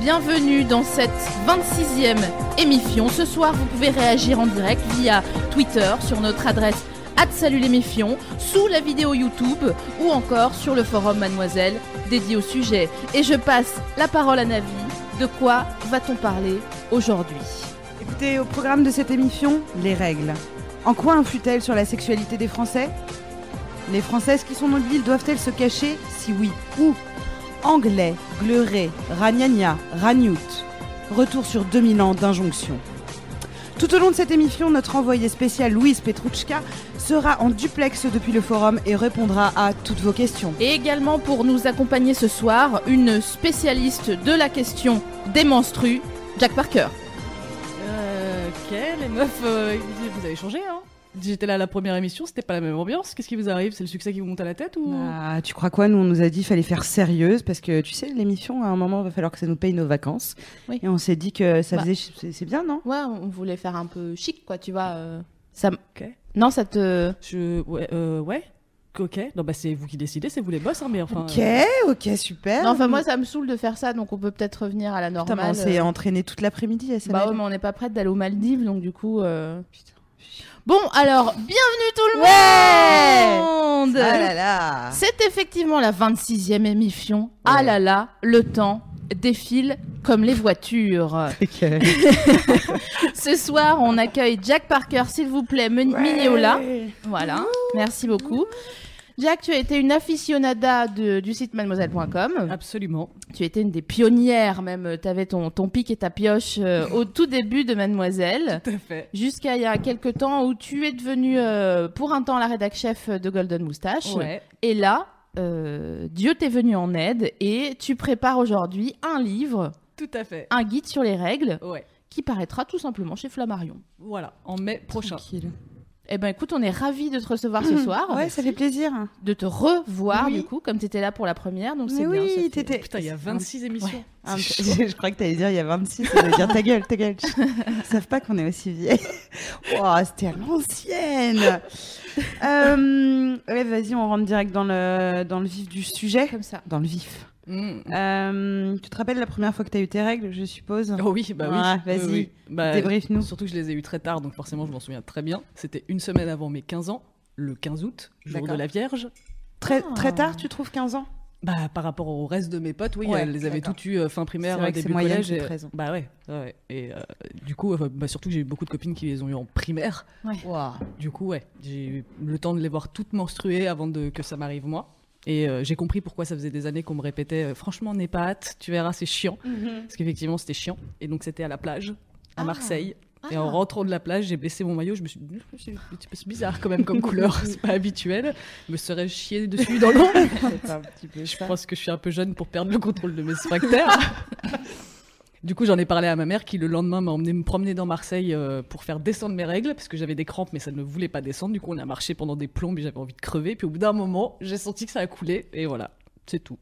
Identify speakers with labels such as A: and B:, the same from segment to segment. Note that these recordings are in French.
A: Bienvenue dans cette 26e émission. Ce soir, vous pouvez réagir en direct via Twitter sur notre adresse Salut sous la vidéo YouTube ou encore sur le forum Mademoiselle dédié au sujet. Et je passe la parole à Navi. De quoi va-t-on parler aujourd'hui?
B: Écoutez, au programme de cette émission, les règles. En quoi influent-elles sur la sexualité des Français? Les Françaises qui sont mobiles doivent-elles se cacher? Si oui, où? Anglais, gleuré, ragnagna, ragnout. Retour sur 2000 ans d'injonction. Tout au long de cette émission, notre envoyé spécial Louise Petrouchka sera en duplex depuis le forum et répondra à toutes vos questions.
A: Et également pour nous accompagner ce soir, une spécialiste de la question des menstrues, Jack Parker.
C: Euh, ok, les meufs, euh, vous avez changé, hein? J'étais là à la première émission, c'était pas la même ambiance. Qu'est-ce qui vous arrive? C'est le succès qui vous monte à la tête ou?
B: Ah, tu crois quoi? Nous, on nous a dit qu'il fallait faire sérieuse parce que tu sais, l'émission, à un moment, il va falloir que ça nous paye nos vacances.
A: Oui.
B: Et on s'est dit que ça
A: Bah.
B: faisait. C'est c'est bien, non?
A: Ouais, on voulait faire un peu chic, quoi, tu vois. euh, ça... Non, ça te...
C: Je, ouais, euh, ouais. Ok. Non, bah c'est vous qui décidez, c'est vous les boss, hein, mais enfin.
B: Ok, ok, super.
A: Non, enfin, moi, ça me saoule de faire ça, donc on peut peut-être revenir à la
B: Putain,
A: normale.
B: on s'est
A: euh.
B: entraîné toute l'après-midi à
A: Bah ouais, mais on n'est pas prête d'aller aux Maldives, donc du coup... euh, Bon, alors, bienvenue tout le monde
B: Ah là là
A: C'est effectivement la 26e émission. Ah là là, le temps défile comme les voitures. Ce soir, on accueille Jack Parker, s'il vous plaît, Mignola. Voilà, merci beaucoup. Jack, tu as été une aficionada de- du site mademoiselle.com.
C: Absolument.
A: Tu étais une des pionnières, même. Tu avais ton, ton pic et ta pioche euh, au tout début de Mademoiselle.
C: Tout à fait.
A: Jusqu'à il y a quelques temps où tu es devenue euh, pour un temps la rédac chef de Golden Moustache.
C: Ouais.
A: Et là, euh, Dieu t'est venu en aide et tu prépares aujourd'hui un livre,
C: Tout à fait.
A: un guide sur les règles,
C: Ouais.
A: qui paraîtra tout simplement chez Flammarion.
C: Voilà. En mai prochain.
B: Tranquille.
A: Eh ben écoute, on est ravis de te recevoir ce soir,
B: Ouais, ça fait plaisir.
A: de te revoir
B: Oui.
A: du coup, comme tu étais là pour la première, donc c'est bien.
B: oui,
A: fait-
C: Putain, il y a 26 émissions.
B: Je crois que t'allais dire il y a 26, ça veut dire ta gueule, ta gueule. Ils savent pas qu'on est aussi vieille. Wow, c'était à l'ancienne. Euh, ouais, vas-y, on rentre direct dans le, dans le vif du sujet.
A: Comme ça.
B: Dans le vif.
C: Mm.
B: Euh, tu te rappelles la première fois que t'as eu tes règles, je suppose?
C: Oh oui, bah oui.
B: Vas-y,
C: Oui, oui. Bah,
B: Débrief-nous.
C: Surtout que je les ai eu très tard, donc forcément je m'en souviens très bien. C'était une semaine avant mes 15 ans, le 15 août, jour
B: D'accord.
C: de la Vierge.
B: Très,
A: Ah.
B: très tard, tu trouves 15 ans?
C: Bah, par rapport au reste de mes potes, oui,
B: Ouais,
C: elles les avaient toutes eues euh, fin primaire,
B: vrai
C: euh,
B: que
C: début
B: moyen
C: collège.
B: que
C: et-
B: t'aies 13 ans.
C: Bah ouais, ouais. Et euh, du coup, euh, bah, surtout que j'ai eu beaucoup de copines qui les ont eu en primaire.
A: Ouais.
C: Du coup, ouais, j'ai eu le temps de les voir toutes menstruées avant de, que ça m'arrive moi. Et euh, j'ai compris pourquoi ça faisait des années qu'on me répétait euh, franchement, n'aie pas hâte, tu verras, c'est chiant. Parce qu'effectivement, c'était chiant. Et donc, c'était à la plage, à
A: Ah.
C: Marseille. Et
A: Ah.
C: en rentrant de la plage, j'ai baissé mon maillot. Je me suis dit, c'est bizarre quand même comme couleur, c'est pas habituel. Je me serais chié dessus dans
B: peu
C: Je pense que je suis un peu jeune pour perdre le contrôle de mes sphincters. Du coup, j'en ai parlé à ma mère qui, le lendemain, m'a emmené me promener dans Marseille euh, pour faire descendre mes règles parce que j'avais des crampes, mais ça ne voulait pas descendre. Du coup, on a marché pendant des plombes et j'avais envie de crever. Puis au bout d'un moment, j'ai senti que ça a coulé et voilà, c'est tout.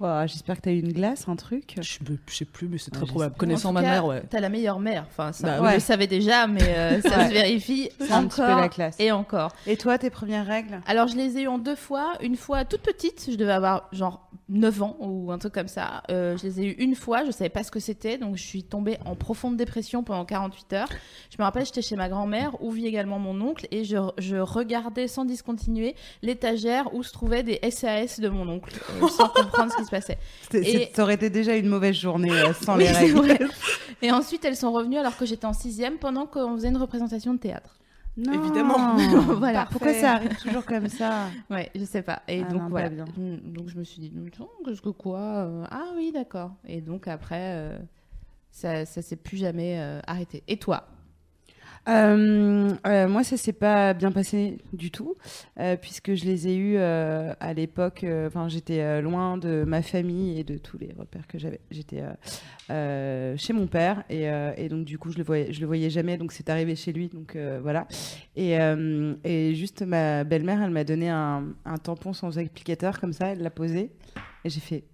B: Wow, J'espère que t'as eu une glace, un truc?
C: Je, je sais plus, mais c'est très
B: je
C: probable. Connaissant ma
A: cas,
C: mère, ouais.
A: T'as la meilleure mère. Enfin, ça,
C: Bah
A: on
B: ouais.
A: le savait déjà, mais euh, ça
B: Ouais.
A: se vérifie.
B: C'est un petit peu
A: encore
B: la classe.
A: Et encore.
B: Et toi, tes premières règles?
A: Alors, je les ai eues en deux fois. Une fois toute petite, je devais avoir genre 9 ans ou un truc comme ça. Euh, je les ai eues une fois, je savais pas ce que c'était, donc je suis tombée en profonde dépression pendant 48 heures. Je me rappelle, j'étais chez ma grand-mère, où vit également mon oncle, et je, je regardais sans discontinuer l'étagère où se trouvaient des SAS de mon oncle, euh, sans comprendre ce qui se passait. Et-
B: Ça aurait été déjà une mauvaise journée euh, sans
A: Oui,
B: les règles.
A: vrai. Et ensuite, elles sont revenues alors que j'étais en sixième pendant qu'on faisait une représentation de théâtre.
B: Non.
C: Évidemment.
A: Voilà.
B: Pourquoi ça arrive toujours comme ça
A: Ouais, je sais pas. Et
B: Ah
A: donc
B: non,
A: voilà.
B: bien.
A: Mm, Donc je me suis dit, qu'est-ce que quoi euh, Ah oui, d'accord. Et donc après, euh, ça, ça s'est plus jamais euh, arrêté. Et toi?
B: Moi, ça s'est pas bien passé du tout, euh, puisque je les ai eus euh, à l'époque. euh, Enfin, j'étais euh, loin de ma famille et de tous les repères que j'avais. J'étais euh, euh, chez mon père et, euh, donc du coup, je le voyais, le voyais jamais. Donc c'est arrivé chez lui. Donc euh, voilà. Et, euh, et juste ma belle-mère, elle m'a donné un, un tampon sans applicateur comme ça. Elle l'a posé et j'ai fait.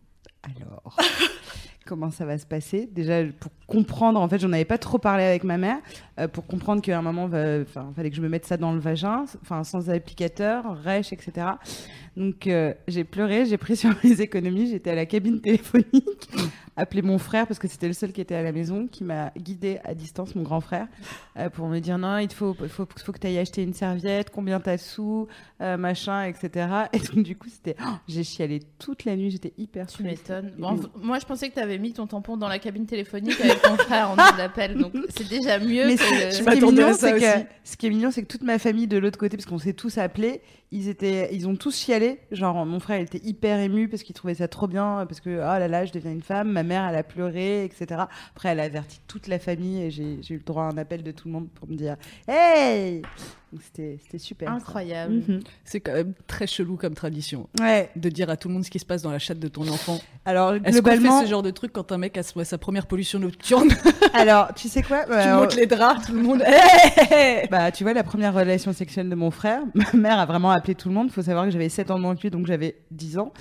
B: Alors? Comment ça va se passer Déjà pour comprendre, en fait, j'en avais pas trop parlé avec ma mère euh, pour comprendre qu'à un moment, enfin, fallait que je me mette ça dans le vagin, enfin sans applicateur, rêche, etc. Donc euh, j'ai pleuré, j'ai pris sur mes économies, j'étais à la cabine téléphonique, appelé mon frère parce que c'était le seul qui était à la maison, qui m'a guidé à distance, mon grand frère, euh, pour me dire non, il faut, faut, faut que tu ailles acheter une serviette, combien t'as de sous, euh, machin, etc. Et donc du coup, c'était, oh, j'ai chialé toute la nuit, j'étais hyper
A: Tu m'étonnes. Bon, moi, je pensais que tu avais mis ton tampon dans la cabine téléphonique avec ton frère en double d'appel, donc c'est déjà mieux
B: Mais
A: que
B: ce,
A: le-
B: ce qui est mignon,
C: ça
B: c'est que, ce qui est mignon, c'est que toute ma famille de l'autre côté, parce qu'on s'est tous appelés, ils étaient, ils ont tous chialé. Genre, mon frère il était hyper ému parce qu'il trouvait ça trop bien, parce que, oh là là, je deviens une femme. Ma mère, elle a pleuré, etc. Après, elle a averti toute la famille et j'ai j'ai eu le droit à un appel de tout le monde pour me dire, hey! C'était c'était super.
A: incroyable.
B: Mhm.
C: C'est quand même très chelou comme tradition
B: Ouais.
C: de dire à tout le monde ce qui se passe dans la chatte de ton enfant.
B: Alors,
C: Est-ce qu'on
B: globalement,
C: fait ce genre de truc quand un mec a sa première pollution nocturne
B: alors, tu sais quoi?
C: Tu
B: Euh,
C: montes les draps, tout le monde. Hey
B: Bah, tu vois, la première relation sexuelle de mon frère, ma mère a vraiment appelé tout le monde. Il faut savoir que j'avais 7 ans de moins que lui, donc j'avais 10 ans.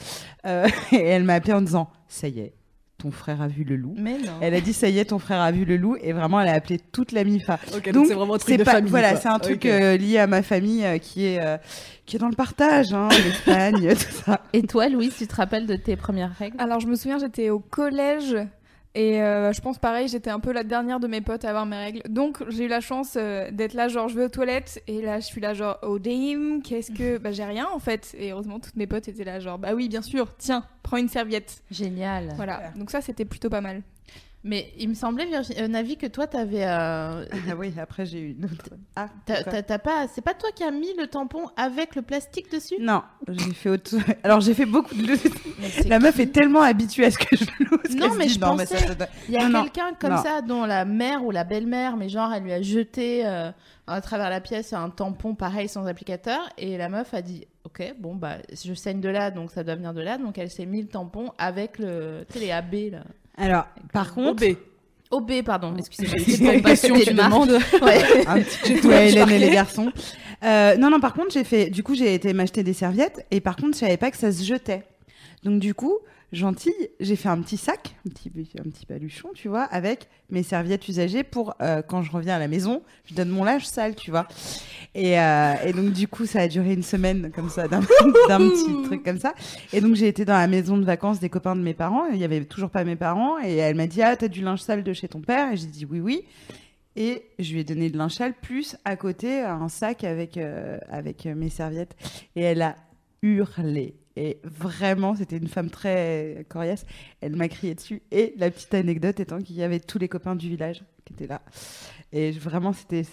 B: Euh, et elle m'a appelé en disant Ça y est, ton frère a vu le loup.
A: Mais non.
B: Elle a dit Ça y est, ton frère a vu le loup. Et vraiment, elle a appelé toute la MIFA.
C: Donc c'est vraiment un truc
B: C'est
C: de
B: pas,
C: famille.
B: voilà, c'est un truc euh, lié à ma famille euh, qui, est, euh, qui est dans le partage, hein, l'Espagne, tout ça.
A: Et toi, Louise, tu te rappelles de tes premières règles?
D: Alors je me souviens, j'étais au collège et euh, je pense pareil, j'étais un peu la dernière de mes potes à avoir mes règles. Donc j'ai eu la chance euh, d'être là, genre je vais aux toilettes et là je suis là genre oh damn, qu'est-ce que bah j'ai rien en fait. Et heureusement toutes mes potes étaient là genre bah oui bien sûr, tiens prends une serviette.
A: Génial.
D: Voilà, donc ça c'était plutôt pas mal.
A: Mais il me semblait, Virgi- euh, Navi, que toi, t'avais. Euh...
B: Ah oui, après, j'ai eu une autre. Ah,
A: t'as- pas... C'est pas toi qui as mis le tampon avec le plastique dessus?
B: Non, j'ai fait autre Alors, j'ai fait beaucoup de. La meuf est tellement habituée à ce que je loue.
A: Non, mais je pensais-
B: ça doit-
A: Il y a
B: Non, non,
A: quelqu'un comme
B: non.
A: ça dont la mère ou la belle-mère, mais genre, elle lui a jeté euh, à travers la pièce un tampon pareil sans applicateur et la meuf a dit Ok, bon, bah, je saigne de là, donc ça doit venir de là. Donc elle s'est mis le tampon avec le. Tu sais, les AB là.
B: Alors, par contre,
C: OB.
A: OB, pardon, excusez-moi.
C: C'est passion, tu demandes.
A: Ouais.
B: un petit Hélène et les garçons. Euh, non, non, par contre, j'ai fait. Du coup, j'ai été m'acheter des serviettes et par contre, je savais pas que ça se jetait. Donc, du coup, gentille, j'ai fait un petit sac, un petit, un petit paluchon, tu vois, avec mes serviettes usagées pour euh, quand je reviens à la maison, je donne mon linge sale, tu vois. Et, euh, donc, du coup, ça a duré une semaine comme ça, d'un petit truc comme ça. Et donc, j'ai été dans la maison de vacances des copains de mes parents. Il y avait toujours pas mes parents. Et elle m'a dit Ah, t'as du linge sale de chez ton père? Et j'ai dit Oui, oui. Et je lui ai donné de linge sale, plus à côté un sac avec, euh, avec mes serviettes. Et elle a hurlé. Et vraiment, c'était une femme très coriace. Elle m'a crié dessus. Et la petite anecdote étant qu'il y avait tous les copains du village qui étaient là. Et vraiment, c'était,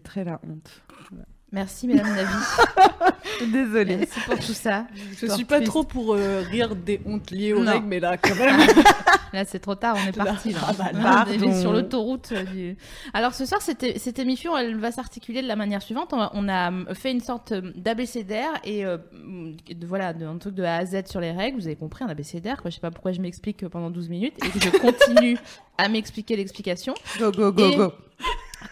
B: très la honte.
A: Merci, Madame Navi.
B: Désolée.
A: Merci pour tout ça.
C: Je suis pas trop pour euh, rire des hontes liées aux
B: Non.
C: règles, mais là, quand même.
A: Là, c'est trop tard, on est parti. Là.
C: Ah bah,
A: On est sur l'autoroute. euh, Du... Alors, ce soir, cette, cette émission, elle va s'articuler de la manière suivante. On a, on a euh, fait une sorte d'abécédaire et euh, de, voilà, de, un truc de A à Z sur les règles. Vous avez compris, un abécédaire. Quoi. Je sais pas pourquoi je m'explique pendant 12 minutes et que je continue à m'expliquer l'explication.
B: Go, go, go,
A: Et-
B: go.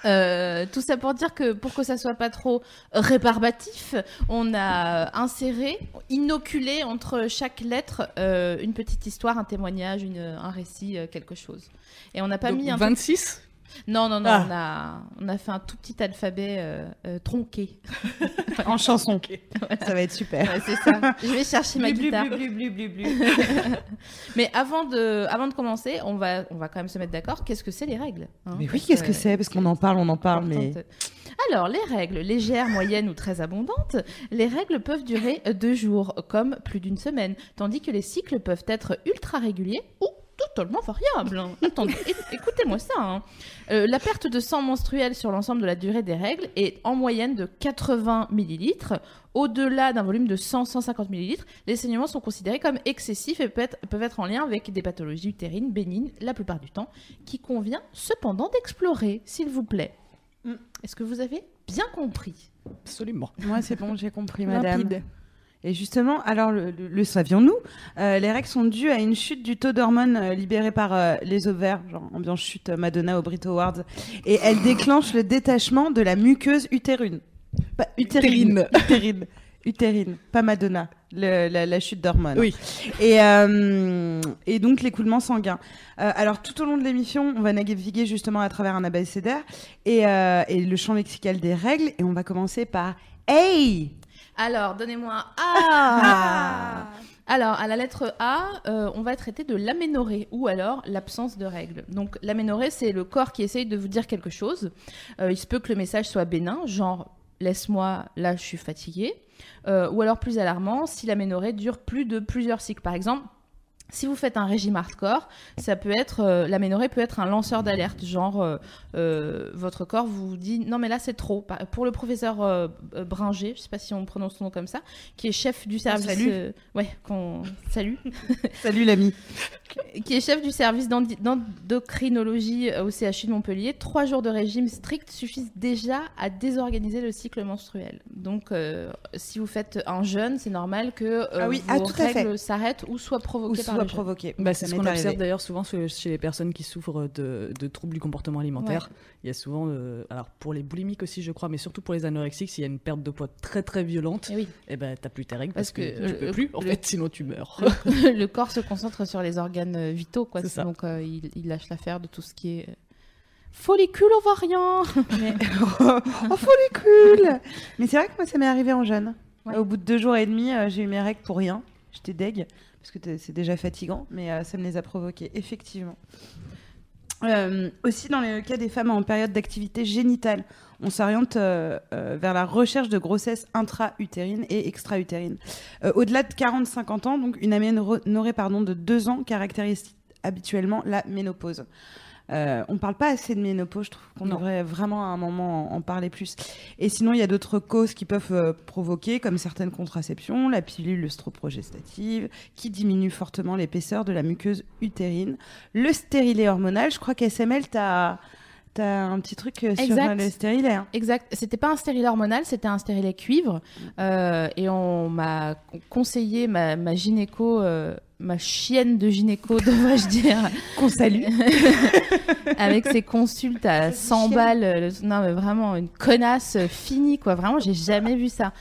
A: Euh, tout ça pour dire que pour que ça soit pas trop rébarbatif, on a inséré, inoculé entre chaque lettre euh, une petite histoire, un témoignage, une, un récit, euh, quelque chose. Et on n'a pas
C: Donc,
A: mis un truc-
C: 26
A: Non, non, non,
C: Ah.
A: on, a, on a fait un tout petit alphabet euh, euh, tronqué.
B: En chanson. Ça va être super.
A: Ouais, c'est ça. Je vais chercher ma
B: Blu,
A: guitare.
B: blu, blu.
A: Mais avant de, avant de commencer, on va, on va quand même se mettre d'accord. Qu'est-ce que c'est les règles hein
B: Mais oui, qu'est-ce que c'est? Parce qu'on en parle, on en parle, mais.
A: Alors, les règles légères, moyennes ou très abondantes, les règles peuvent durer deux jours, comme plus d'une semaine, tandis que les cycles peuvent être ultra réguliers ou totalement variables. hein. Attendez, écoutez-moi ça. hein. Euh, la perte de sang menstruel sur l'ensemble de la durée des règles est en moyenne de 80 millilitres. Au-delà d'un volume de 100-150 millilitres, les saignements sont considérés comme excessifs et peuvent être, peuvent être en lien avec des pathologies utérines bénignes la plupart du temps, qui convient cependant d'explorer, s'il vous plaît. Est-ce que vous avez bien compris?
C: Absolument.
B: Moi, c'est bon, j'ai compris, madame.
D: Limpide.
B: Et justement, alors le, le- le savions-nous euh, Les règles sont dues à une chute du taux d'hormones euh, libéré par euh, les ovaires, genre ambiance chute Madonna au Brit Awards, et elle déclenche le détachement de la muqueuse utérine. Pas, utérine. Utérine. Utérine, pas Madonna, le- la, la chute d'hormones.
C: Oui.
B: Et, euh, et donc l'écoulement sanguin. Alors tout au long de l'émission, on va naviguer justement à travers un abécédaire et, et le champ lexical des règles. Et on va commencer par Hey
A: Alors, donnez-moi un A. Alors, à la lettre A, euh, on va traiter de l'aménorrhée ou alors l'absence de règles. Donc, l'aménorrhée, c'est le corps qui essaye de vous dire quelque chose. Euh, il se peut que le message soit bénin, genre laisse-moi, là, je suis fatiguée. Euh, ou alors plus alarmant, si l'aménorrhée dure plus de plusieurs cycles. Par exemple, si vous faites un régime hardcore, ça peut être euh, l'aménorrhée peut être un lanceur d'alerte, genre euh, euh, votre corps vous dit non mais là c'est trop. Pour le professeur Bringer, je sais pas si on prononce son nom comme ça, qui est chef du service,
B: salue.
A: euh, ouais, qu'on salue,
B: Salut l'ami.
A: qui est chef du service d'endocrinologie au CHU de Montpellier, trois jours de régime strict suffisent déjà à désorganiser le cycle menstruel. Donc, si vous faites un jeûne, c'est normal que
B: Ah oui,
A: vos
B: ah, fait.
A: règles s'arrêtent ou soient
B: Ou
A: provoquées par
B: soit provoqué.
C: Bah, c'est ce qu'on observe d'ailleurs souvent chez les personnes qui souffrent de, de troubles du comportement alimentaire. Il y a souvent, euh, alors pour les boulimiques aussi, je crois, mais surtout pour les anorexiques, s'il y a une perte de poids très très violente,
A: Eh oui,
C: et ben t'as plus tes règles parce,
A: Parce
C: que,
A: que
C: tu
A: le-
C: peux plus, en
A: le-
C: fait, sinon tu meurs.
A: le corps se concentre sur les organes euh, vitaux, quoi. Donc, euh, il, il lâche l'affaire de tout ce qui est follicule ovarien.
B: Mais... oh, follicule Mais c'est vrai que moi, ça m'est arrivé en jeune.
A: Ouais.
B: Au bout de deux jours et demi, euh, j'ai eu mes règles pour rien. J'étais deg, parce que c'est déjà fatigant, mais euh, ça me les a provoquées, effectivement. Euh, aussi, dans le cas des femmes en période d'activité génitale, on s'oriente euh, vers la recherche de grossesse intra-utérine et extra-utérine. Au-delà de 40-50 ans, donc une aménorrhée de deux ans caractérise habituellement la ménopause. Euh, on parle pas assez de ménopause, je trouve qu'on devrait vraiment à un moment en, en parler plus. Et sinon, il y a d'autres causes qui peuvent euh, provoquer, comme certaines contraceptions, la pilule œstroprogestative, qui diminue fortement l'épaisseur de la muqueuse utérine, le stérilet hormonal. Je crois qu'SML, tu as, un petit truc euh, sur
A: Exact.
B: euh, le stérilet. hein.
A: Exact. C'était pas un stérilet hormonal, c'était un stérilet cuivre. Euh, et on m'a conseillé, ma, ma gynéco, ma chienne de gynéco, devrais-je dire,
B: Qu'on salue.
A: avec ses consultes à 100
B: chienne.
A: balles. euh, le- Non, mais vraiment, une connasse euh, finie, quoi. Vraiment, j'ai jamais vu ça.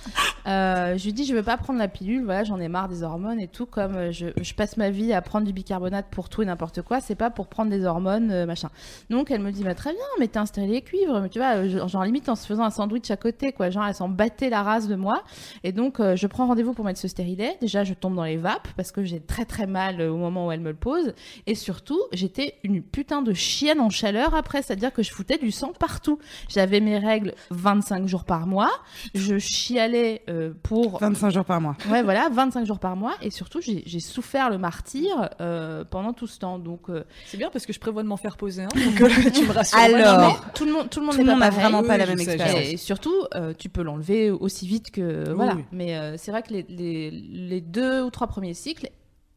A: Euh, je lui dis, je veux pas prendre la pilule, voilà, j'en ai marre des hormones et tout. Comme je, je passe ma vie à prendre du bicarbonate pour tout et n'importe quoi, c'est pas pour prendre des hormones, machin. Donc, elle me dit, bah, très bien, mais t'es un stérilet cuivre. Mais tu vois, genre, limite en se faisant un sandwich à côté, quoi. Genre, elle s'en battait la race de moi. Et donc, euh, je prends rendez-vous pour mettre ce stérilet. Déjà, je tombe dans les vapes parce que j'ai très très mal euh, au moment où elle me le pose. Et surtout, j'étais une putain de chienne en chaleur après, c'est-à-dire que je foutais du sang partout. J'avais mes règles 25 jours par mois. Je chialais euh, pour
B: 25 jours par mois.
A: Ouais, voilà, 25 jours par mois. Et surtout, j'ai souffert le martyr euh, pendant tout ce temps. Donc, euh,
C: C'est bien parce que je prévois de m'en faire poser un, donc euh, tu me rassures.
B: Alors,
A: tout le monde, tout le monde
B: Tout n'a vraiment pas
C: Oui,
B: la même expérience.
A: Et surtout, euh, tu peux l'enlever aussi vite que
C: Oui,
A: voilà.
C: oui.
A: Mais euh, c'est vrai que les, les, les deux ou trois premiers cycles.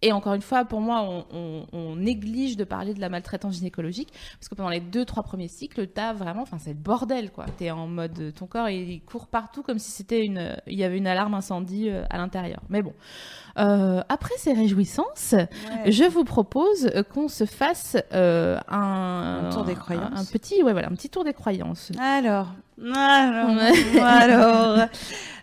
A: Et encore une fois, pour moi, on, on- on néglige de parler de la maltraitance gynécologique parce que pendant les deux, trois premiers cycles, t'as vraiment, enfin, c'est le bordel, quoi. T'es en mode, ton corps, il, il court partout comme si c'était une, il y avait une alarme incendie euh, à l'intérieur. Mais bon, Euh, après ces réjouissances, je vous propose euh, qu'on se fasse euh, un,
B: Un tour des croyances.
A: un, un petit, ouais, voilà, un petit tour des croyances.
B: Alors, alors, alors.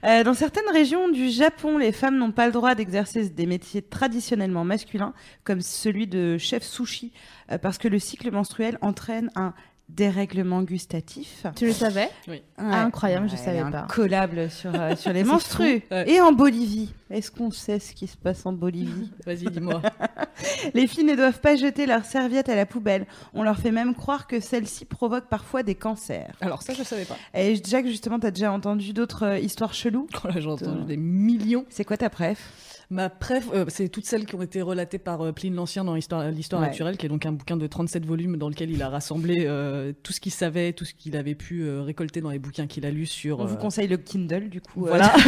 B: Euh, dans certaines régions du Japon, les femmes n'ont pas le droit d'exercer des métiers traditionnellement masculins, comme celui de chef sushi, euh, parce que le cycle menstruel entraîne un dérèglement gustatif.
A: Tu le savais
B: Ouais.
A: Incroyable, je
B: Ouais,
A: savais
B: un
A: pas.
B: collable sur, euh, sur les menstrues.
C: ouais.
B: Et en Bolivie. Est-ce qu'on sait ce qui se passe en Bolivie
C: Vas-y, dis-moi.
B: Les filles ne doivent pas jeter leurs serviettes à la poubelle. On leur fait même croire que celles-ci provoquent parfois des cancers.
C: Alors ça, je savais pas.
B: Et Jacques, justement, t'as déjà entendu d'autres euh, histoires cheloues
C: Oh là, j'ai entendu des millions.
B: C'est quoi ta préf?
C: Ma préf, euh, c'est toutes celles qui ont été relatées par euh, Pline l'Ancien dans l'histoire l'histoire
B: Ouais.
C: naturelle, qui est donc un bouquin de 37 volumes dans lequel il a rassemblé euh, tout ce qu'il savait, tout ce qu'il avait pu récolter dans les bouquins qu'il a lus sur.
B: On vous conseille le Kindle, du coup.
C: Voilà.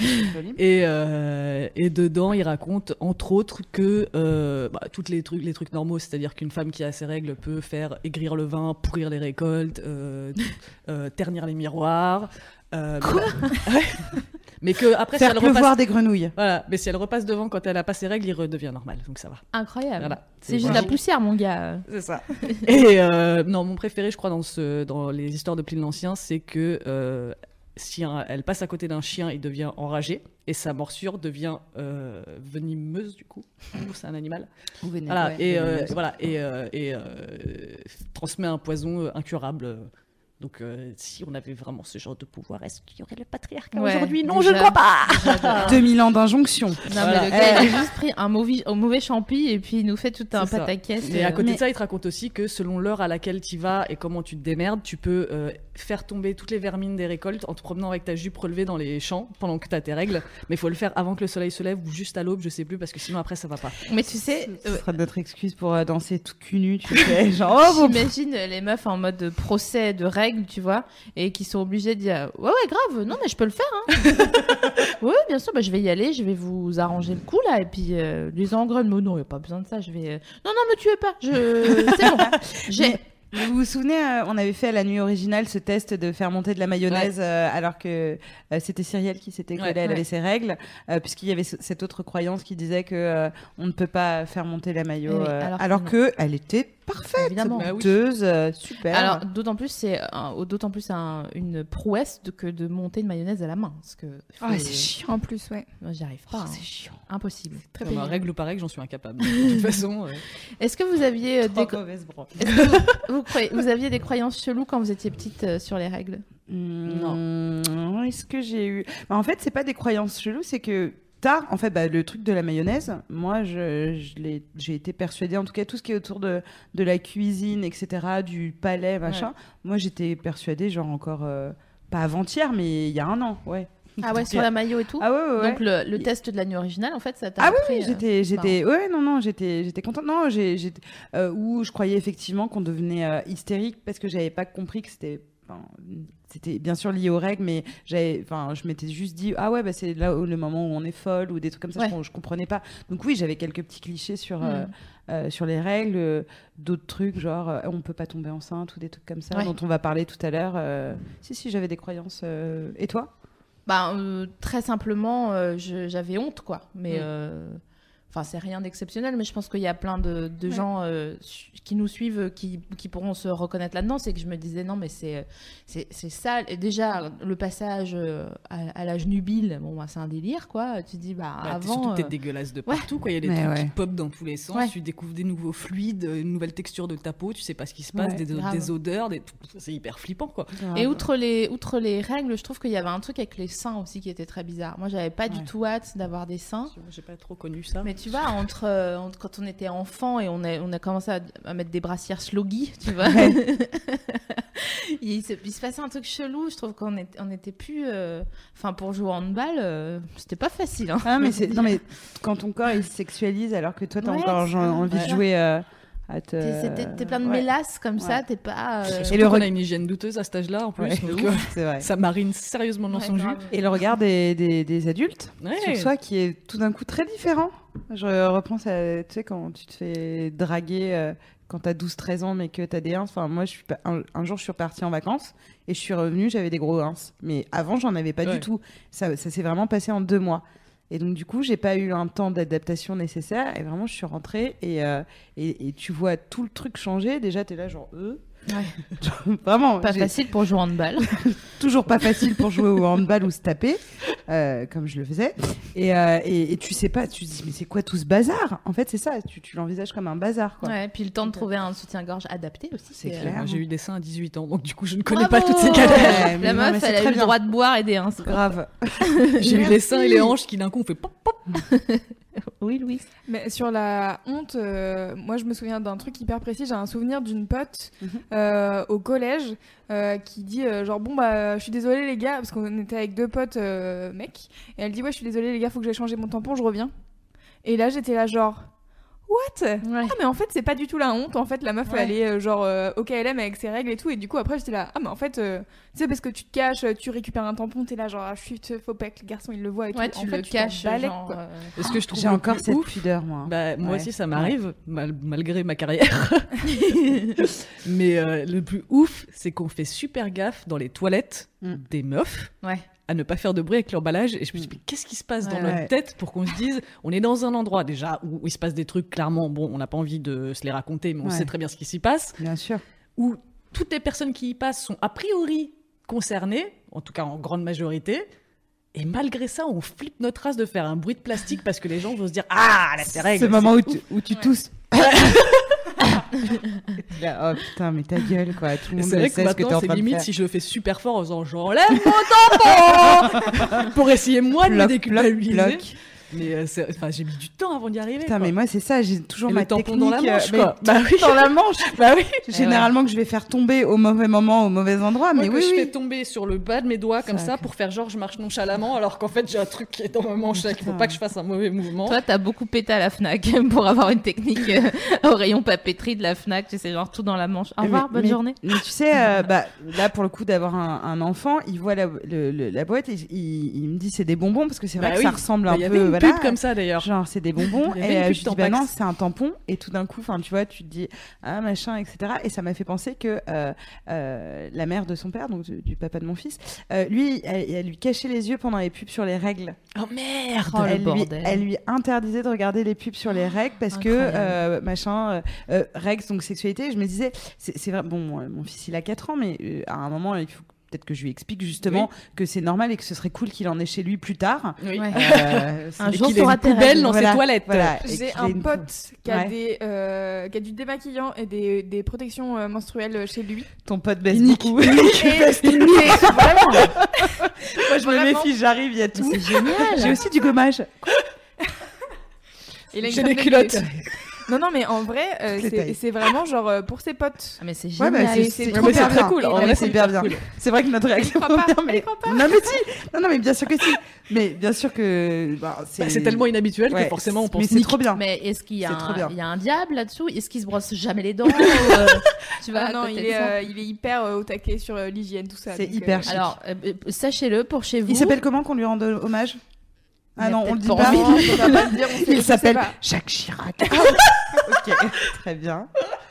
C: Et, et dedans, il raconte entre autres que bah, toutes les trucs, les trucs normaux, c'est-à-dire qu'une femme qui a ses règles peut faire aigrir le vin, pourrir les récoltes, ternir les miroirs. Euh, mais, Ouais. mais que après, si elle repasse,
B: des grenouilles.
C: voilà, mais si elle repasse devant quand elle a pas ses règles, il redevient normal, donc ça va.
A: Incroyable.
C: Voilà.
A: C'est juste la poussière, mon gars.
C: C'est ça. Et euh, non, mon préféré, je crois, dans, ce, dans les histoires de Pline l'Ancien, c'est que euh, si un- elle passe à côté d'un chien, il devient enragé et sa morsure devient euh, venimeuse, du coup. C'est un animal. Voilà, et, euh, voilà, et, euh, et transmet un poison incurable. Donc, euh, si on avait vraiment ce genre de pouvoir, est-ce qu'il y aurait le patriarcat
A: Ouais,
C: aujourd'hui? Non,
A: déjà.
C: je ne crois pas
B: 2000 ans d'injonction.
A: Non,
C: Voilà.
A: mais le gars, il a juste pris un mauvais, un mauvais champi et puis il nous fait tout un pataquès.
C: Et à
A: euh,
C: côté
B: Mais-
C: de ça, il te raconte aussi que selon l'heure à laquelle tu vas et comment tu te démerdes, tu peux euh, faire tomber toutes les vermines des récoltes en te promenant avec ta jupe relevée dans les champs pendant que tu as tes règles. Mais il faut le faire avant que le soleil se lève ou juste à l'aube, je sais plus, parce que sinon après ça va pas.
A: Mais tu sais,
B: Ce
A: euh,
B: sera notre excuse pour euh, danser tout cul nu, tu sais. Genre, oh,
A: J'imagine les meufs en mode procès de règles, tu vois, et qui sont obligées de dire Ouais, ouais, grave, non, mais je peux le faire. Hein. oui, bien sûr, bah, je vais y aller, je vais vous arranger le coup là, et puis euh, les engrais, mais non, il n'y a pas besoin de ça, je vais. euh, Non, non, me tuez pas, je... c'est bon. J'ai.
B: Mais Vous vous souvenez, euh, on avait fait à la nuit originale ce test de faire monter de la mayonnaise euh, alors que euh, c'était Cyrielle qui s'était collée, elle avait ses règles, euh, puisqu'il y avait ce- cette autre croyance qui disait que euh, on ne peut pas faire monter la mayo,
A: Eh oui,
B: euh,
A: alors
B: alors,
A: que
B: que elle était parfaite,
A: Évidemment.
C: Bah
B: euh, super.
A: Alors, d'autant plus, c'est un- d'autant plus un- une prouesse de, que de monter une mayonnaise à la main. Parce que.
B: Ah,
A: faut-
B: c'est chiant.
D: En plus, ouais.
A: Moi, j'y arrive pas.
B: Oh,
A: hein.
B: c'est chiant.
A: Impossible. Très
C: Comme un
A: pénible.
C: règle ou pas règle, j'en suis incapable. De toute façon, euh,
A: Est-ce que vous aviez euh, des.
B: Trop mauvaise branche.
A: est-ce que vous, vous croyez- vous aviez des croyances cheloues quand vous étiez petite euh, sur les règles?
B: Non. Est-ce que j'ai eu? Bah, En fait, c'est pas des croyances cheloues, c'est que tard, en fait, bah, le truc de la mayonnaise, moi, je, je j'ai été persuadée, en tout cas, tout ce qui est autour de, de la cuisine, etc., du palais, machin. Moi, j'étais persuadée, genre encore euh, pas avant-hier, mais il y a un an, ouais.
A: Ah ouais, sur la maillot et tout
B: Ah ouais, ouais.
A: Donc le, le test de la nuit originale, en fait, ça t'a
B: Ah oui,
A: euh,
B: j'étais, ouais, non, non, j'étais, j'étais contente. Non, j'ai, euh, où je croyais effectivement qu'on devenait euh, hystérique parce que j'avais pas compris que c'était, c'était bien sûr lié aux règles, mais j'avais, enfin, je m'étais juste dit, ah ouais, bah c'est là où, le moment où on est folle ou des trucs comme ça,
A: Ouais.
B: je, je comprenais pas. Donc oui, j'avais quelques petits clichés sur. euh,
A: Mm.
B: euh, sur les règles, euh, d'autres trucs genre euh, on peut pas tomber enceinte ou des trucs comme ça
A: Ouais.
B: dont on va parler tout à l'heure. Si si, j'avais des croyances. Et toi?
A: Bah, très simplement, j'avais honte, quoi. Mais.
B: Mm.
A: Enfin, c'est rien d'exceptionnel, mais je pense qu'il y a plein de, de
D: Ouais.
A: gens euh, qui nous suivent, qui, qui pourront se reconnaître là-dedans. C'est que je me disais, non, mais c'est ça. Et déjà, le passage euh, à, à l'âge nubile, bon, bah, c'est un délire, quoi. Tu te dis, bah,
C: bah,
A: avant.
C: surtout que t'es
A: euh,
C: dégueulasse de
A: ouais.
C: partout. Quoi. Il y a des trucs
B: ouais.
C: qui pop dans tous les sens.
A: Ouais.
C: Tu découvres des nouveaux fluides, une nouvelle texture de ta peau. Tu sais pas ce qui se passe,
B: Ouais,
C: des, odeurs. Des... C'est hyper flippant. quoi.
A: Et outre les, outre les règles, je trouve qu'il y avait un truc avec les seins aussi qui était très bizarre. Moi, j'avais pas du tout hâte d'avoir des seins.
C: J'ai pas trop connu ça.
A: Mais tu vois, entre, euh, entre- quand on était enfant et on a, on a commencé à, à mettre des brassières sloggy, tu vois, il, se, il se passait un truc chelou. Je trouve qu'on est- on était plus. euh, Enfin, pour jouer au handball, euh, c'était pas facile. hein.
B: Ah, mais non mais quand ton corps il se sexualise alors que toi t'as
A: Ouais,
B: encore envie de jouer te.
A: T'es plein de
B: ouais.
A: mélasses comme ça, t'es pas. euh,
C: Et
B: le
C: le
B: reg-
C: a une hygiène douteuse à cet âge-là en plus.
B: Ouais,
C: donc, euh,
B: vrai.
C: ça marine sérieusement dans
A: ouais,
C: son jus.
B: Et le regard des, des, des adultes
C: Ouais.
B: sur soi qui est tout d'un coup très différent. Je repense à, tu sais, quand tu te fais draguer euh, quand t'as 12-13 ans mais que t'as des ins. Enfin, moi, je suis pas, un, un jour, je suis repartie en vacances et je suis revenue, j'avais des gros ins. Mais avant, j'en avais pas
C: Ouais.
B: du tout. Ça, ça s'est vraiment passé en deux mois. Et donc, du coup, j'ai pas eu un temps d'adaptation nécessaire. Et vraiment, je suis rentrée et, euh, et, tu vois tout le truc changer. Déjà, t'es là, genre, euh.
A: Ouais.
B: vraiment.
A: Pas facile pour jouer au handball.
B: toujours pas facile pour jouer au handball ou se taper, euh, comme je le faisais. Et, euh, et, et tu sais pas, tu te dis, mais c'est quoi tout ce bazar? En fait, c'est ça, tu, tu l'envisages comme un bazar. Quoi.
A: Ouais, puis le temps de trouver un soutien-gorge adapté aussi.
B: C'est
A: euh,
B: clair.
C: J'ai eu des seins à 18 ans, donc du coup, je ne connais
A: Bravo
C: pas toutes ces galères.
B: Ouais,
A: La meuf, elle a eu le
B: bien.
A: droit de boire et des ins.
B: Grave.
C: J'ai eu les seins et les hanches qui d'un coup ont fait pop pop.
A: Oui, Louis.
D: Mais sur la honte, euh, moi je me souviens d'un truc hyper précis. J'ai un souvenir d'une pote
B: Mhm.
D: euh, au collège euh, qui dit genre bon bah je suis désolée les gars parce qu'on était avec deux potes mecs et elle dit ouais je suis désolée les gars faut que j'aille changer mon tampon je reviens. Et là j'étais là genre what?
A: Ouais.
D: Ah mais en fait c'est pas du tout la honte en fait la meuf
A: Ouais.
D: elle est euh, genre euh, au KLM avec ses règles et tout et du coup après j'étais là ah mais en fait euh, tu sais parce que tu te caches tu récupères un tampon t'es là genre ah chut faut pas que le garçon il le voit et
A: Ouais,
D: tout.
A: tu
D: en fait,
A: le
D: t'en
A: caches,
D: balèques,
A: genre,
D: quoi.
A: euh,
C: que je trouve
B: J'ai encore cette
C: ouf,
B: pudeur, moi.
C: Bah, moi
B: Ouais.
C: aussi, ça m'arrive, mal- malgré ma carrière. Mais euh, le plus ouf, c'est qu'on fait super gaffe dans les toilettes
B: Mm.
C: des meufs
A: Ouais.
C: à ne pas faire de bruit avec l'emballage. Et je me suis dit, mais qu'est-ce qui se passe dans
B: Ouais,
C: notre tête pour qu'on se dise, on est dans un endroit déjà où, où il se passe des trucs, clairement, bon, on n'a pas envie de se les raconter, mais on sait très bien ce qui s'y passe,
B: Bien sûr.
C: où toutes les personnes qui y passent sont a priori concernées, en tout cas en grande majorité. Et malgré ça, on flippe notre race de faire un bruit de plastique parce que les gens vont se dire Ah, là, c'est règle.
B: Ce moment où
C: c'est
B: tu, où tu tousses. Là, oh putain, mais ta gueule, quoi. Tout le monde sait
C: que
B: ce que t'es en train de
C: limite
B: faire.
C: si je le fais super fort en faisant j'enlève mon tampon pour essayer moi de
B: Bloc,
C: déculpabiliser. Mais euh, enfin, j'ai mis du temps avant d'y arriver.
B: Putain,
C: quoi.
B: mais moi, c'est ça, j'ai toujours
C: Et
B: ma
C: le tampon
B: technique.
C: dans la manche,
B: euh,
C: quoi.
B: mais
C: Bah oui.
B: dans la manche.
C: bah oui.
B: Généralement, que je vais faire tomber au mauvais moment, au mauvais endroit,
C: Moi,
B: mais
C: que
B: oui,
C: je
B: oui.
C: fais tomber sur le bas de mes doigts comme
B: Ça,
C: pour faire genre je marche nonchalamment alors qu'en fait j'ai un truc qui est dans ma manche là qu'il faut pas que je fasse un mauvais mouvement.
A: Toi, t'as beaucoup pété à la Fnac pour avoir une technique euh, au rayon papeterie de la Fnac. Tu sais, genre tout dans la manche. Au
B: Mais-
A: revoir, bonne
B: mais-
A: journée.
B: Mais tu sais, euh, bah, là, pour le coup, d'avoir un, un enfant, il voit la, le- le- la boîte et il, il me dit c'est des bonbons parce que c'est vrai
C: Bah
B: que
C: oui.
B: ça ressemble
C: Bah,
B: un
C: Il
B: peu.
C: Pub comme ça d'ailleurs.
B: Genre, c'est des bonbons. Et euh, je dis, bah non, c'est un tampon. Et tout d'un coup, enfin, tu vois, tu te dis, ah, machin, etc. Et ça m'a fait penser que euh, euh, la mère de son père, donc du, du papa de mon fils, euh, lui, elle, elle lui cachait les yeux pendant les pubs sur les règles.
C: Oh merde.
A: Oh, le
B: elle, lui,
A: bordel.
B: elle lui interdisait de regarder les pubs sur les règles parce que,
A: incroyable.
B: machin, règles, donc sexualité. Je me disais, c'est vrai, bon, mon- fils, il a 4 ans, mais à un moment, il faut peut-être que je lui explique justement que c'est normal et que ce serait cool qu'il en ait chez lui plus tard.
C: Oui.
B: Euh,
A: Un jour,
C: ait
A: t'auras
C: une poubelle dans
B: Voilà,
C: ses toilettes.
B: voilà.
D: J'ai un
B: une-
D: pote qui a,
B: Ouais.
D: des, euh, qui a du démaquillant et des, des protections euh, menstruelles chez lui.
B: Ton pote baisse beaucoup.
D: Et, et vraiment,
B: Moi, je me
D: Vraiment.
B: méfie, j'arrive, il y a tout.
A: C'est génial.
B: J'ai aussi du gommage.
D: il a une
C: J'ai des culottes.
D: Non, non, mais en vrai, euh, c'est vraiment genre euh, pour ses potes.
A: Ah, mais c'est
B: Ouais,
A: génial.
B: bah, c'est
D: c'est
B: c'est
D: trop
B: trop
D: bien.
B: bien.
C: cool. En vrai, c'est
B: hyper bien.
C: cool.
B: C'est vrai que notre
D: croit
B: est
D: pas,
B: bien,
D: il
B: mais
D: croit pas.
B: non mais si, non non mais bien sûr que si, mais bien sûr que bah,
C: Bah, c'est tellement inhabituel
B: Ouais,
C: que forcément on pense
B: mais c'est trop bien.
A: Mais est-ce qu'il y, a
B: C'est trop
A: un-
B: bien.
A: il y a un diable là-dessous? Est-ce qu'il se brosse jamais les dents ou, euh, Tu vois,
D: Ah non, il est,
A: ça?
D: euh, il est hyper euh, au taquet sur euh, l'hygiène, tout ça.
B: C'est
D: donc,
B: hyper chic.
A: Alors, euh, euh, sachez-le pour chez vous.
B: Il s'appelle comment qu'on lui rende hommage? Ah non, on le dit
A: pas
D: le dire,
B: Il s'appelle. Jacques Chirac. ok, très bien.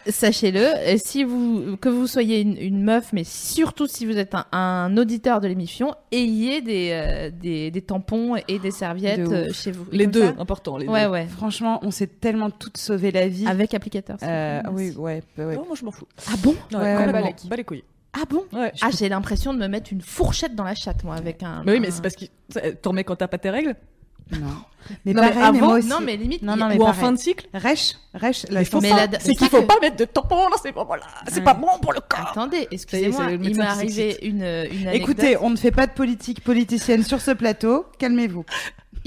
A: Sachez-le, et si vous que vous soyez une, une meuf, mais surtout si vous êtes un, un auditeur de l'émission, ayez des, euh, des, des tampons et des serviettes
B: De
A: euh, chez vous.
C: Les deux, important. Les
A: Ouais,
C: deux.
A: ouais.
B: Franchement, on s'est tellement toutes sauvé la vie.
A: Avec applicateur.
B: Euh, oui, ouais, bah ouais.
C: Non, moi je m'en fous.
A: Ah bon
C: Ouais,
B: Ouais,
C: les couilles.
A: Ah bon
C: Ouais.
A: Ah, j'ai l'impression de me mettre une fourchette dans la chatte, moi, avec un.
C: Mais oui, mais
A: un-
C: c'est parce que t'en mets quand t'as pas tes règles
B: Non. Mais
A: Non,
B: pareil, mais
A: avant-
B: moi aussi.
A: non, mais limite,
B: Non, mais
C: ou en fin de cycle.
B: Rêche, rêche, la
C: faut c'est qu'il faut
A: que-
C: pas mettre de tampon dans ces moments-là. C'est
B: Ouais.
C: pas bon pour le corps.
A: Attendez, excusez-moi, il m'est arrivé une, une anecdote.
B: Écoutez, on ne fait pas de politique politicienne sur ce plateau. Calmez-vous.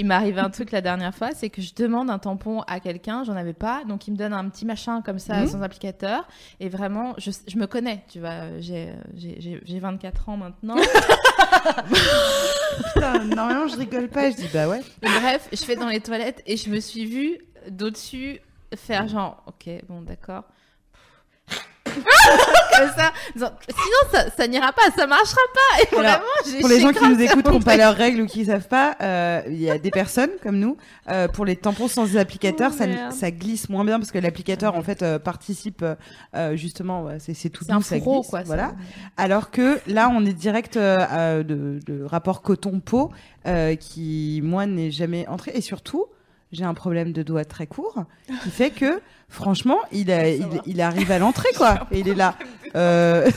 A: Il m'est arrivé un truc la dernière fois, c'est que je demande un tampon à quelqu'un, j'en avais pas, donc il me donne un petit machin comme ça
B: Mhm.
A: sans applicateur, et vraiment, je, je me connais, tu vois, j'ai j'ai- j'ai- j'ai 24 ans maintenant.
B: Putain, normalement, je rigole pas. Je dis, bah ouais.
A: Et bref, je fais dans les toilettes et je me suis vue d'au-dessus faire genre, ok, bon, d'accord. Ça, sinon ça, ça n'ira pas, ça marchera pas. Et
B: Alors,
A: vraiment, j'ai
B: Pour les gens qui nous écoutent, qui n'ont pas leurs règles ou qui savent pas, euh, il y a des personnes comme nous. euh, pour les tampons sans applicateur,
A: Oh,
B: ça, ça glisse moins bien parce que l'applicateur en fait euh, participe euh, euh, justement. ouais, c'est c'est tout doux,
A: un
B: ça
A: fourreau,
B: glisse,
A: quoi. ça.
B: Voilà. Alors que là, on est direct euh, de, de rapport coton-peau euh, qui, moi, n'est jamais entré. Et surtout, j'ai un problème de doigt très court qui fait que, franchement, il, a, il, il arrive à l'entrée, quoi. Et il est là. Euh...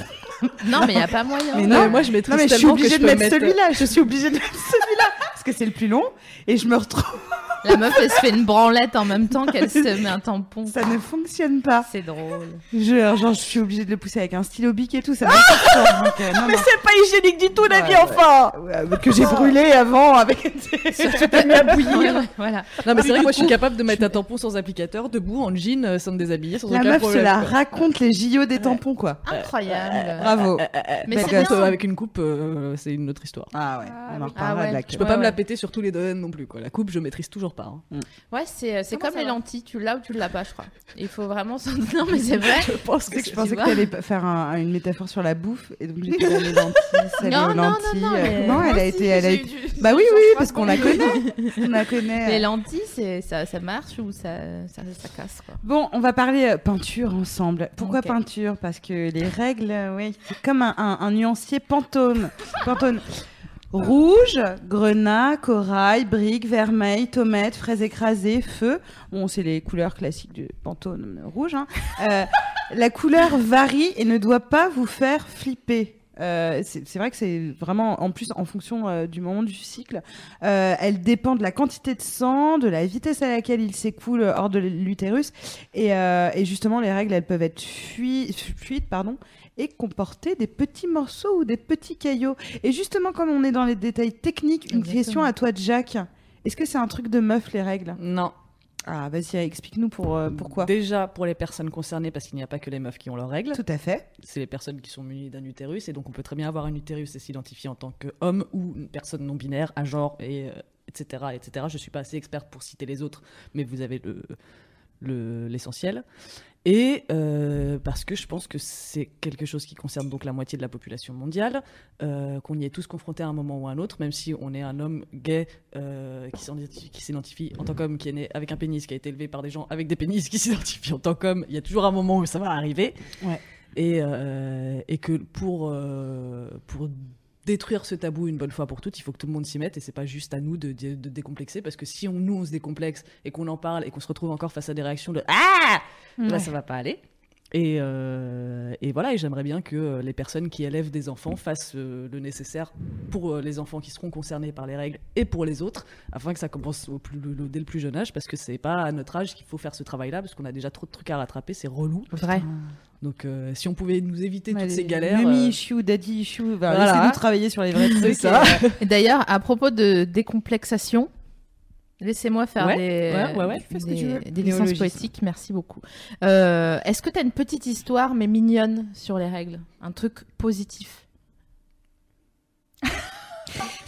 A: Non, mais il n'y a pas moyen.
B: Mais non,
C: Ouais, moi je maîtrise
B: Non, mais je suis obligée de mettre
C: mettre-
B: celui-là. Je suis obligée de mettre celui-là parce que c'est le plus long. Et je me retrouve
A: La meuf, elle se fait une branlette en même temps qu'elle se met un tampon.
B: Ça ne fonctionne pas.
A: C'est drôle.
B: Je, genre, je suis obligée de le pousser avec un stylo bic et tout. Ça donc, euh, non, non.
C: c'est pas hygiénique du tout,
B: la vie, enfin Que j'ai brûlé avant avec.
A: T'as mis à bouillir. voilà.
C: Non, mais c'est vrai que moi je suis capable de mettre un tampon sans applicateur, debout, en jean, euh, sans me déshabiller, sans
B: La
C: aucun
B: meuf
C: problème.
B: la
C: quoi.
B: raconte les JO des tampons, quoi.
A: Incroyable.
B: Bravo.
A: Mais
B: Belle
A: c'est bien.
C: Euh, avec une coupe, euh, c'est une autre histoire.
B: Ah ouais,
D: Ah
B: on en reparlera
A: Ah
B: de la
C: Je peux pas me la péter sur tous les domaines non plus. Quoi. La coupe, je maîtrise toujours pas. hein.
A: Ouais, c'est c'est
D: Comment
A: comme
D: ça
A: les
D: va
A: lentilles. Tu l'as ou tu l'as pas, je crois. Il faut vraiment. s'en- Non, mais c'est vrai.
C: Je pense
B: que je
A: tu
B: pensais que
A: vois.
B: tu allais faire un- une métaphore sur la bouffe et donc j'ai fait les lentilles, salées
A: Non,
B: aux
A: non, non,
B: lentilles.
A: non, mais-
B: non, elle a
D: aussi,
B: été, elle a
D: j'ai
B: été-
D: du-
B: Bah oui,
D: du
B: oui, parce qu'on la connaît. On la connaît.
A: Les lentilles, c'est ça, ça marche ou ça, ça, ça casse quoi.
B: Bon, on va parler euh, peinture ensemble. Pourquoi
A: Ok.
B: peinture? Parce que les règles, euh, oui, c'est comme un, un- un nuancier pantone. pantone. Rouge, grenat, corail, brique, vermeil, tomate, fraise écrasée, feu. Bon, c'est les couleurs classiques du pantone rouge. hein. Euh, la couleur varie et ne doit pas vous faire flipper. Euh, c'est vrai que c'est vraiment en plus en fonction euh, du moment du cycle. Elle dépend de la quantité de sang, de la vitesse à laquelle il s'écoule hors de l'utérus et, et justement les règles elles peuvent être fui- fluides pardon et comporter des petits morceaux ou des petits caillots. Et justement comme on est dans les détails techniques, une
A: Exactement.
B: question à toi Jack. Est-ce que c'est un truc de meuf les règles?
C: Non.
B: Ah vas-y explique-nous pour euh, pourquoi.
C: Déjà pour les personnes concernées, parce qu'il n'y a pas que les meufs qui ont leurs règles.
B: Tout à fait.
C: C'est les personnes qui sont munies d'un utérus. Et donc on peut très bien avoir un utérus et s'identifier en tant qu'homme ou une personne non binaire, à genre, et, euh, etc., etc. Je suis pas assez experte pour citer les autres, mais vous avez le- l'essentiel. Et euh, parce que je pense que c'est quelque chose qui concerne donc la moitié de la population mondiale, euh, qu'on y est tous confrontés à un moment ou à un autre, même si on est un homme gay euh, qui s'identifie- s'identifie en tant qu'homme, qui est né avec un pénis, qui a été élevé par des gens avec des pénis, qui s'identifient en tant qu'homme, il y a toujours un moment où ça va arriver.
B: Ouais.
C: Et, et que pour, pour détruire ce tabou une bonne fois pour toutes, il faut que tout le monde s'y mette et c'est pas juste à nous de, de, de décomplexer parce que si on, nous on se décomplexe et qu'on en parle et qu'on se retrouve encore face à des réactions de ah! Là ça va pas aller. Et, euh, et voilà, et j'aimerais bien que euh, les personnes qui élèvent des enfants fassent euh, le nécessaire pour euh, les enfants qui seront concernés par les règles et pour les autres, afin que ça commence au plus, le- dès le plus jeune âge, parce que c'est pas à notre âge qu'il faut faire ce travail-là, parce qu'on a déjà trop de trucs à rattraper, c'est relou.
A: Vrai.
C: Donc euh, si on pouvait nous éviter
B: Ouais,
C: toutes
B: les
C: ces galères.
B: Mummy
C: euh,
B: issue, daddy issue. Bah,
C: Voilà.
B: Laissez-nous travailler sur les vrais
C: C'est
B: trucs.
C: ça.
A: d'ailleurs, à propos de décomplexation, laissez-moi faire
C: Ouais,
A: des,
C: ouais, ouais, ouais,
B: fais ce que
A: des,
B: tu veux.
A: des licences poétiques. Merci beaucoup. Euh, Est-ce que tu as une petite histoire, mais mignonne, sur les règles? Un truc positif?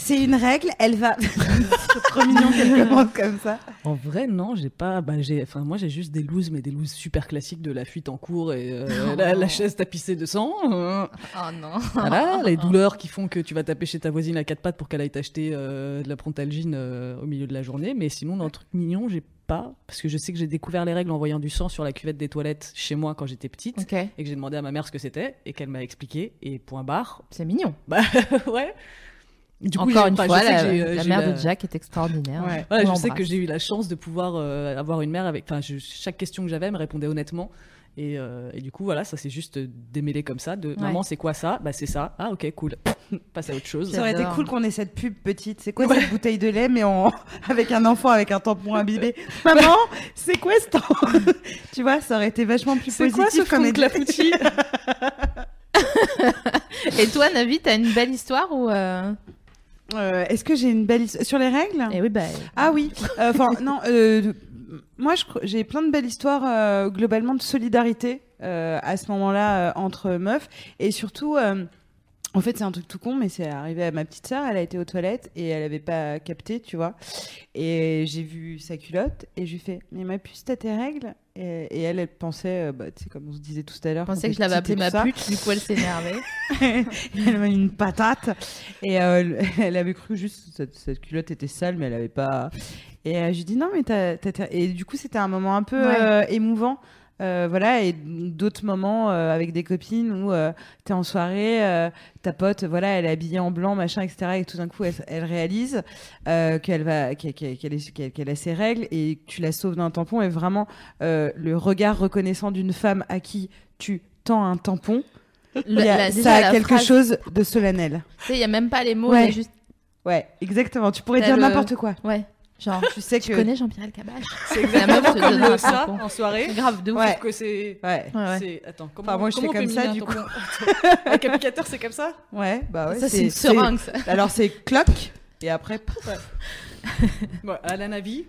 B: C'est une règle, elle va. c'est trop mignon qu'elle commence comme ça.
C: En vrai, non, j'ai pas. Bah, j'ai. Enfin, moi, j'ai juste des looses, mais des looses super classiques de la fuite en cours et euh, la, la chaise tapissée de sang. euh,
A: Oh non
C: voilà, les douleurs qui font que tu vas taper chez ta voisine à quatre pattes pour qu'elle aille t'acheter euh, de la prontalgine euh, au milieu de la journée. Mais sinon, dans le truc mignon, j'ai pas. Parce que je sais que j'ai découvert les règles en voyant du sang sur la cuvette des toilettes chez moi quand j'étais petite. Et que j'ai demandé à ma mère ce que c'était et qu'elle m'a expliqué. Et point barre.
A: c'est mignon.
C: Bah, ouais. Du
A: Encore
C: j'ai-
A: une fois, la,
C: euh,
A: la mère
C: la-
A: de Jack est extraordinaire.
B: Ouais.
A: On
C: je sais que j'ai eu la chance de pouvoir euh, avoir une mère avec. Enfin, je- chaque question que j'avais, elle me répondait honnêtement. Et, euh, et du coup, voilà, ça s'est juste démêlé comme ça. De maman, c'est quoi ça? Bah, c'est ça. Ah, ok, cool. Passe à autre chose.
B: Ça aurait été cool qu'on ait cette pub petite. C'est quoi cette bouteille de lait, mais en... avec un enfant avec un tampon imbibé Maman, c'est quoi ce temps? Tu vois, ça aurait été vachement plus
C: C'est
B: positif
C: quoi ce fond de
B: édi-
C: clafoutis?
A: Et toi, Navi, t'as une belle histoire ou euh...
B: Euh, Est-ce que j'ai une belle histoire sur les règles?
A: Eh oui, bah.
B: Ah oui. Euh, non. euh, moi, j'ai plein de belles histoires globalement de solidarité à ce moment-là entre meufs et surtout. en fait, c'est un truc tout con, mais c'est arrivé à ma petite sœur. Elle a été aux toilettes et elle avait pas capté, tu vois. Et j'ai vu sa culotte et je lui fais Mais ma puce, t'as tes règles? Et, et elle, elle pensait, euh, bah, tu sais, comme on se disait tout à l'heure. Quand
A: que je l'avais appelée ma
B: ça.
A: pute, du coup elle s'énervait.
B: elle m'a mis une patate et euh, elle avait cru juste que cette, cette culotte était sale mais elle avait pas et euh, je lui dis non mais t'as, t'as- t'as- et du coup c'était un moment un peu
A: Ouais.
B: euh, émouvant Euh, voilà et d'autres moments euh, avec des copines où euh, t'es en soirée euh, ta pote voilà elle est habillée en blanc machin etc et tout d'un coup elle, elle réalise qu'elle va qu'elle, qu'elle a ses règles et tu la sauves d'un tampon et vraiment le regard reconnaissant d'une femme à qui tu tends un tampon
A: Le-
B: a-
A: la-
B: ça a quelque
A: phrase,
B: chose de solennel.
A: Tu sais, il y a même pas les mots,
B: Ouais.
A: juste.
B: Ouais, exactement. Tu pourrais dire
A: le-
B: n'importe quoi.
A: Ouais. Genre,
B: Tu sais
A: tu
B: que.
A: connais Jean-Pierre Elkabbach
C: C'est exactement
A: te
C: comme le
A: un
C: ça en soirée.
A: Grave de ouf.
B: Ouais.
C: Que c'est.
B: Ouais.
C: Attends, comment,
B: Enfin, moi, je fais comme ça, du
C: Attends, Avec applicateur, c'est comme ça
B: Ouais, bah ouais.
A: ça, c'est une seringue, ça.
B: Alors, c'est cloc. Et après, pouf.
C: Bon, à la Navi.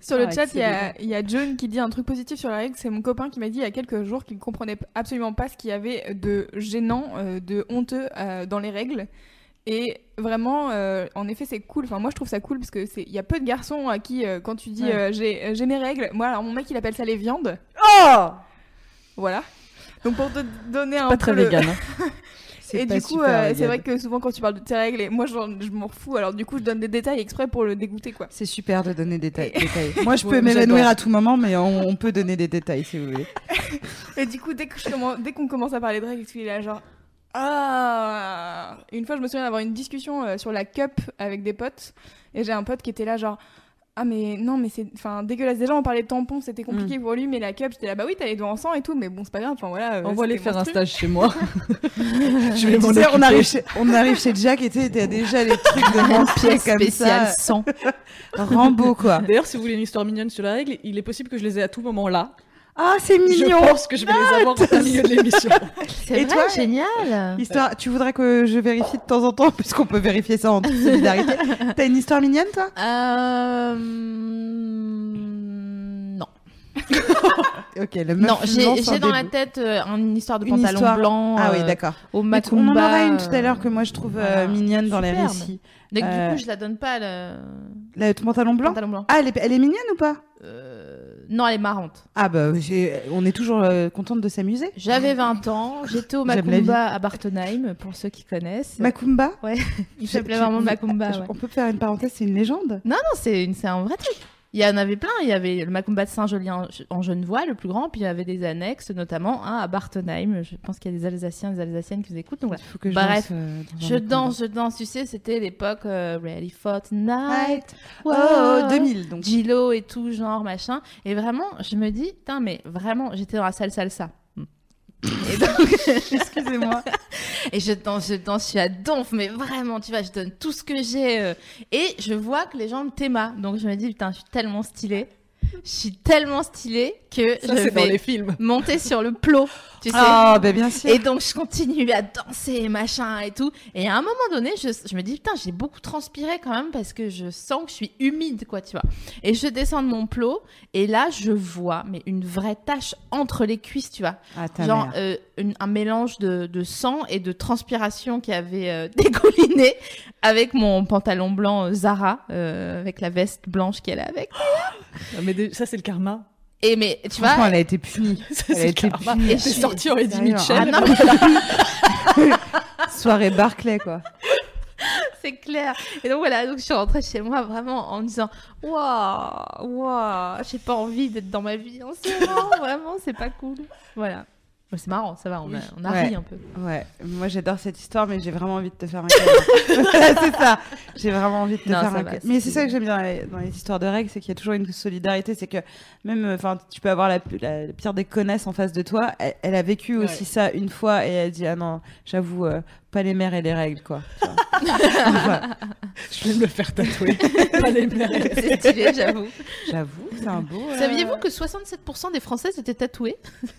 D: Sur le
B: Ah,
D: chat, il y, a- il y a John qui dit un truc positif sur la règle. C'est mon copain qui m'a dit il y a quelques jours qu'il ne comprenait absolument pas ce qu'il y avait de gênant, euh, de honteux euh, dans les règles. Et vraiment, euh, en effet, c'est cool. Enfin, moi, je trouve ça cool parce que c'est, il y a peu de garçons à qui, euh, quand tu dis
B: Ouais.
D: euh, j'ai, euh, j'ai mes règles, moi, alors mon mec, il appelle ça les viandes.
B: Oh
D: Voilà. Donc pour te donner un
C: Pas
D: peu
C: très
D: le-
C: vegan. hein.
B: C'est
D: Et
B: pas
D: du coup,
B: super
D: euh, c'est vrai que souvent quand tu parles de tes règles, et moi j'en- je m'en fous, alors du coup je donne des détails exprès pour le dégoûter quoi.
B: C'est super de donner des détails. détails. Moi, je peux
C: Ouais,
B: m'évanouir
C: j'adore.
B: à tout moment, mais on, on peut donner des détails si vous voulez.
D: Et du coup, dès que je commence, dès qu'on commence à parler de règles, il est là genre ah. Une fois, je me souviens d'avoir une discussion euh, sur la cup avec des potes, et j'ai un pote qui était là genre ah mais non mais c'est enfin dégueulasse déjà on parlait de tampons c'était compliqué pour lui mais la cup j'étais là bah oui t'as les doigts en sang et tout mais bon c'est pas grave enfin voilà euh,
C: Envoie-les
D: c'était
C: faire un stage chez moi. je vais
B: sais, on arrive chez, on arrive chez Jack et t'as déjà les trucs de vampire
A: Pièce
B: comme
A: spéciale
B: ça.
A: sang.
B: Rambo, quoi.
C: D'ailleurs, si vous voulez une histoire mignonne sur la règle, il est possible que je les ai à tout moment là.
B: Ah, c'est
C: Je
B: mignon
C: pense que je vais les avoir au milieu de l'émission.
A: C'est
B: Et
A: vrai,
B: toi
A: génial.
B: Histoire, tu voudrais que je vérifie de temps en temps, puisqu'on peut vérifier ça en toute solidarité. T'as une histoire mignonne, toi?
A: Euh... Non.
B: Ok, le meuf
A: Non, j'ai dans la tête euh, une histoire de
B: Une
A: pantalon
B: histoire.
A: blanc
B: Ah
A: euh,
B: oui, d'accord.
A: au
B: On en aura une tout à l'heure
A: euh,
B: que moi je trouve euh,
A: voilà.
B: mignonne dans les récits.
A: Donc
B: Euh,
A: du coup, je la donne pas le
B: Le pantalon blanc?
A: Pantalon blanc.
B: Ah, elle est, elle est mignonne ou pas?
A: Euh, Non, elle est marrante.
B: Ah bah, on est toujours euh, contente de s'amuser.
A: J'avais 20 ans, j'étais au. Macumba à Bartonheim, pour ceux qui connaissent.
B: Macumba?
A: Il s'appelait vraiment Macumba. Ouais.
B: On peut faire une parenthèse, c'est une légende?
A: Non, non, c'est une- c'est un vrai truc. Il y en avait plein. Il y avait le Macumba de Saint-Julien en Genevois, le plus grand, puis il y avait des annexes, notamment un à Bartonheim. Je pense qu'il y a des Alsaciens, des Alsaciennes qui nous écoutent. Donc voilà.
B: Il faut que je
A: Bref,
B: danse, euh, dans un
A: Je danse, je danse. Tu sais, c'était l'époque euh, Ready for Tonight.
B: Oh,
A: Wow.
B: 2000 donc.
A: Gilo et tout, genre machin. Et vraiment, je me dis, putain, mais vraiment, j'étais dans la salle salsa. Et donc,
B: Excusez-moi.
A: et je danse, je danse, je suis à donf, mais vraiment, tu vois, je donne tout ce que j'ai. euh, et je vois que les gens me. Donc je me dis, putain, je suis tellement stylée. Je suis tellement stylée que
C: Ça,
A: je
C: dans
A: vais
C: les films.
A: monter sur le plot, tu sais.
B: Ah, bah bien sûr.
A: Et donc je continue à danser, machin et tout. Et à un moment donné, je, je me dis, putain, j'ai beaucoup transpiré quand même parce que je sens que je suis humide, quoi, tu vois. Et je descends de mon plot et là, je vois, mais une vraie tache entre les cuisses, tu vois.
B: Ah,
A: Genre euh, une- un mélange de, de sang et de transpiration qui avait euh, dégouliné avec mon pantalon blanc euh, Zara, euh, avec la veste blanche qu'elle a avec.
C: Ah, Mais ça, c'est le karma.
A: Et mais tu vois,
B: elle a été punie.
C: Ça,
B: Elle a été
C: karma.
B: punie.
A: Et suis-
C: sorti en Eddie. Mitchell.
A: Ah non, mais
B: Soirée Barclay, quoi.
A: c'est clair. Et donc voilà, donc je suis rentrée chez moi vraiment en me disant waouh, waouh, j'ai pas envie d'être dans ma vie en ce moment, vraiment, c'est pas cool. Voilà. C'est marrant, ça va, on a, on a
B: Ouais.
A: ri un peu.
B: Ouais, moi j'adore cette histoire, mais j'ai vraiment envie de te faire un câlin. C'est ça. J'ai vraiment envie de te
A: Non,
B: faire un câlin. Mais c'est ça que j'aime bien dans les, dans les histoires de règles, c'est qu'il y a toujours une solidarité. C'est que même, euh, enfin, tu peux avoir la, la- la pire des connaisses en face de toi. Elle, elle a vécu
C: Ouais.
B: aussi ça une fois et elle dit ah non, j'avoue, euh, pas les mères et les règles quoi. Enfin,
C: Je vais me le faire tatouer. Pas les mères.
A: C'est stylé, j'avoue.
B: j'avoue, c'est un beau. euh,
A: Saviez-vous que 67% des Françaises étaient tatouées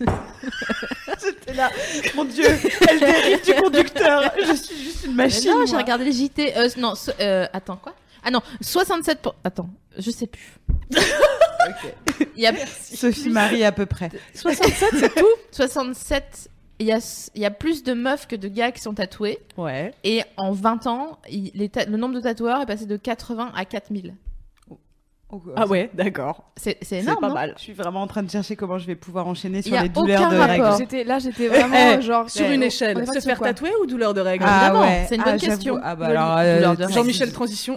B: J'étais là, mon Dieu, elle dérive du conducteur. Je suis juste une machine.
A: Non, j'ai regardé les JT. Euh, non, so- euh, attends, quoi? Ah non, 67%. pour- Attends, je sais plus. Il y a
B: Sophie Marie à peu près.
A: 67, c'est tout? 67. Il y, a, il y a plus de meufs que de gars qui sont tatoués.
C: Ouais.
A: Et en 20 ans, il- les ta- le nombre de tatoueurs est passé de 80 à 4000.
C: Ah ouais, d'accord.
A: C'est c'est
C: C'est
A: énorme.
C: pas
A: non
C: mal.
B: Je suis vraiment en train de chercher comment je vais pouvoir enchaîner sur
A: y a
B: les douleurs
A: aucun
B: de règles.
D: J'étais là, j'étais vraiment
B: Eh,
D: genre
C: Sur
D: ouais,
C: une échelle, se faire tatouer ou douleur de règles?
A: Évidemment, c'est une bonne
B: j'avoue.
A: question.
B: Ah bah euh.
C: Jean-Michel Transition.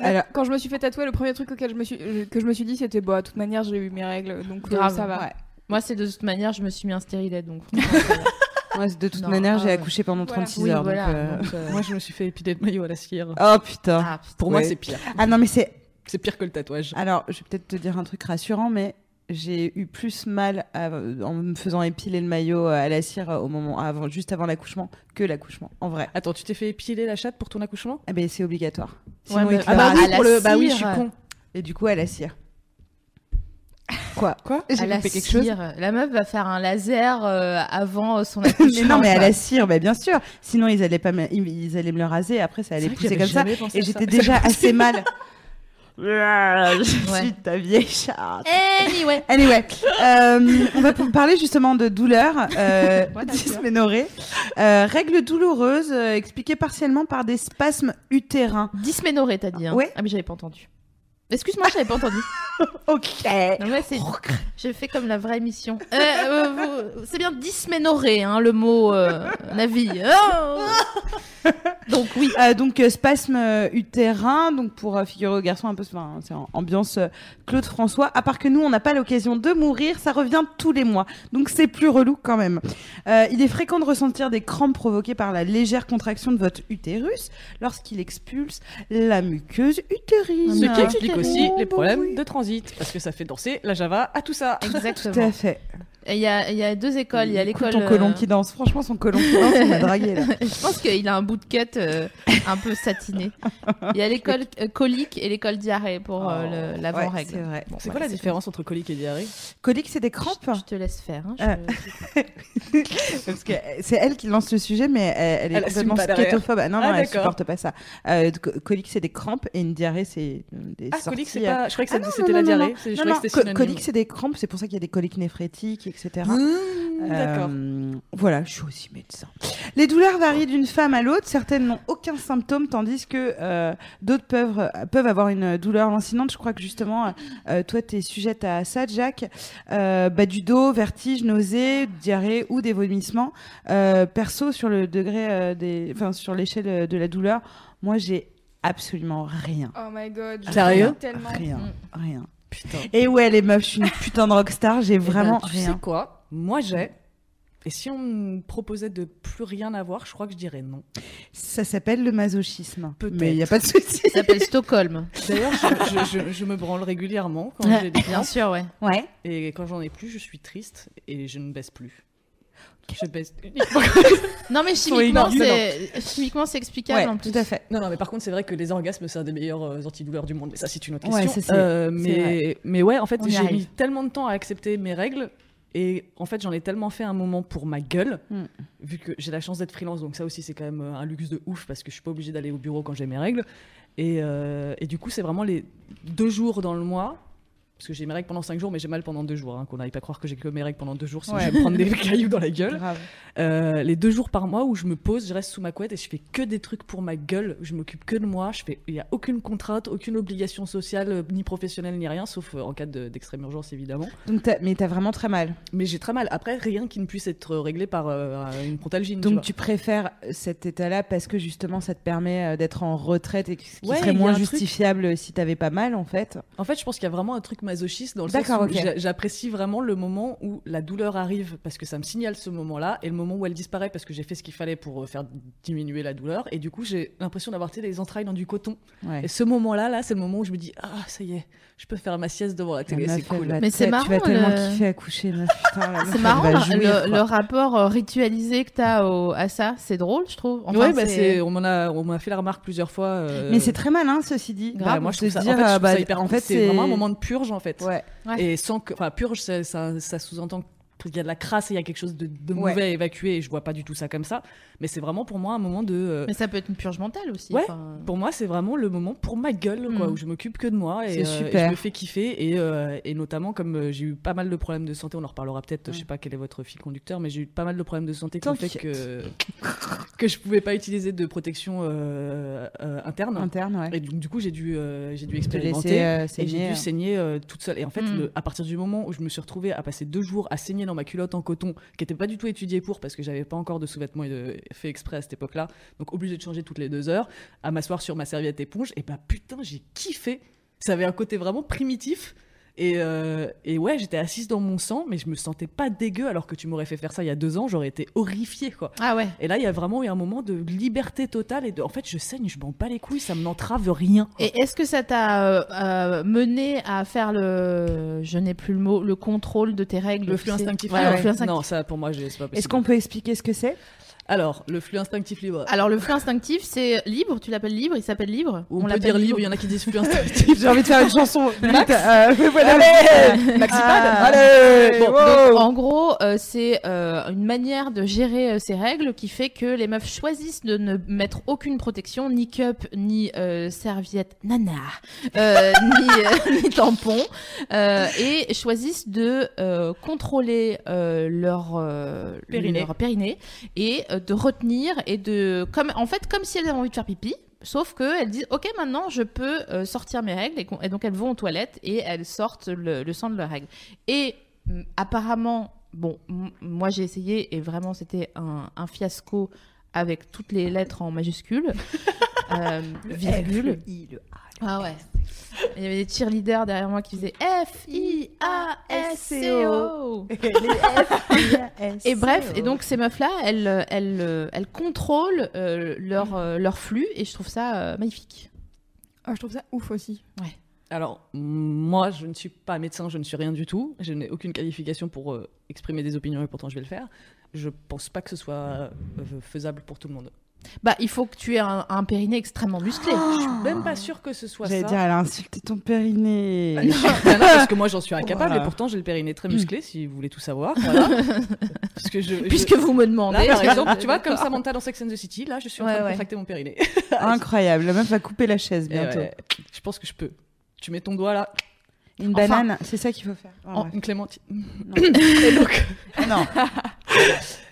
B: alors,
D: Quand je me suis fait tatouer, le premier truc auquel je me suis, que je me suis dit, c'était bah, de toute manière, j'ai eu mes règles, donc euh,
A: Grave.
D: ça va.
B: ouais.
A: Moi, c'est de toute manière, je me suis mis un stérilet. Donc.
B: Moi, de toute
A: Non,
B: manière,
A: ah
B: j'ai
A: ouais.
B: accouché pendant
D: Voilà.
B: 36
A: Oui,
B: heures.
A: voilà,
B: donc, euh,
A: donc, euh,
C: Moi, je me suis fait épiler de maillot à la cire.
B: Oh putain.
A: ah, putain.
C: Pour moi,
B: Ouais.
C: c'est pire.
B: Ah non, mais c'est.
C: C'est pire que le tatouage.
B: Alors, je vais peut-être te dire un truc rassurant, mais j'ai eu plus mal à- en me faisant épiler le maillot à la cire au moment avant, juste avant l'accouchement que l'accouchement. En vrai.
C: Attends, tu t'es fait épiler la chatte pour ton accouchement?
B: Eh ben, c'est obligatoire.
A: Ouais,
B: Sinon,
A: mais-
B: il te
C: Ah bah oui, pour le... bah oui, je suis con.
B: Et du coup, à la cire. Quoi
C: Quoi
B: J'ai loupé quelque chose.
A: La meuf va faire un laser euh, avant son accouchement.
B: non, mais à la cire, bah, bien sûr. Sinon, ils allaient pas, me- ils, allaient me le raser. Après, ça allait pousser comme ça. Et j'étais déjà assez mal. Je
A: Ouais.
B: suis ta vieille chatte.
A: Anyway.
B: Anyway, euh, on va parler justement de douleur euh, dysménorrhée. Euh, règles douloureuses euh, expliquées partiellement par des spasmes utérins.
A: Dysménorrhée, t'as dit. Hein.
B: Ouais.
A: Ah, mais j'avais pas entendu. Excuse-moi, j'avais pas entendu.
B: Ok.
A: Non, mais c'est. J'ai fait comme la vraie émission. Euh, euh, vous- C'est bien dysménorrhée, hein, le mot euh, Navi. Oh Donc oui.
B: Euh, donc spasme utérin, donc pour euh, figurer aux garçons un peu, enfin, c'est ambiance euh, Claude François. À part que nous, on n'a pas l'occasion de mourir, ça revient tous les mois, donc c'est plus relou quand même. Euh, il est fréquent de ressentir des crampes provoquées par la légère contraction de votre utérus lorsqu'il expulse la muqueuse utérine.
C: Ce qui explique aussi
B: Oh,
C: les
B: bah
C: problèmes de transit, parce que ça fait danser la Java à tout ça.
B: Tout à
A: Exactement.
B: fait.
A: Il y a, il y a deux écoles. Il y a l'école.
B: ton colon
A: euh,
B: qui danse. Franchement, son colon qui danse, on m'a dragué là.
A: Je pense qu'il a un bout de cut euh, un peu satiné. Il y a l'école euh, colique et l'école diarrhée pour euh,
B: Oh, Ouais,
A: l'avant-règle.
B: c'est vrai.
C: C'est
B: Ouais,
C: quoi la différence entre colique et diarrhée?
B: Colique, c'est des crampes
A: Je te laisse faire. hein, je-.
B: Parce que c'est elle qui lance le sujet, mais elle, elle est
C: Elle
B: complètement. Ah non,
C: Ah,
B: non, elle supporte pas ça. Euh, co- colique, c'est des crampes et une diarrhée, c'est des
C: Ah,
B: sorties.
C: colique, c'est pas. Je croyais que
B: Ah
C: c'était
B: non,
C: la
B: non,
C: diarrhée.
B: colique, c'est des crampes, c'est pour ça qu'il y a des coliques néphrétiques, etc.
C: Mmh, D'accord.
B: Euh, voilà, je suis aussi médecin. Les douleurs varient d'une femme à l'autre. Certaines n'ont aucun symptôme, tandis que euh, d'autres peuvent, peuvent avoir une douleur lancinante. Je crois que justement, euh, toi, tu es sujette à ça, Jack. Euh, bas du dos, vertige, nausée, diarrhée ou des vomissements. Euh, perso, sur le degré euh, des, enfin, sur l'échelle de la douleur, moi, j'ai absolument rien.
D: Oh my god. je
C: Sérieux.
B: Rien, rien.
C: Putain.
B: Et ouais, les meufs, je suis une putain de rockstar. J'ai
C: Eh ben,
B: vraiment
C: tu
B: rien.
C: sais quoi? Moi j'ai. Et si on me proposait de plus rien avoir, je crois que je dirais non.
B: Ça s'appelle le masochisme.
C: Peut-être.
B: Mais il n'y a pas de souci.
A: Ça s'appelle Stockholm.
C: D'ailleurs, je, je- je- je me branle régulièrement quand j'ai des
A: Bien sûr, ouais.
B: Ouais.
C: Et quand j'en ai plus, je suis triste et je ne baisse plus. Je baisse uniquement.
A: Non, mais chimiquement, c'est chimiquement c'est explicable
B: Ouais,
A: en plus.
B: tout à fait.
C: Non, non, mais par contre, c'est vrai que les orgasmes, c'est un des meilleurs euh, antidouleurs du monde. Mais ça, c'est une autre
B: Ouais,
C: question.
B: ça,
C: Euh, mais, mais ouais, en fait, j'ai
A: arrive.
C: mis tellement de temps à accepter mes règles. Et en fait, j'en ai tellement fait un moment pour ma gueule,
B: Mm.
C: vu que j'ai la chance d'être freelance. Donc, ça aussi, c'est quand même euh, un luxe de ouf parce que je suis pas obligée d'aller au bureau quand j'ai mes règles. Et, euh, et du coup, c'est vraiment les deux jours dans le mois. Parce que j'ai mes règles pendant cinq jours, mais j'ai mal pendant deux jours. Hein, qu'on n'aille pas croire que j'ai que mes règles pendant deux jours, sinon
B: Ouais.
C: je vais me prendre des cailloux dans la gueule. Euh, les deux jours par mois où je me pose, je reste sous ma couette et je fais que des trucs pour ma gueule. Je m'occupe que de moi. Je fais, il y a aucune contrainte, aucune obligation sociale, euh, ni professionnelle, ni rien, sauf euh, en cas de- d'extrême urgence évidemment.
B: Donc, t'as- mais t'as vraiment très mal.
C: Mais j'ai très mal. Après, rien qui ne puisse être réglé par euh, une frontalgine.
B: Donc,
C: tu
B: tu préfères cet état-là parce que justement, ça te permet d'être en retraite et ce qui
C: Ouais,
B: serait moins
C: un truc-
B: justifiable si t'avais pas mal, en fait?
C: En fait, je pense qu'il y a vraiment un truc masochiste dans le sens où j'apprécie vraiment le moment où la douleur arrive parce que ça me signale ce moment-là et le moment où elle disparaît parce que j'ai fait ce qu'il fallait pour euh, faire diminuer la douleur et du coup j'ai l'impression d'avoir tu sais, les entrailles dans du coton.
B: Ouais.
C: Et ce moment-là, là, c'est le moment où je me dis ah ça y est, je peux faire ma sieste devant la télé, c'est cool.
A: Mais c'est
B: Tu vas
A: marrant,
B: tellement
A: le-
B: kiffer meuf,
A: C'est marrant le,
B: jouir,
A: le-
B: quoi.
A: le rapport euh, ritualisé que t'as au- à ça. C'est drôle, je trouve. Enfin,
C: ouais, bah, c'est, on m'en a, on m'a fait la remarque plusieurs fois. euh,
B: Mais c'est très malin, ceci dit.
C: bah,
B: Grave,
C: moi, je trouve ça,
B: dire,
C: en fait, je trouve
B: bah,
C: ça hyper
B: en
C: cool.
B: fait,
C: c'est vraiment un moment de purge, en fait.
B: Ouais.
C: Et sans que, enfin, purge, ça, ça, ça sous-entend qu'il y a de la crasse et il y a quelque chose de, de
B: Ouais.
C: mauvais à évacuer et je vois pas du tout ça comme ça. Mais c'est vraiment pour moi un moment de. euh,
A: Mais ça peut être une purge mentale aussi.
C: Ouais. Pour moi, c'est vraiment le moment pour ma gueule, quoi,
A: Mm.
C: où je m'occupe que de moi et, euh, et je me fais kiffer. Et, euh, et notamment, comme euh, j'ai eu pas mal de problèmes de santé, on en reparlera peut-être, je sais pas quel est votre fil conducteur, mais j'ai eu pas mal de problèmes de santé qui ont fait que, que je pouvais pas utiliser de protection euh, euh, interne.
B: Interne, ouais.
C: Et donc, du coup, j'ai dû, euh, j'ai dû
B: Te
C: expérimenter.
B: laisser euh,
C: Et j'ai
B: saigner.
C: dû saigner euh, toute seule. Et en fait,
A: Mm.
C: le- à partir du moment où je me suis retrouvée à passer deux jours à saigner dans ma culotte en coton, qui n'était pas du tout étudiée pour, parce que j'avais pas encore de sous-vêtements fait exprès à cette époque-là, donc obligée de changer toutes les deux heures, à m'asseoir sur ma serviette éponge, et bah putain, j'ai kiffé. Ça avait un côté vraiment primitif. Et, euh, et ouais, j'étais assise dans mon sang, mais je me sentais pas dégueu alors que tu m'aurais fait faire ça il y a deux ans, j'aurais été horrifiée quoi.
A: Ah ouais.
C: Et là, il y a vraiment eu un moment de liberté totale et de, en fait, je saigne, je m'en bats les couilles, ça me n'entrave rien.
A: Et est-ce que ça t'a euh, euh, mené à faire le, je n'ai plus le mot, le contrôle de tes règles
C: Le flux
A: sais?
C: instinctif.
A: Ouais, le flux instinctif.
C: Non, ça pour moi, c'est pas possible.
B: Est-ce qu'on peut expliquer ce que c'est?
C: Alors, le flux instinctif libre.
A: Alors le flux instinctif, c'est libre. Tu l'appelles libre. Il s'appelle libre.
C: Ou on, peut dire libre, il y en a qui disent flux instinctif.
B: J'ai envie de faire une chanson. Vite, euh, voilà.
C: Allez Maxipad
B: Ah.
C: Allez
A: Bon,
B: Wow.
A: donc, en gros, euh, c'est euh, une manière de gérer euh, ces règles qui fait que les meufs choisissent de ne mettre aucune protection, ni cup, ni euh, serviette nana, euh, ni, euh, ni tampon, euh, et choisissent de euh, contrôler euh, leur, euh,
C: Périnée.
A: leur périnée et euh, de retenir et de, comme, en fait, comme si elles avaient envie de faire pipi. Sauf que elles disent ok maintenant je peux euh, sortir mes règles et, donc elles vont aux toilettes et elles sortent le, le sang de leurs règles. Et mm, apparemment, bon, moi j'ai essayé et vraiment c'était un, un fiasco avec toutes les lettres en majuscules, euh, virgule. Ah ouais. Il y avait des cheerleaders derrière moi qui faisaient F I A S C O. Et bref, et donc ces meufs là, elles, elles, elles contrôlent euh, leur euh, leur flux et je trouve ça euh, magnifique.
D: Ah, je trouve ça ouf aussi.
C: Alors, moi, je ne suis pas médecin, je ne suis rien du tout. Je n'ai aucune qualification pour euh, exprimer des opinions et pourtant je vais le faire. Je pense pas que ce soit euh, faisable pour tout le monde.
A: Bah, il faut que tu aies un, un périnée extrêmement musclé.
C: Je suis même pas sûre que ce soit ça.
B: J'allais dire, elle a insulté ton périnée.
C: Ah non, non, parce que moi j'en suis incapable
B: Voilà.
C: et pourtant j'ai le périnée très musclé si vous voulez tout savoir. Voilà. parce que je, je-
A: Puisque vous me demandez.
C: là par exemple, tu vois comme. Samantha dans Sex and the City, là je suis en
A: Ouais,
C: train de
A: ouais.
C: contracter mon périnée.
B: Incroyable. La meuf va couper la chaise bientôt.
C: ouais, je pense que je peux. Tu mets ton doigt là,
B: Une
A: Enfin-
B: banane, c'est ça qu'il faut faire. Oh,
C: en une clémentine.
B: Non.
C: Et donc,
B: non.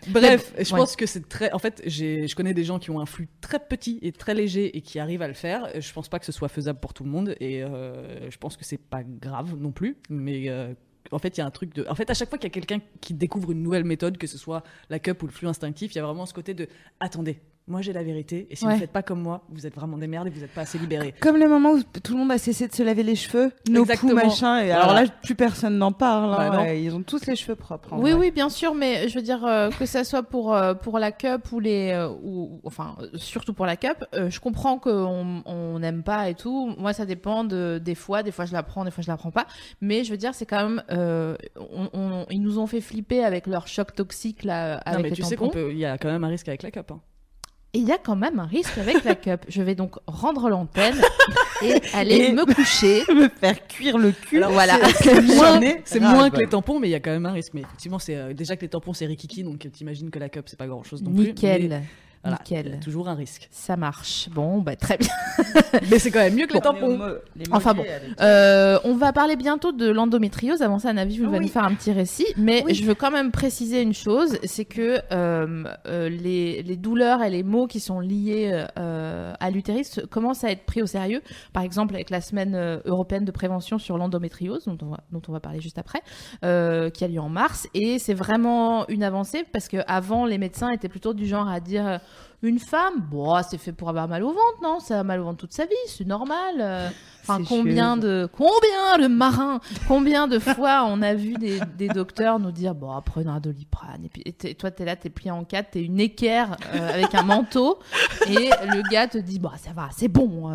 C: Bref, je
A: ouais.
C: pense que c'est très. En fait, je connais des gens qui ont un flux très petit et très léger et qui arrivent à le faire. Je pense pas que ce soit faisable pour tout le monde et euh, je pense que c'est pas grave non plus. Mais euh, en fait, il y a un truc de. En fait, à chaque fois qu'il y a quelqu'un qui découvre une nouvelle méthode, que ce soit la cup ou le flux instinctif, il y a vraiment ce côté de attendez. Moi, j'ai la vérité, et si
A: Ouais.
C: vous faites pas comme moi, vous êtes vraiment des merdes et vous n'êtes pas assez libérés.
B: Comme le moment où tout le monde a cessé de se laver les cheveux, nos poux, machin. Et alors là, plus personne n'en parle. hein,
C: Bah
B: ils ont tous les cheveux propres.
A: Oui,
B: vrai.
A: oui, bien sûr, mais je veux dire euh, que ça soit pour euh, pour la cup ou les euh, ou enfin surtout pour la cup, euh, je comprends qu'on on n'aime pas et tout. Moi, ça dépend de des fois. Des fois, je la prends, des fois, je la prends pas. Mais je veux dire, c'est quand même euh, on, on- ils nous ont fait flipper avec leur choc toxique là avec
C: non, mais
A: les
C: tu sais
A: tampons.
C: qu'on peut. Il y a quand même un risque avec la cup. hein.
A: Et il y a quand même un risque avec la cup. Je vais donc rendre l'antenne et aller
B: Et-
A: me coucher.
B: me faire cuire le cul.
C: Alors,
A: Voilà.
C: C'est moins, que les tampons, mais il y a quand même un risque. Mais effectivement, c'est euh, déjà que les tampons c'est rikiki, donc t'imagines que la cup c'est pas grand chose non plus.
A: Nickel,
C: voilà,
A: nickel.
C: toujours un risque.
A: Ça marche. Bon, bah très bien.
C: Mais c'est quand même mieux que les
B: Bon,
C: tampons.
B: mo- les
A: Enfin
B: mollets,
A: bon. Euh, on va parler bientôt de l'endométriose. Avant ça, Navi va
B: Oui.
A: nous faire un petit récit. Mais
B: Oui.
A: je veux quand même préciser une chose, c'est que euh, euh, les, les douleurs et les maux qui sont liés euh, à l'utérus commencent à être pris au sérieux. Par exemple, avec la semaine euh, européenne de prévention sur l'endométriose, dont on va, dont on va parler juste après, euh, qui a lieu en mars. Et c'est vraiment une avancée parce que avant, les médecins étaient plutôt du genre à dire une femme, bon, c'est fait pour avoir mal au ventre, non? Ça a mal au ventre toute sa vie, c'est normal. Euh. Enfin, combien de combien de marins, combien de fois on a vu des, des docteurs nous dire bon prenez un doliprane et puis et toi t'es là t'es plié en quatre t'es une équerre euh, avec un manteau et le gars te dit bon ça va c'est bon euh,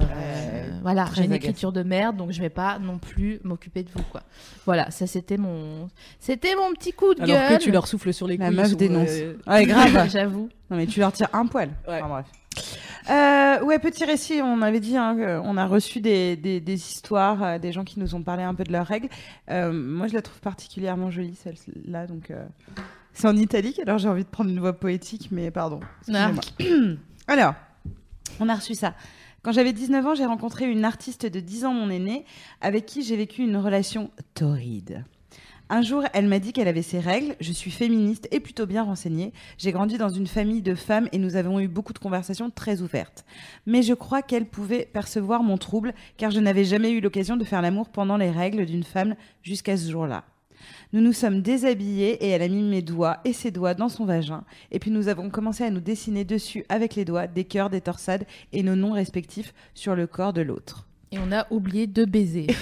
A: voilà
B: très
A: j'ai une écriture de merde donc je vais pas non plus m'occuper de vous quoi voilà ça c'était mon c'était mon petit coup de
C: Alors
A: gueule
C: que tu leur souffles sur les
B: La
C: couilles.
B: meuf
C: ils sont,
B: dénonce.
C: euh,
B: Ouais, grave.
A: j'avoue
B: Non, mais tu leur tires un poil.
C: Ouais.
B: Enfin, bref. Euh, ouais, petit récit. On avait dit, hein, on a reçu des, des, des histoires, euh, des gens qui nous ont parlé un peu de leurs règles. Euh, moi, je la trouve particulièrement jolie, celle-là. Donc, euh, c'est en italique, alors j'ai envie de prendre une voix poétique, mais pardon. Excusez-moi. alors, on a reçu ça. Quand j'avais 19 ans, j'ai rencontré une artiste de 10 ans, mon aînée, avec qui j'ai vécu une relation torride. Un jour, elle m'a dit qu'elle avait ses règles. Je suis féministe et plutôt bien renseignée. J'ai grandi dans une famille de femmes et nous avons eu beaucoup de conversations très ouvertes. Mais je crois qu'elle pouvait percevoir mon trouble car je n'avais jamais eu l'occasion de faire l'amour pendant les règles d'une femme jusqu'à ce jour-là. Nous nous sommes déshabillés et elle a mis mes doigts et ses doigts dans son vagin. Et puis nous avons commencé à nous dessiner dessus avec les doigts des cœurs, des torsades et nos noms respectifs sur le corps de l'autre.
A: Et on a oublié de baiser.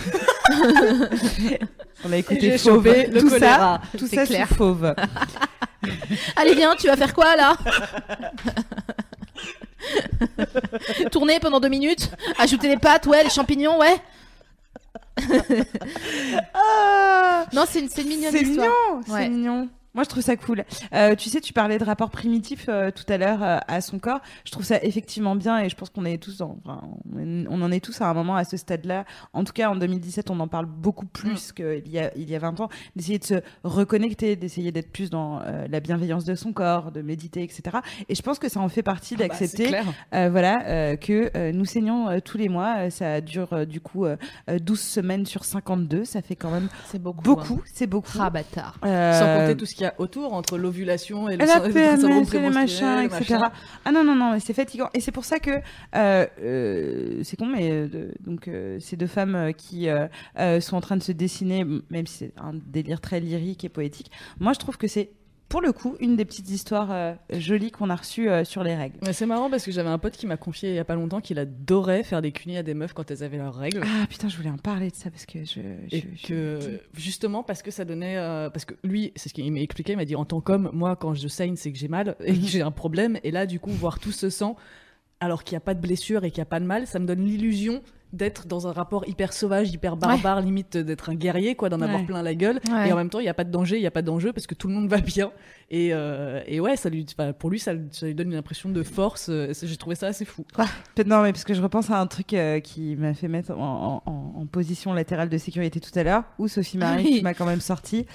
B: On a écouté Fauve.
C: le
B: tout ça,
C: choléra.
B: tout
A: C'est
B: ça
A: clair.
B: sous Fauve.
A: Allez, viens, tu vas faire quoi là? Tourner pendant deux minutes Ajouter les pâtes, ouais, les champignons, ouais
B: Ah,
A: Non, c'est une, c'est une mignonne
B: c'est mignon, c'est
A: Ouais.
B: mignon. Moi, je trouve ça cool. Euh, tu sais, tu parlais de rapport primitif euh, tout à l'heure euh, à son corps. Je trouve ça effectivement bien et je pense qu'on est tous, enfin, on en est tous à un moment à ce stade-là. En tout cas, en 2017, on en parle beaucoup plus qu'il y a il y a 20 ans. D'essayer de se reconnecter, d'essayer d'être plus dans la bienveillance de son corps, de méditer, etc. Et je pense que ça en fait partie
C: Ah bah,
B: d'accepter. voilà, que nous saignons tous les mois. Ça dure du coup euh, euh, 12 semaines sur 52. Ça fait quand même
A: C'est beaucoup.
B: beaucoup. C'est beaucoup.
A: Ah, bâtard.
C: Sans compter tout ce qu'il y a autour, entre l'ovulation et le
B: la
C: syndrome
B: et les machins, etc.
C: machin.
B: Ah non, non, non, mais c'est fatigant. Et c'est pour ça que euh, euh, c'est con, mais euh, donc ces deux femmes qui sont en train de se dessiner, même si c'est un délire très lyrique et poétique, moi je trouve que c'est pour le coup une des petites histoires euh, jolies qu'on a reçues euh, sur les règles.
C: Mais c'est marrant parce que j'avais un pote qui m'a confié il y a pas longtemps qu'il adorait faire des cunis à des meufs quand elles avaient leurs règles.
B: Ah putain, je voulais en parler de ça parce que je. je-
C: Et
B: je-
C: que justement parce que ça donnait euh, parce que lui c'est ce qu'il m'a expliqué il m'a dit en tant qu'homme moi quand je saigne c'est que j'ai mal et que j'ai un problème et là du coup voir tout ce sang alors qu'il n'y a pas de blessure et qu'il n'y a pas de mal ça me donne l'illusion d'être dans un rapport hyper sauvage hyper barbare limite d'être un guerrier quoi d'en avoir plein la gueule
A: Ouais.
C: et en même temps il n'y a pas de danger il n'y a pas d'enjeu parce que tout le monde va bien et, euh, et ouais ça lui pour lui ça, ça lui donne une impression de force euh, j'ai trouvé ça assez fou
B: Peut-être non, mais parce que je repense à un truc euh, qui m'a fait mettre en, en- position latérale de sécurité tout à l'heure, ou Sophie Marie
A: Oui.
B: m'a quand même sorti.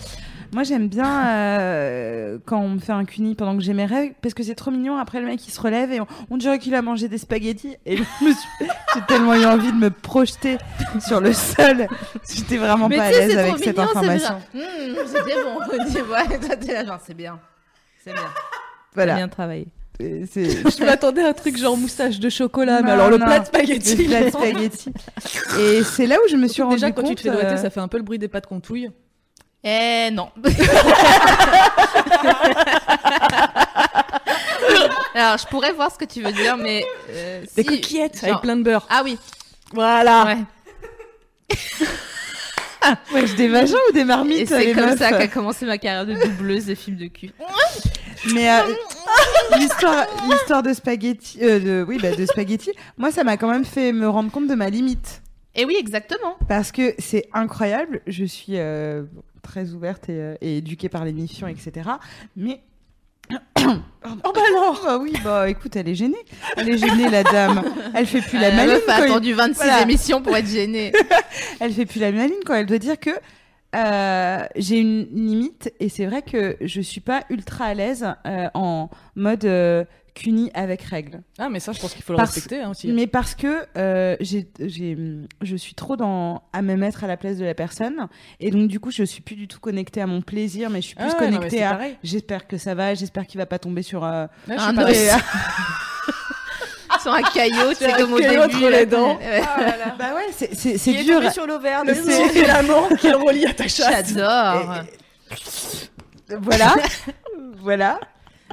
B: Moi, j'aime bien euh, quand on me fait un cuni pendant que j'ai mes règles, parce que c'est trop mignon. Après, le mec il se relève et on, on dirait qu'il a mangé des spaghettis. Et j'ai tellement eu envie de me projeter sur le sol. J'étais vraiment
A: Mais
B: pas à l'aise avec cette information.
A: bien. Mmh, C'était bon. On dit, ouais, toi, t'es là, genre, c'est bien. C'est bien.
B: Voilà.
A: Bien travaillé.
B: C'est-
C: je m'attendais à un truc genre moustache de chocolat mais
B: Non,
C: alors le plat de spaghetti
B: de. Et c'est là où je me suis rendu
C: déjà quand
B: compte.
C: tu te fais doigter
B: euh,
C: ça fait un peu le bruit des pâtes qu'on touille
A: Eh non. Alors, je pourrais voir ce que tu veux dire, mais. euh,
C: Des
A: si-
C: coquillettes
A: genre-
C: avec plein de beurre.
A: Ah oui.
C: Voilà.
A: Ouais.
B: Ouais, des vagins ou des
A: Et
B: marmites
A: c'est comme
B: meufs
A: ça qu'a commencé ma carrière de doubleuse de films de cul.
B: Mais euh, l'histoire, l'histoire de spaghetti, euh, de, oui, bah, de spaghetti, moi, ça m'a quand même fait me rendre compte de ma limite.
A: Et oui, exactement.
B: Parce que c'est incroyable. Je suis euh, très ouverte et, et éduquée par l'émission, etc. Mais. Oh bah alors Ah oui, bah écoute, elle est gênée. Elle est gênée, la dame. Elle fait plus la
A: Euh,
B: maline.
A: meuf a attendu 26
B: Voilà.
A: émissions pour être gênée.
B: Elle fait plus la maline quand elle doit dire que euh, j'ai une limite et c'est vrai que je suis pas ultra à l'aise euh, en mode euh, cuni avec règles.
C: Ah, mais ça, je pense qu'il faut le
B: Parce-
C: respecter hein, aussi.
B: Mais parce que euh, j'ai, j'ai, je suis trop dans à me mettre à la place de la personne et donc du coup je suis plus du tout connectée à mon plaisir, mais je suis plus
C: Ah non,
B: connectée
C: c'est
B: à. J'espère que ça va, j'espère qu'il va pas tomber sur. euh,
A: Un Sur un caillot, c'est comme au début.
C: les dents.
A: Ouais.
B: bah ouais, c'est, c'est, c'est dur.
D: sur l'ovaire.
C: Le petit filament qui le relie à ta chatte.
A: J'adore.
B: Voilà, voilà.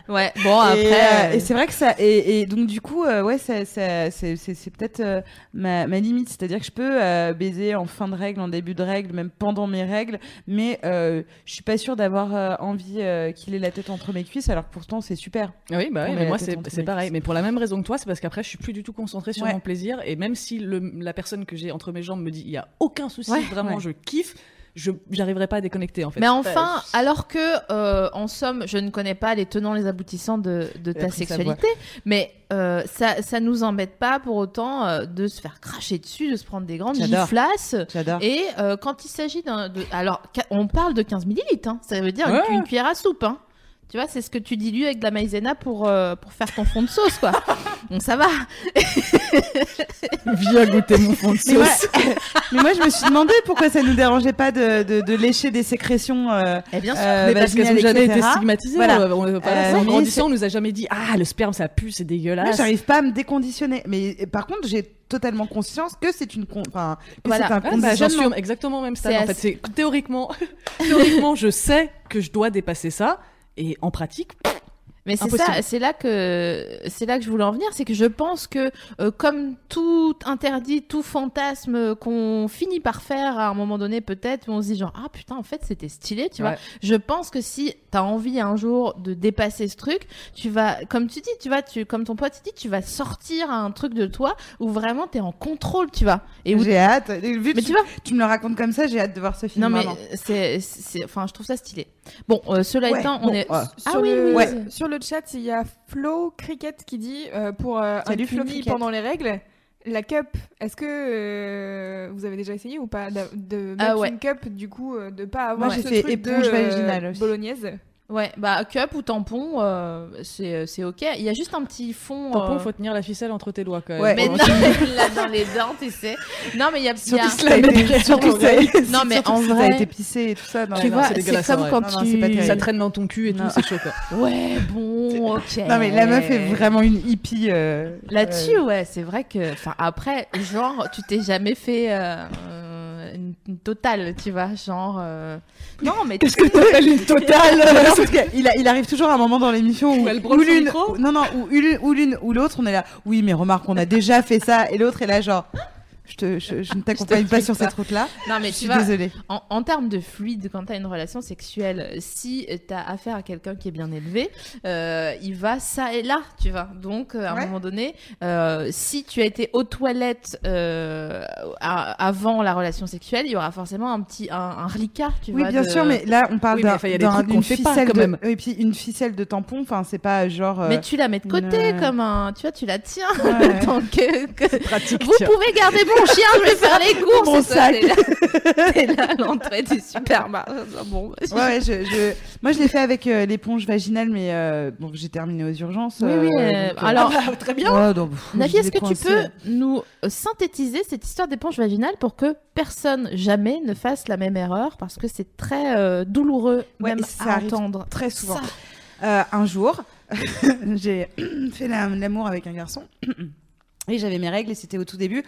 A: Ouais, bon,
B: et,
A: après.
B: euh,
A: euh,
B: et c'est vrai que ça et, et donc du coup euh, ouais ça, ça- c'est c'est c'est peut-être euh, ma, ma limite c'est-à-dire que je peux euh, baiser en fin de règle en début de règle même pendant mes règles mais euh, je suis pas sûre d'avoir euh, envie euh, qu'il ait la tête entre mes cuisses alors que pourtant c'est super
C: Oui, bah oui, mais moi c'est c'est pareil.
B: cuisses.
C: Mais pour la même raison que toi, c'est parce qu'après je suis plus du tout concentrée sur
B: Ouais.
C: mon plaisir. Et même si le, la personne que j'ai entre mes jambes me dit il y a aucun souci,
A: Ouais.
C: vraiment
B: Ouais.
C: je kiffe, je j'arriverai pas à déconnecter en fait.
A: Mais enfin, alors que, euh, en somme, je ne connais pas les tenants, les aboutissants de, de ta sexualité, mais euh, ça, ça nous embête pas pour autant euh, de se faire cracher dessus, de se prendre des grandes giflasses.
B: j'adore
A: Et euh, quand il s'agit d'un. de- Alors, on parle de 15 millilitres, hein, ça veut dire
C: Ouais.
A: une, une cuillère à soupe. Hein. Tu vois, c'est ce que tu dilues avec de la maïzena pour, euh, pour faire ton fond de sauce, quoi. Donc ça va.
C: viens goûter mon fond de
B: mais
C: sauce.
B: mais moi je me suis demandé pourquoi ça nous dérangeait pas de, de, de lécher des sécrétions euh,
A: Eh bien sûr.
B: euh,
C: mais parce qu'elles ont
B: vaginales,
C: jamais été stigmatisées.
B: Voilà.
C: on- on- voilà,
B: Euh,
C: en grandissant, on nous a jamais dit ah le sperme ça pue, c'est
B: Moi,
C: dégueulasse.
B: j'arrive pas à me déconditionner mais par contre j'ai totalement conscience que c'est une con... enfin que
A: Voilà.
B: c'est un
C: Ah, bah,
B: conditionnement
C: au- exactement au même stade.
A: C'est
C: En fait,
A: assez-
C: c'est théoriquement, théoriquement, je sais que je dois dépasser ça, et en pratique,
A: Mais c'est ça, c'est là que c'est là que je voulais en venir, c'est que je pense que euh, comme tout interdit, tout fantasme qu'on finit par faire à un moment donné peut-être, on se dit genre ah putain en fait c'était stylé, tu vois. Je pense que si t'as envie un jour de dépasser ce truc, tu vas comme tu dis, tu vas tu comme ton pote dit, tu vas sortir un truc de toi où vraiment t'es en contrôle, tu vois. Et où
B: J'ai hâte. Vu
A: mais
B: tu,
A: tu vois,
B: tu me le racontes comme ça, j'ai hâte de voir ce film.
A: non mais c'est enfin je trouve ça stylé. Bon, euh, cela
B: Ouais,
A: étant, on
B: bon,
A: est. Ah
D: sur,
A: oui,
D: le,
A: oui,
B: Ouais.
A: oui.
D: sur le chat, il y a Flo Cricket qui dit euh, pour euh, un
B: Cricket.
D: pendant les règles, la cup, est-ce que euh, vous avez déjà essayé ou pas d'a- de
A: Ah
D: mettre
A: ouais.
D: une cup du coup euh, de pas avoir
B: Moi,
D: ce
B: fait
D: truc
B: éponge
D: de,
B: vaginale aussi.
D: bolognaise?
A: Ouais, bah cup ou tampon, euh, c'est c'est ok. Il y a juste un petit fond.
C: Tampon,
A: euh,
C: faut tenir la ficelle entre tes doigts quand même.
B: Ouais.
A: Mais non,
C: que-
A: là dans les dents, tu sais. Non, mais il y a.
B: Surtout
A: a-
B: si ça a été- surtout que ça
A: Non, mais
B: surtout
A: en
B: que ça a
A: vrai-
B: été pissé et tout ça. non,
A: Tu
B: mais
C: non,
A: vois,
C: c'est
A: comme quand
B: vrai. Non, non,
A: tu.
B: terrible.
C: Ça traîne dans ton cul et
B: Non.
C: tout, c'est chaud quoi.
A: Ouais, bon, ok.
B: Non mais la meuf est vraiment une hippie. euh,
A: Là-dessus,
B: euh,
A: ouais, c'est vrai que. Enfin, après, genre, tu t'es jamais fait euh, euh, une, une totale, tu vois, genre. euh, Non, mais.
B: Qu'est-ce que t'appelles une totale Non, parce que il, a- il arrive toujours un moment dans l'émission où,
C: Où
B: l'une, non non, où l'une ou l'autre, on est là. Oui, mais remarque, on a déjà fait ça, et l'autre est là genre. Je, te, je, je ne t'accompagne pas sur
A: pas.
B: cette route-là.
A: Non, mais
B: Je
A: tu
B: suis
A: vois,
B: désolée.
A: En, en termes de fluide, quand tu as une relation sexuelle, si tu as affaire à quelqu'un qui est bien élevé, euh, il va ça et là, tu vois. Donc, euh, à
B: Ouais.
A: un moment donné, euh, si tu as été aux toilettes euh, à- avant la relation sexuelle, il y aura forcément un petit un, un reliquat, tu
B: Oui,
A: vois.
B: bien
A: de-
B: sûr, mais là, on parle
C: Oui,
B: d'une
C: pas,
B: ficelle
C: quand
B: de,
C: même.
B: et puis une ficelle de tampon. Enfin, c'est pas genre.
A: Mais tu la mets de côté
B: une-
A: comme un, tu vois, tu la tiens.
B: Ouais.
A: tant que, que-
C: Pratique.
A: Vous
C: tiens.
A: pouvez garder mon chien, je vais faire les courses.
B: Mon sac.
A: T'es là, l'entrée du supermarché. Bon,
B: Ouais, ouais, je, je- moi je l'ai fait avec euh, l'éponge vaginale, mais euh, donc j'ai terminé aux urgences.
A: Oui, oui, euh,
B: donc, euh,
A: alors-
C: très bien.
B: ouais, donc, pff,
A: Navi,
B: je
A: est-ce que tu peux nous euh, synthétiser cette histoire d'éponge vaginale pour que personne jamais ne fasse la même erreur? Parce que c'est très euh, douloureux
B: Ouais,
A: même
B: ça
A: à entendre.
B: très souvent.
A: Ça.
B: Euh, un jour, j'ai fait la- l'amour avec un garçon. Et j'avais mes règles et c'était au tout début.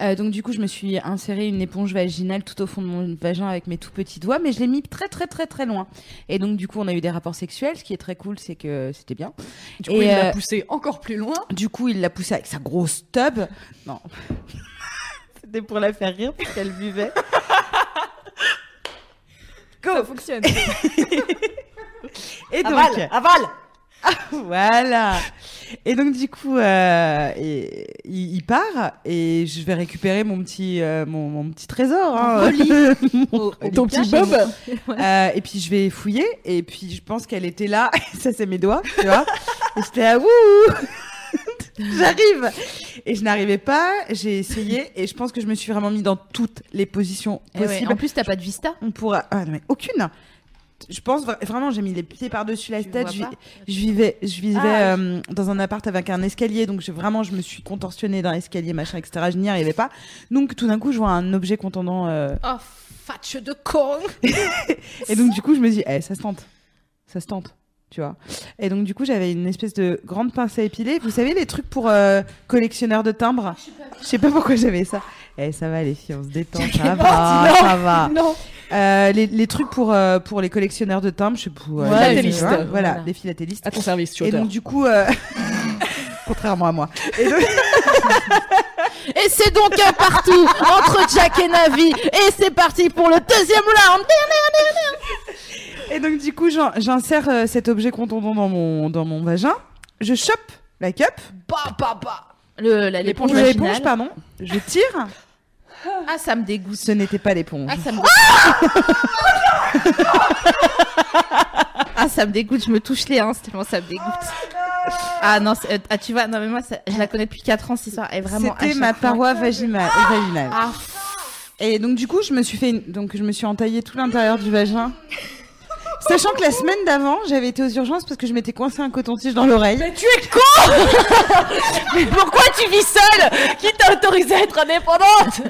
B: Euh, donc du coup, je me suis inséré une éponge vaginale tout au fond de mon vagin avec mes tout petits doigts, mais je l'ai mis très très très très loin. Et donc du coup, on a eu des rapports sexuels. Ce qui est très cool, c'est que c'était bien.
C: Du coup,
B: Et,
C: il l'a
B: euh,
C: poussé encore plus loin.
B: Du coup, il l'a poussée avec sa grosse tub. Non. C'était pour la faire rire parce qu'elle buvait.
D: Ça fonctionne.
B: Et donc,
C: avale.
B: voilà. Et donc du coup, euh, et- il, il part et je vais récupérer mon petit, euh, mon, mon petit trésor. hein. Mon-
C: Ton petit bob.
B: Euh, et puis je vais fouiller et puis je pense qu'elle était là. ça c'est mes doigts, tu vois. et j'étais là, wouh. J'arrive et je n'arrivais pas. J'ai essayé et je pense que je me suis vraiment mis dans toutes les positions
A: Eh ouais,
B: possibles.
A: En plus, t'as pas de vista.
B: On pourra. Ah non mais aucune. Je pense vra- vraiment, j'ai mis les pieds par-dessus la
A: Tu
B: tête. Je, vivais, je vivais
A: Ah,
B: euh, dans un appart avec un escalier, donc je, vraiment, je me suis contorsionnée d'un escalier, machin, etc. Je n'y arrivais pas. Donc tout d'un coup, je vois un objet contendant. euh,
A: Oh, fatche de con.
B: Et donc du coup, je me dis, eh, ça se tente, ça se tente. Tu vois. Et donc du coup, j'avais une espèce de grande pince à épiler. Vous savez les trucs pour euh, collectionneurs de timbres? Je sais pas pourquoi j'avais ça. Eh, ça va les filles, on se détend, ça va, ça va.
C: Non.
B: Euh, les, les trucs pour, euh, pour les collectionneurs de timbres, je sais pas. euh,
C: Ouais,
B: les-
C: philatélistes.
B: Voilà,
A: Voilà.
B: les philatélistes.
C: À ton service, tu
B: Et donc du coup, euh, contrairement à moi. Et donc,
A: Et c'est donc un partout entre Jack et Navi. Et c'est parti pour le deuxième round.
B: et donc du coup, j'in- j'insère euh, cet objet contondant dans mon, dans mon vagin. Je chope la cup,
A: Bah, bah, bah. L'éponge
B: l'éponge, pardon. Je tire.
A: Ah, ça me dégoûte.
B: Ce n'était pas l'éponge.
A: Ah, ça me Ah, ça me dégoûte, je me touche les hanches tellement ça me dégoûte. Ah non, c'est- euh, ah, tu vois, non mais moi, ça- je la connais depuis 4 ans, cette histoire. Et vraiment,
B: C'était ma paroi vaginale. vaginale.
A: Ah,
B: Et donc du coup, je me suis fait, une- donc je me suis entaillé tout l'intérieur du vagin. Sachant que la semaine d'avant, j'avais été aux urgences parce que je m'étais coincé un coton-tige dans l'oreille.
C: Mais tu es con Mais pourquoi tu vis seule Qui t'a autorisé à être indépendante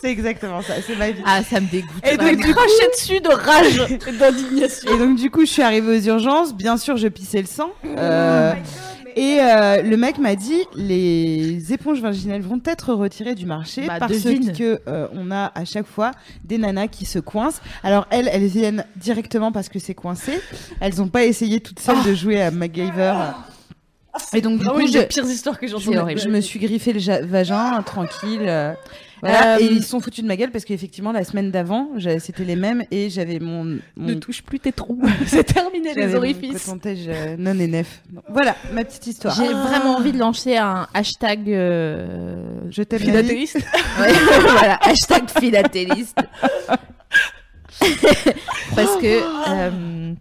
B: C'est exactement ça, c'est ma vie.
A: ah, ça me dégoûte.
B: Et donc, du coup-
C: dessus de rage et d'indignation.
B: Et donc du coup, je suis arrivée aux urgences. Bien sûr, je pissais le sang. Euh, Et euh, le mec m'a dit les éponges vaginales vont être retirées du marché
A: Bah,
B: parce que euh, on a à chaque fois des nanas qui se coincent. Alors elles, elles viennent directement parce que c'est coincé. Elles ont pas essayé toutes seules de jouer à MacGyver. Et donc du
C: Vraiment
B: coup,
C: une
B: je,
C: des pires histoires que j'ai
A: C'est
C: entendues.
A: horrible.
B: je me suis griffé le vagin tranquille. Euh, voilà.
A: Euh,
B: Et ils sont foutus de ma gueule parce qu'effectivement la semaine d'avant, c'était les mêmes et j'avais mon,
C: Ne
B: mon
C: touche plus tes trous. c'est terminé les
B: mon
C: orifices.
B: coton-tige, euh, non et Voilà ma petite histoire.
A: J'ai vraiment envie de lancer un hashtag. euh,
B: Je t'aime.
C: Philatéliste.
A: Ouais, voilà, hashtag philatéliste. parce que.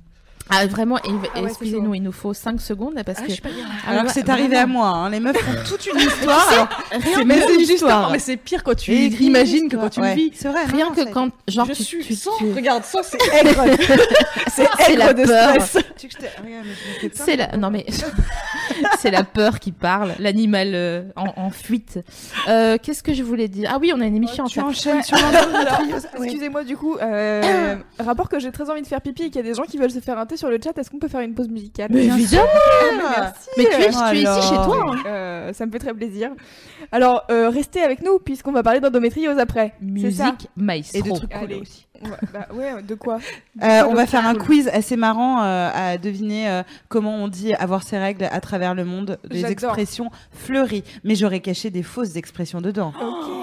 A: Euh, ah, vraiment,
D: Ah ouais,
A: excusez-nous, il nous faut 5 secondes là, parce que. Ah,
B: Alors
A: ouais,
B: que c'est arrivé à moi, hein. les meufs font toute une histoire. alors,
C: C'est
B: mais c'est
C: une histoire. Mais c'est pire quand tu imagines que quand tu
B: Ouais,
C: vis.
B: C'est vrai.
A: Rien
B: non,
A: que quand. Genre,
C: je
A: tu,
C: suis
A: tu-
C: sans.
A: tu-
C: Regarde, sans, c'est aigre. c'est aigre
A: la
C: de
A: peur.
C: stress.
B: Que.
A: C'est la... Non mais c'est la peur qui parle, l'animal euh, en, en fuite. Euh, Qu'est-ce que je voulais dire? Ah oui, on a une émission en
B: Tu
A: fait.
B: enchaînes sur
D: Alors. Excusez-moi du coup, euh, rapport que j'ai très envie de faire pipi et qu'il y a des gens qui veulent se faire un thé sur le chat, est-ce qu'on peut faire une pause musicale
A: Mais évidemment.
D: Merci.
A: Mais tu es, tu es ici
B: alors.
A: chez toi. hein.
D: Euh, ça me fait très plaisir. Alors, euh, restez avec nous puisqu'on va parler d'endométriose après. C'est ça
A: Musique maestro.
B: Et de trucs cool
D: Allez.
B: aussi.
D: Bah, ouais, de quoi
B: Euh, on va faire un quiz assez marrant euh, à deviner euh, comment on dit avoir ses règles à travers le monde, des
D: J'adore.
B: expressions fleuries. Mais j'aurais caché des fausses expressions dedans.
D: Ok.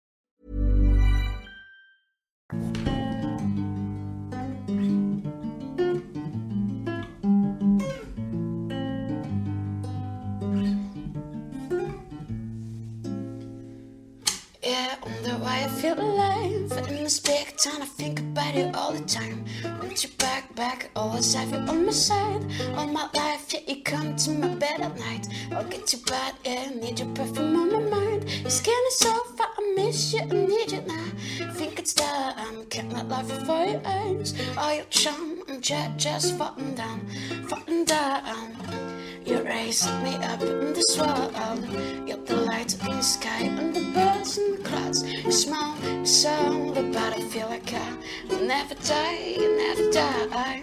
E: Yeah, wonder why I feel alive in this big town. I think about you all the time. Want you back, back, always have you on my side. All my life, yeah, you come to my bed at night. I'll get you bad, yeah, need your perfume on my mind. Your skin is so far, I miss you, I need you now. Think it's time, can't let life before your eyes. All your charm, I'm just, just falling down, falling down. You raise me up in this world. You're the light in the sky and the birds in the clouds. You smile, you sound about I feel like I will never die, never die.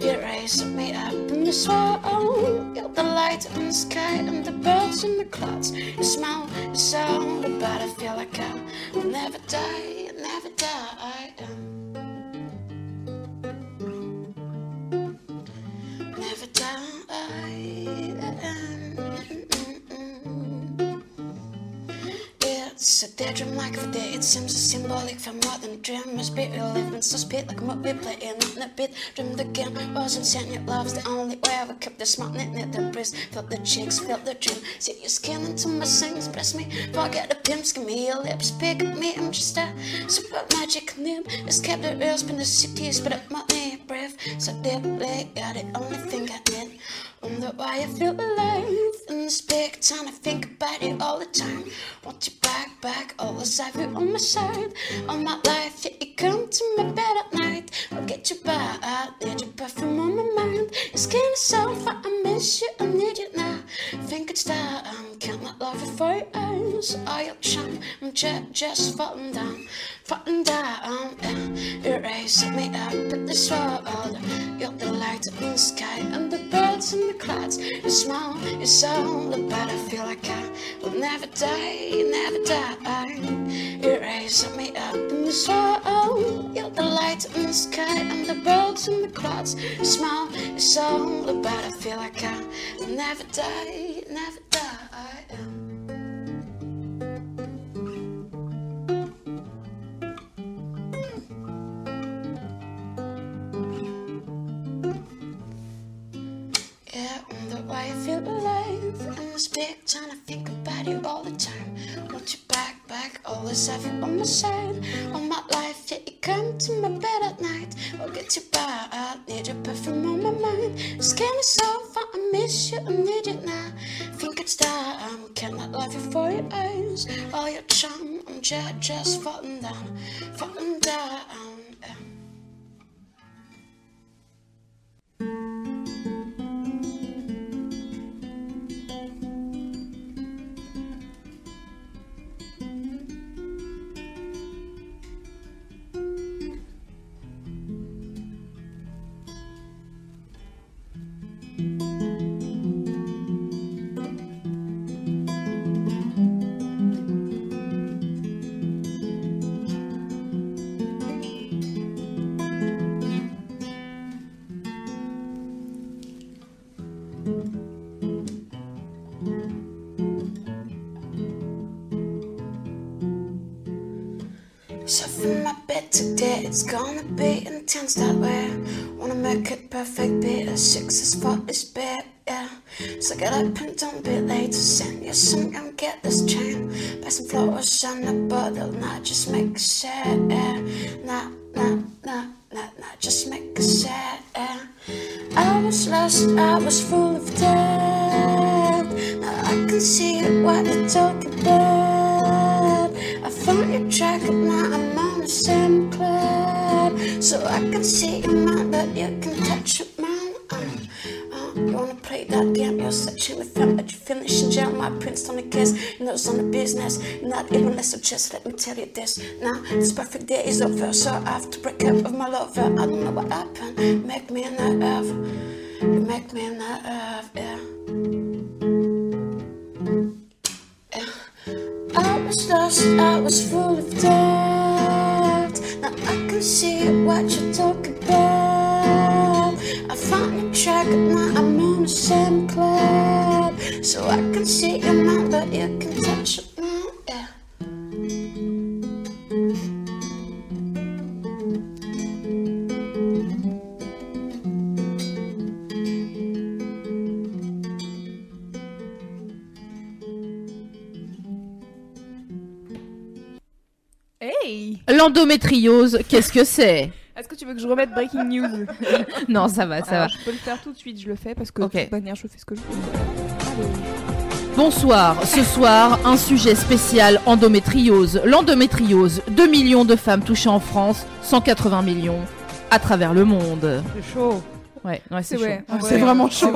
E: You raise me up in this world. You're the light in the sky and the birds in the clouds. You smile, you sound about I feel like I will never die, never die. It's a daydream like the day. It seems symbolic for more than a dream. Be real living so speed like a movie playing on the beat. Dreamed again, wasn't saying your love's the only way. I kept the smart knit, knit the breeze. Felt the cheeks, felt the dream. See your skin into my sings, press me. Forget the pimps, give me your lips. Pick me, I'm just a super magic nib. Escape the real, spin the cities, but up my breath. So deeply, you're the only thing I need. Wonder why I feel alive in this big town. I think about it all the time. Want you back, back, always have you on my side. All my life, yeah, you come to my bed at night. I'll get you back, I need your perfume on my mind. Skin is so far, I miss you, I need you now. Think it's time, um, can't let love you for your eyes. All your charm, I'm just, just falling down, falling down. Yeah. Erase me up in this world. You're the light in the sky and the birds in the clouds. You smile, you sound but I feel like I will never die, never die. Erase me up in this world. You're the light in the sky and the birds in the clouds. You smile, you sound but I feel like I will never die, never die. Why I feel alive in this big town. I think about you all the time. Want you back, back, always have you on my side. All my life, yeah, you come to my bed at night. I'll get you by. I need your perfume on my mind. Skin is so far, I miss you, I need you now. Think it's time, cannot love you for your eyes. All your charm, I'm just, just falling down, falling down. Get up and don't be late to send you some and get this chain. Buy some flowers and a bottle, not just make a yeah. Nah, nah, nah, nah, nah, just make a yeah. I was lost, I was full of doubt. Now I can see what you're talking about. I found your jacket, now I'm on the same cloud. So I can see your mind, but you can the film, but you finish in jail. My prince on the kiss, you know it's on the business. Not even less so just let me tell you this. Now this perfect day is over, so I have to break up with my lover. I don't know what happened. Make me nerve. You make me nerve, yeah. I was lost, I was full of doubt. Now I can see what you're talking about. I track, now I'm the same. So I can see your mind, but you can touch it now, yeah.
D: Hey
A: L'endométriose, qu'est-ce que c'est?
D: Est-ce que tu veux que je remette Breaking News?
A: Non, ça va, ça
D: Alors,
A: va.
D: Je peux le faire tout de suite, je le fais parce que de toute manière, je fais ce que je veux.
A: Bonsoir, ce soir, un sujet spécial endométriose. L'endométriose, 2 millions de femmes touchées en France, 180 millions à travers le monde.
B: C'est chaud.
A: Ouais, ouais c'est chaud.
D: ouais,
B: C'est
D: vrai.
B: vraiment chaud.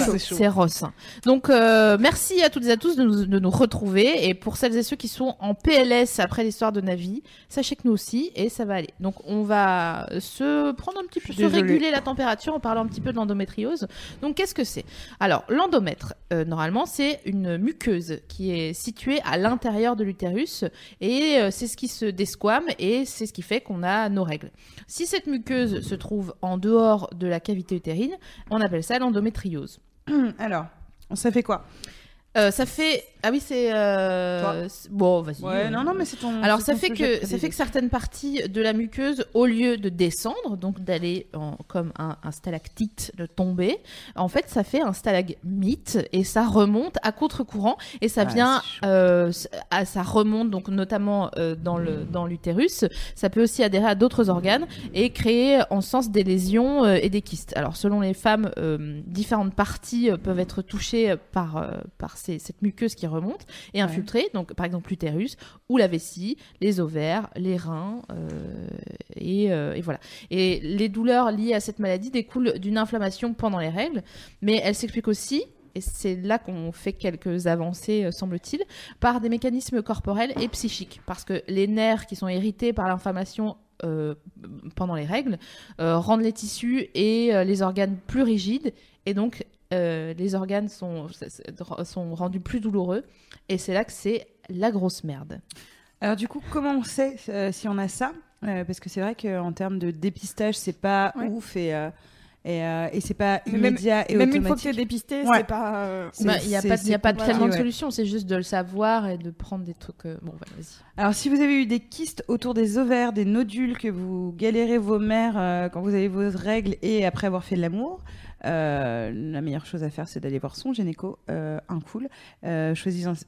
D: C'est chaud.
A: Ross. Donc, euh, merci à toutes et à tous de nous, de nous retrouver. Et pour celles et ceux qui sont en PLS après l'histoire de Navi, sachez que nous aussi, et ça va aller. Donc, on va se prendre un petit peu, se
B: Désolée.
A: réguler la température en parlant un petit peu de l'endométriose. Donc, qu'est-ce que c'est? Alors, l'endomètre, euh, normalement, c'est une muqueuse qui est située à l'intérieur de l'utérus. Et euh, c'est ce qui se desquame et c'est ce qui fait qu'on a nos règles. Si cette muqueuse se trouve en dehors de la cavité utérine, on appelle ça l'endométriose.
B: Alors, ça fait quoi?
A: Euh, ça fait ah oui c'est euh... c'est- bon vas-y.
B: Ouais, non, non, mais c'est ton.
A: Alors ça
B: ton
A: fait que ça fait que certaines parties de la muqueuse, au lieu de descendre, donc d'aller en- comme un, un stalactite de tomber, en fait ça fait un stalagmite et ça remonte à contre-courant et ça
B: Ah,
A: vient,
B: chaud.
A: euh, à- ça remonte donc notamment dans le dans l'utérus. Ça peut aussi adhérer à d'autres organes et créer en sens des lésions et des kystes. Alors selon les femmes, différentes parties peuvent être touchées par par ces- cette muqueuse qui remonte et infiltrée. Donc par exemple l'utérus ou la vessie, les ovaires, les reins euh, et, euh, et voilà. Et les douleurs liées à cette maladie découlent d'une inflammation pendant les règles, mais elles s'expliquent aussi. Et c'est là qu'on fait quelques avancées, euh, semble-t-il, par des mécanismes corporels et psychiques. Parce que les nerfs qui sont irrités par l'inflammation euh, pendant les règles rendent les tissus et les organes plus rigides. Et donc, euh, les organes sont, sont rendus plus douloureux. Et c'est là que c'est la grosse merde.
B: Alors, du coup, comment on sait euh, si on a ça? Euh, Parce que c'est vrai qu'en termes de dépistage, c'est pas
D: Ouais.
B: ouf et, euh, et, euh, et c'est pas
D: Mais même-
B: immédiat et
D: Même une fois que
B: automatique.
D: t'es dépisté,
B: Ouais.
D: c'est pas. euh,
A: Bah, Il n'y a
B: c'est-
A: pas, y a pas
B: compliqué,
A: tellement de solution, c'est juste de le savoir et de prendre des trucs. euh, Bon, voilà, vas-y.
B: Alors, si vous avez eu des kystes autour des ovaires, des nodules, que vous galérez vos mères euh, quand vous avez vos règles et après avoir fait de l'amour, euh, la meilleure chose à faire, c'est d'aller voir son gynéco, euh, un cool. Euh,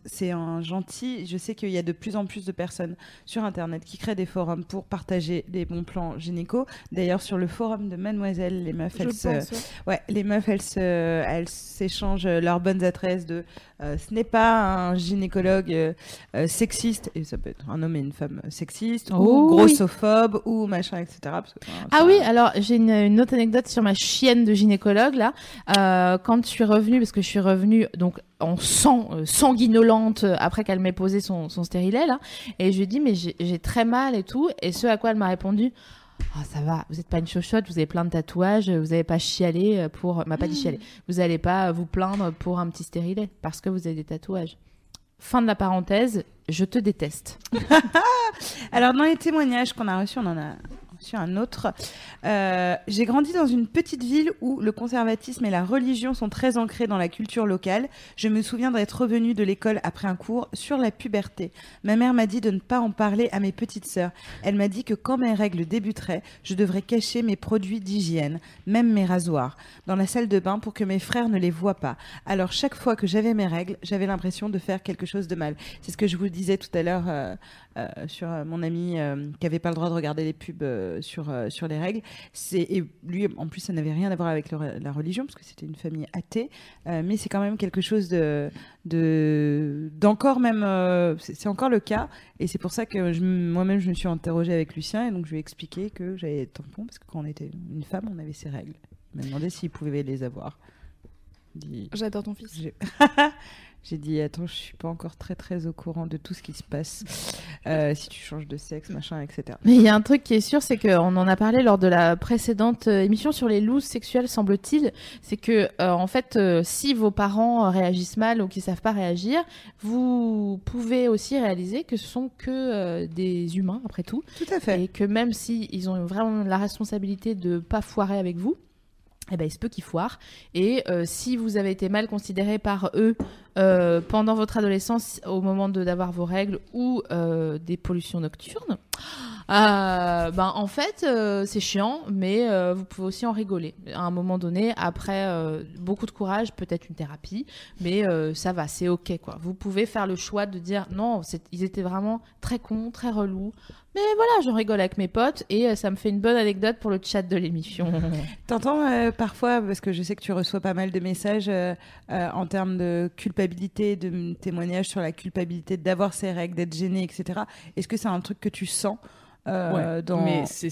B: c'est un gentil. Je sais qu'il y a de plus en plus de personnes sur Internet qui créent des forums pour partager des bons plans gynéco. D'ailleurs, sur le forum de Mademoiselle, les meufs,
D: Je
B: elles se,
D: pense, ouais.
B: Ouais, les meufs, elles s'échangent leurs bonnes adresses de euh, ce n'est pas un gynécologue euh, euh, sexiste, et ça peut être un homme et une femme sexiste,
A: Oh,
B: ou
A: oui.
B: grossophobe, ou machin, etc. parce que, enfin,
A: Ah
B: ça-
A: oui, alors j'ai une, une autre anecdote sur ma chienne de gynécologue là. Euh, quand je suis revenue, parce que je suis revenue donc en sang, sanguinolente après qu'elle m'ait posé son, son stérilet là, et je lui ai dit mais j'ai très mal et tout, et ce à quoi elle m'a répondu. Ah ça va, vous n'êtes pas une chochotte, vous avez plein de tatouages, vous n'avez pas chialé euh, pour, m'a pas dit chialer, vous n'allez pas vous plaindre pour un petit stérilet parce que vous avez des tatouages. Fin de la parenthèse, je te déteste.
B: Alors, dans les témoignages qu'on a reçus, on en a reçu un autre. Euh, J'ai grandi dans une petite ville où le conservatisme et la religion sont très ancrés dans la culture locale. Je me souviens d'être revenue de l'école après un cours sur la puberté. Ma mère m'a dit de ne pas en parler à mes petites sœurs. Elle m'a dit que quand mes règles débuteraient, je devrais cacher mes produits d'hygiène, même mes rasoirs, dans la salle de bain pour que mes frères ne les voient pas. Alors, chaque fois que j'avais mes règles, j'avais l'impression de faire quelque chose de mal. C'est ce que je vous disais tout à l'heure euh, sur euh, mon ami euh, qui avait pas le droit de regarder les pubs euh, sur, euh, sur les règles. C'est et lui, en plus, ça n'avait rien à voir avec le la religion parce que c'était une famille athée, euh, mais c'est quand même quelque chose de de d'encore même. euh, c'est encore le cas et c'est pour ça que moi-même je me suis interrogée avec Lucien et donc je lui ai expliqué que j'avais des tampons parce que quand on était une femme, on avait ses règles. Il m'a demandé s'il pouvait les avoir.
D: J'adore ton fils.
B: j'ai dit attends, je suis pas encore très très au courant de tout ce qui se passe. Euh, si tu changes de sexe, machin, etc.
A: Mais il y a un truc qui est sûr, c'est qu'on en a parlé lors de la précédente euh, émission sur les looses sexuelles, semble-t-il. C'est que, euh, en fait, euh, si vos parents réagissent mal ou qu'ils savent pas réagir, vous pouvez aussi réaliser que ce sont que des humains, après tout.
B: Tout à fait.
A: Et que même si ils ont vraiment la responsabilité de pas foirer avec vous, eh ben, il se peut qu'ils foirent. Et euh, si vous avez été mal considéré par eux euh, pendant votre adolescence, au moment d'avoir vos règles ou euh, des pollutions nocturnes, euh, ben, en fait, c'est chiant, mais vous pouvez aussi en rigoler. À un moment donné, après beaucoup de courage, peut-être une thérapie, mais ça va, c'est ok. quoi. Vous pouvez faire le choix de dire non, ils étaient vraiment très cons, très relous. Mais voilà, j'en rigole avec mes potes et euh, ça me fait une bonne anecdote pour le chat de l'émission.
B: T'entends euh, parfois, parce que je sais que tu reçois pas mal de messages euh, euh, en termes de culpabilité, de témoignages sur la culpabilité d'avoir ses règles, d'être gêné, etc. Est-ce que c'est un truc que tu sens euh,
C: Ouais,
B: dans...
C: Mais c'est.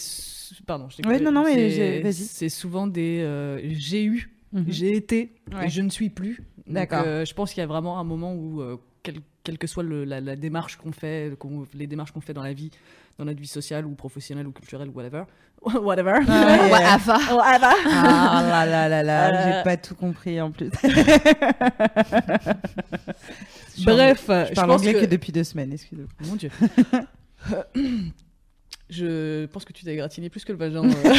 C: Pardon, je t'ai
B: Ouais, non, non, mais
C: C'est-
B: j'ai- vas-y.
C: C'est souvent des. euh, j'ai eu,
B: Mhm.
C: j'ai été,
B: Ouais.
C: et je ne suis plus.
B: D'accord.
C: euh, je pense qu'il y a vraiment un moment où, euh, quel- quelle que soit le- la, la démarche qu'on fait, les démarches qu'on fait dans la vie, dans notre vie sociale ou professionnelle ou culturelle, whatever. whatever.
B: Ah, ouais.
A: Ouais, Afa.
C: Whatever.
B: Ah là là là là,
C: Euh,
B: j'ai pas tout compris en plus.
C: Bref,
B: je
C: je
B: parle
C: pense
B: anglais que...
C: que-
B: depuis deux semaines, excusez-moi.
C: Mon dieu. je pense que tu t'as gratiné plus que le vagin. euh.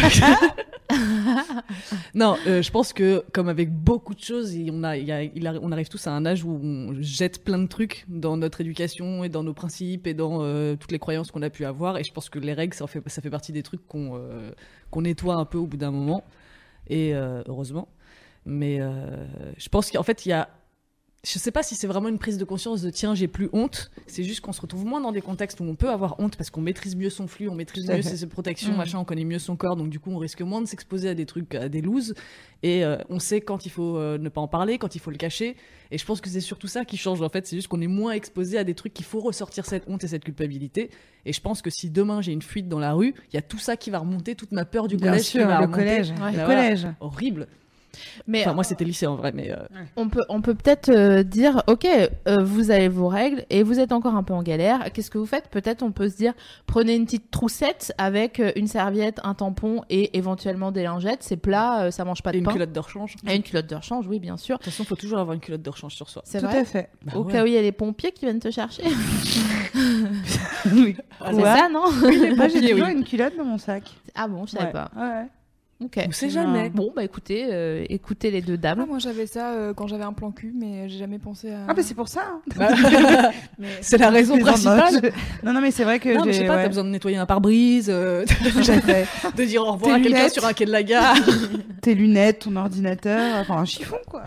C: non, euh, je pense que comme avec beaucoup de choses, on, a, il y a- il arri- on arrive tous à un âge où on jette plein de trucs dans notre éducation et dans nos principes et dans euh, toutes les croyances qu'on a pu avoir. Et je pense que les règles, ça fait, ça fait partie des trucs qu'on qu'on nettoie un peu au bout d'un moment. Et heureusement. Mais je pense qu'en fait, il y a je sais pas si c'est vraiment une prise de conscience de tiens, j'ai plus honte. C'est juste qu'on se retrouve moins dans des contextes où on peut avoir honte parce qu'on maîtrise mieux son flux, on maîtrise mieux ses protections,
A: Mm.
C: machin, on connaît mieux son corps, donc du coup on risque moins de s'exposer à des trucs, à des looses. Et euh, on sait quand il faut euh, ne pas en parler, quand il faut le cacher. Et je pense que c'est surtout ça qui change en fait. C'est juste qu'on est moins exposé à des trucs qu'il faut ressortir cette honte et cette culpabilité. Et je pense que si demain j'ai une fuite dans la rue, il y a tout ça qui va remonter, toute ma peur du
B: Bien
C: collège
B: sûr,
C: qui va
B: le
C: remonter.
B: collège.
A: Ouais.
B: Le
C: Voilà.
B: collège.
C: Horrible.
A: Mais
C: Enfin, moi c'était lycée en vrai, mais. euh,
A: on peut, on peut peut-être euh, dire, ok, euh, vous avez vos règles et vous êtes encore un peu en galère. Qu'est-ce que vous faites? Peut-être on peut se dire, prenez une petite troussette avec une serviette, un tampon et éventuellement des lingettes. C'est plat, euh, ça mange pas de
C: et une
A: pain.
C: culotte de rechange.
A: Et une culotte de rechange, oui, bien sûr.
C: De toute façon, faut toujours avoir une culotte de rechange sur soi.
A: C'est
B: Tout
A: vrai.
B: à fait.
A: Au
C: Bah
A: cas
C: ouais.
A: où il y a les pompiers qui viennent te chercher.
B: Oui.
A: c'est ça, non?
B: Moi j'ai toujours
C: oui.
B: une culotte dans mon sac.
A: Ah bon, je savais
B: Ouais.
A: pas.
B: Ouais.
A: Ok.
C: On sait jamais.
A: Bon, bah écoutez, euh, écoutez les deux dames.
D: Ah, moi j'avais ça euh, quand j'avais un plan cul, mais j'ai jamais pensé à.
B: Ah, bah c'est pour ça. hein.
C: C'est la raison principale.
B: Non, non, mais c'est vrai que
C: Non, mais je
B: j'ai.
C: sais pas,
B: ouais.
C: t'as besoin de nettoyer un pare-brise, euh, de dire au revoir
B: Tes
C: à quelqu'un sur un quai de la gare.
B: tes lunettes, ton ordinateur, enfin un chiffon quoi.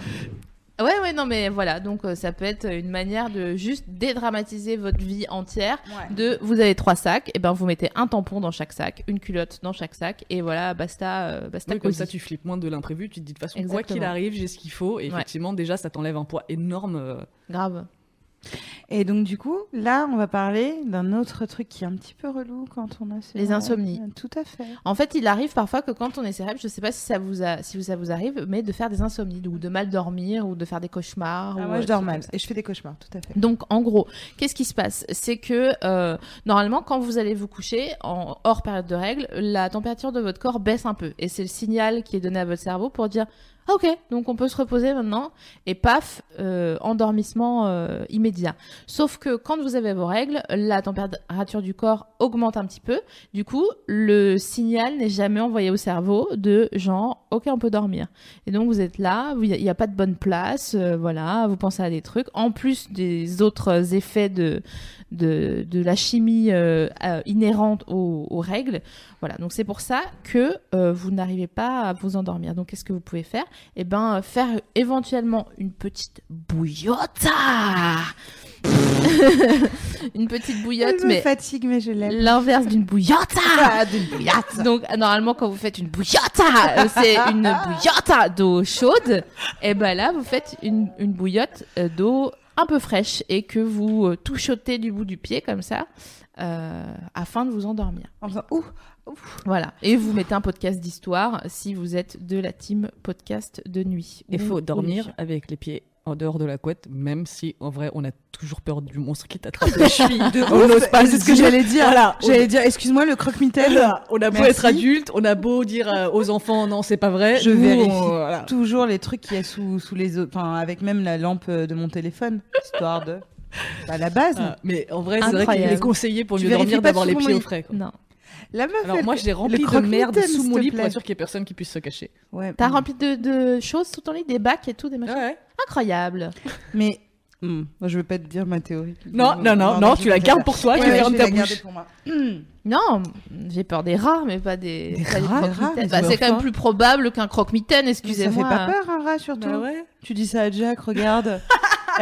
A: Ouais, ouais, non, mais voilà. Donc, euh, ça peut être une manière de juste dédramatiser votre vie entière. De, vous avez trois sacs, et ben vous mettez un tampon dans chaque sac, une culotte dans chaque sac, et voilà, basta, euh, basta.
C: Oui, comme ça, tu flippes moins de l'imprévu. Tu te dis de toute façon, quoi
A: Exactement.
C: qu'il arrive, j'ai ce qu'il faut. Et
A: Ouais.
C: effectivement, déjà, ça t'enlève un poids énorme. euh,
A: Grave.
B: Et donc du coup, là, on va parler d'un autre truc qui est un petit peu relou quand on a ce-
A: Les insomnies.
B: Tout à fait.
A: En fait, il arrive parfois que quand on est célèbre, je sais pas si ça vous a, si ça vous arrive, mais de faire des insomnies, ou de mal dormir, ou de faire des cauchemars.
B: Ah,
A: ou,
B: moi, je dors mal et je fais des cauchemars, tout à fait.
A: Donc, en gros, qu'est-ce qui se passe? C'est que euh, normalement, quand vous allez vous coucher, en hors période de règles, la température de votre corps baisse un peu, et c'est le signal qui est donné à votre cerveau pour dire ok, donc on peut se reposer maintenant, et paf, euh, endormissement euh, immédiat. Sauf que quand vous avez vos règles, la température du corps augmente un petit peu. Du coup, le signal n'est jamais envoyé au cerveau de genre, ok, on peut dormir. Et donc vous êtes là, il n'y a, pas de bonne place, euh, voilà, vous pensez à des trucs. En plus des autres effets de, de, de la chimie euh, euh, inhérente aux, aux règles. Voilà, donc c'est pour ça que euh, vous n'arrivez pas à vous endormir. Donc qu'est-ce que vous pouvez faire? Eh ben, euh, faire éventuellement une petite bouillotte Une petite bouillotte,
B: Elle me
A: mais
B: fatigue, mais je l'aime.
A: l'inverse d'une bouillotte
B: Ah, d'une bouillotte.
A: donc normalement quand vous faites une bouillotte, euh, c'est une bouillotte d'eau chaude. Et ben là vous faites une, une bouillotte euh, d'eau un peu fraîche et que vous euh, touchotez du bout du pied comme ça euh, afin de vous endormir.
B: En faisant ouh,
A: Voilà. Et vous mettez un podcast d'histoire si vous êtes de la team podcast de nuit.
C: Il faut dormir avec les pieds en dehors de la couette, même si en vrai on a toujours peur du monstre qui t'attrape les chevilles.
B: de
C: On n'ose pas
B: C'est ce que j'allais dire.
C: Voilà.
B: J'allais dire, excuse-moi, le croque-mitaine.
C: on a beau
B: Merci.
C: être adulte, on a beau dire euh, aux enfants non c'est pas vrai.
B: Je
C: Nous,
B: vérifie
C: on- voilà.
B: toujours les trucs qu'il y a sous, sous les autres, enfin avec même la lampe euh, de mon téléphone, histoire de. Bah, la base.
C: Ah, mais en vrai, c'est vrai qu'il est conseillé pour mieux dormir d'avoir les pieds au frais. quoi.
A: Non.
B: La meuf.
C: Alors
B: elle-
C: moi, j'ai rempli
B: le
C: de merde sous mon lit pour être sûr qu'il y ait personne qui puisse se cacher.
B: Ouais.
A: T'as rempli de, de choses sous ton lit, des bacs et tout, des machins.
C: Ouais.
A: Incroyable.
B: Mais. hmm, moi, je veux pas te dire ma théorie.
C: Non, non, non, non,
B: je
C: tu la gardes pour toi,
B: Ouais,
C: tu
B: ouais,
C: fermes
B: je
C: ta bouche.
B: pour moi.
A: Non, j'ai peur des rats, mais pas des,
B: Des
A: pas des
B: rats, mais
A: Bah, c'est quand même plus probable qu'un croque-mitaine,
B: Mais Ça
A: excusez-moi.
B: fait pas peur un rat surtout.
C: Bah ouais.
B: Tu dis ça à Jack, regarde.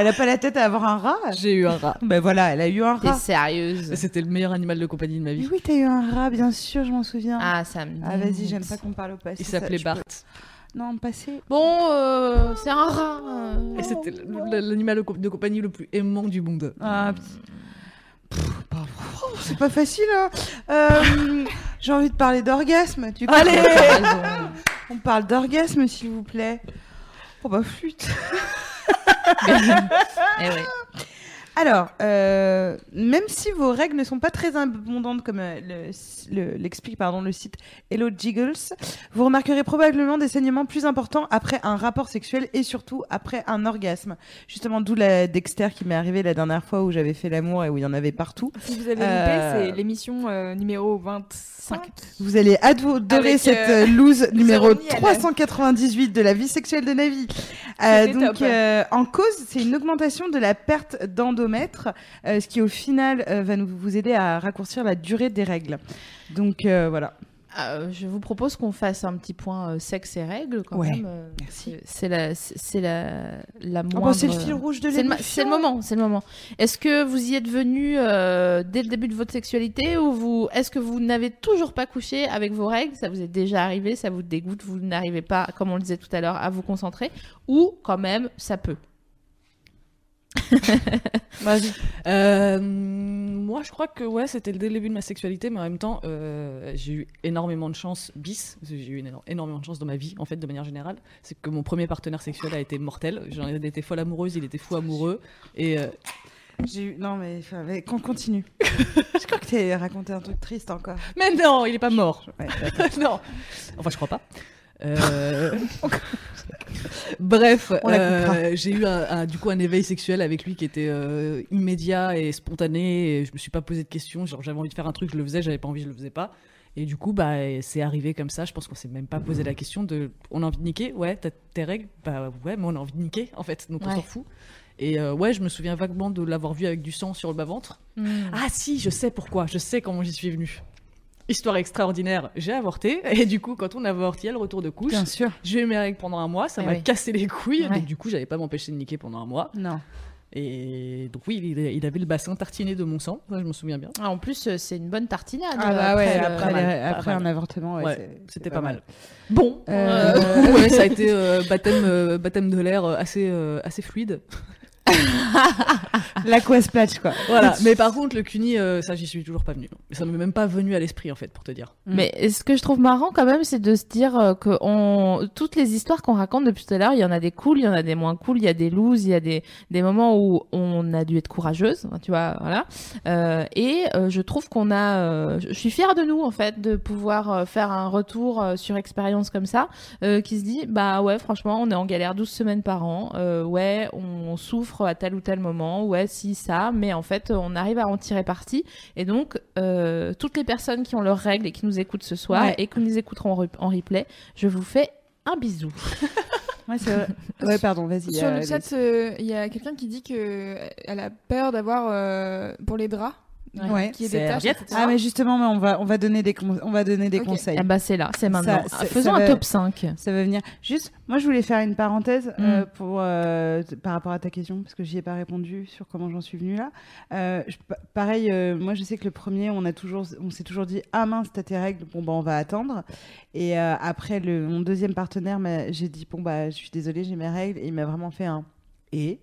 B: elle a pas la tête à avoir un rat?
C: J'ai eu un rat.
B: Ben voilà, elle a eu un
A: T'es
B: rat.
A: sérieuse
C: C'était le meilleur animal de compagnie de ma
B: Mais
C: vie.
B: oui, t'as eu un rat, bien sûr, je m'en souviens.
A: Ah, ça me
B: Ah, vas-y, j'aime pas qu'on parle au passé.
C: Il s'appelait Bart.
B: peux- Non, passé.
A: Bon, euh, c'est un rat. euh.
C: Et c'était l'animal de co- de compagnie le plus aimant du monde.
B: Ah, oh, c'est pas facile. Hein. Euh, J'ai envie de parler d'orgasme.
A: Raison.
B: On parle d'orgasme, s'il vous plaît. Oh bah flûte.
A: Eh.
B: Alors, euh, même si vos règles ne sont pas très abondantes, comme euh, le- le- l'explique pardon le site Hello Jiggles, vous remarquerez probablement des saignements plus importants après un rapport sexuel et surtout après un orgasme. Justement, d'où la Dexter qui m'est arrivée la dernière fois où j'avais fait l'amour et où il y en avait partout.
D: Si vous avez
B: Euh,
D: loupé, c'est l'émission euh, numéro 25.
B: Vous allez adorer cette loose numéro
D: Zéro miel.
B: 398 de la vie sexuelle de Navi. Donc, en cause, c'est une augmentation de la perte d'endomètre, euh, ce qui au final euh, va nous vous aider à raccourcir la durée des règles. Donc euh, voilà.
A: Euh, je vous propose qu'on fasse un petit point euh, sexe et règles quand
B: Ouais,
A: même. euh,
B: merci.
A: c'est- la, c'est la, la
B: Oh,
A: moindre.
B: bah, c'est le fil rouge de l'émission.
A: c'est le moment, c'est le moment. Est-ce que vous y êtes venu dès le début de votre sexualité ou vous, est-ce que vous n'avez toujours pas couché avec vos règles? Ça vous est déjà arrivé, ça vous dégoûte, vous n'arrivez pas, comme on le disait tout à l'heure, à vous concentrer? Ou quand même ça peut?
B: Vas-y.
C: Euh, moi, je crois que ouais, c'était le début de ma sexualité, mais en même temps, euh, j'ai eu énormément de chance bis. J'ai eu éno- énormément de chance dans ma vie, en fait, de manière générale. C'est que mon premier partenaire sexuel a été mortel. J'en étais folle amoureuse, il était fou amoureux, et euh,
B: J'ai eu... Non mais, enfin, mais qu'on continue. je crois que t'as raconté un truc triste encore.
C: mais non, il est pas mort.
B: Ouais,
C: non. Enfin, je crois pas. Euh, Bref, euh, j'ai eu un, un- du coup un éveil sexuel avec lui qui était euh, immédiat et spontané. Et je me suis pas posé de questions. Genre j'avais envie de faire un truc, je le faisais. J'avais pas envie, je le faisais pas. Et du coup, bah, c'est arrivé comme ça. Je pense qu'on s'est même pas posé la question de on a envie de niquer? Ouais, t'as tes règles? Bah ouais, mais on a envie de niquer en fait, donc on s'en fout. Et euh, ouais, je me souviens vaguement de l'avoir vu avec du sang sur le bas-ventre.
A: Hmm.
C: Ah si, je sais pourquoi, je sais comment j'y suis venue. Histoire extraordinaire, j'ai avorté. Et du coup, quand on avorte, il y a le retour de couche.
B: Bien sûr.
C: J'ai eu mes règles pendant un mois, ça
A: Eh
C: m'a
A: oui.
C: cassé les couilles.
A: Ouais.
C: Donc du coup, j'avais pas m'empêcher de niquer pendant un mois.
B: Non.
C: Et donc oui, il, avait le bassin tartiné de mon sang, ça, je me souviens bien.
A: Ah, en plus, euh, c'est une bonne tartinade.
B: Ah bah ouais,
A: le-
B: après,
C: mal,
B: les-
C: pas
B: après
C: mal.
B: un avortement, ouais,
C: Ouais, C'était pas mal.
A: Bon,
B: Euh,
A: euh,
C: ouais, ça a été euh, baptême, euh, baptême de l'air euh, assez, euh, assez fluide.
B: L'aqua splash, quoi.
C: Voilà. Mais par contre, le CUNY, euh, ça, j'y suis toujours pas venu. Ça m'est même pas venu à l'esprit, en fait, pour te dire.
A: Mais ce que je trouve marrant quand même, c'est de se dire euh, que on... toutes les histoires qu'on raconte depuis tout à l'heure, il y en a des cool, il y en a des moins cool, il y a des looses, il y a des, des moments où on a dû être courageuse, hein, tu vois, voilà. Euh, et je trouve qu'on a, je suis fière de nous en fait de pouvoir faire un retour sur expérience comme ça, qui se dit bah ouais franchement on est en galère 12 semaines par an, ouais on souffre à tel ou tel moment, ouais si ça, mais en fait on arrive à en tirer parti et donc, euh, toutes les personnes qui ont leurs règles et qui nous écoutent ce soir
B: Ouais.
A: et qui nous écouteront en, re- en replay, je vous fais un bisou.
B: Ouais, c'est vrai. Ouais, pardon, vas-y.
D: Sur
B: euh,
D: le chat, euh, il y a quelqu'un qui dit que euh, elle a peur d'avoir euh, pour les draps
B: Ouais.
D: qui est des.
C: Serviette.
D: etc.
B: Ah, mais justement, mais on va, on va donner des, con- on va donner des
D: Ok.
B: conseils.
A: Eh bah c'est là, c'est maintenant.
B: Ça-
A: Ah, Faisons
B: ça
A: un
B: va-
A: top 5.
B: Ça va venir. Juste, moi, je voulais faire une parenthèse euh,
A: Mm.
B: pour, euh, par rapport à ta question, parce que j'y ai pas répondu sur comment j'en suis venue là. Euh, je- pareil, euh, moi, je sais que le premier, on a toujours, on s'est toujours dit, ah mince, t'as tes règles, bon bah on va attendre. Et euh, après, le, mon deuxième partenaire, j'ai dit, bon bah, je suis désolée, j'ai mes règles, et il m'a vraiment fait un et?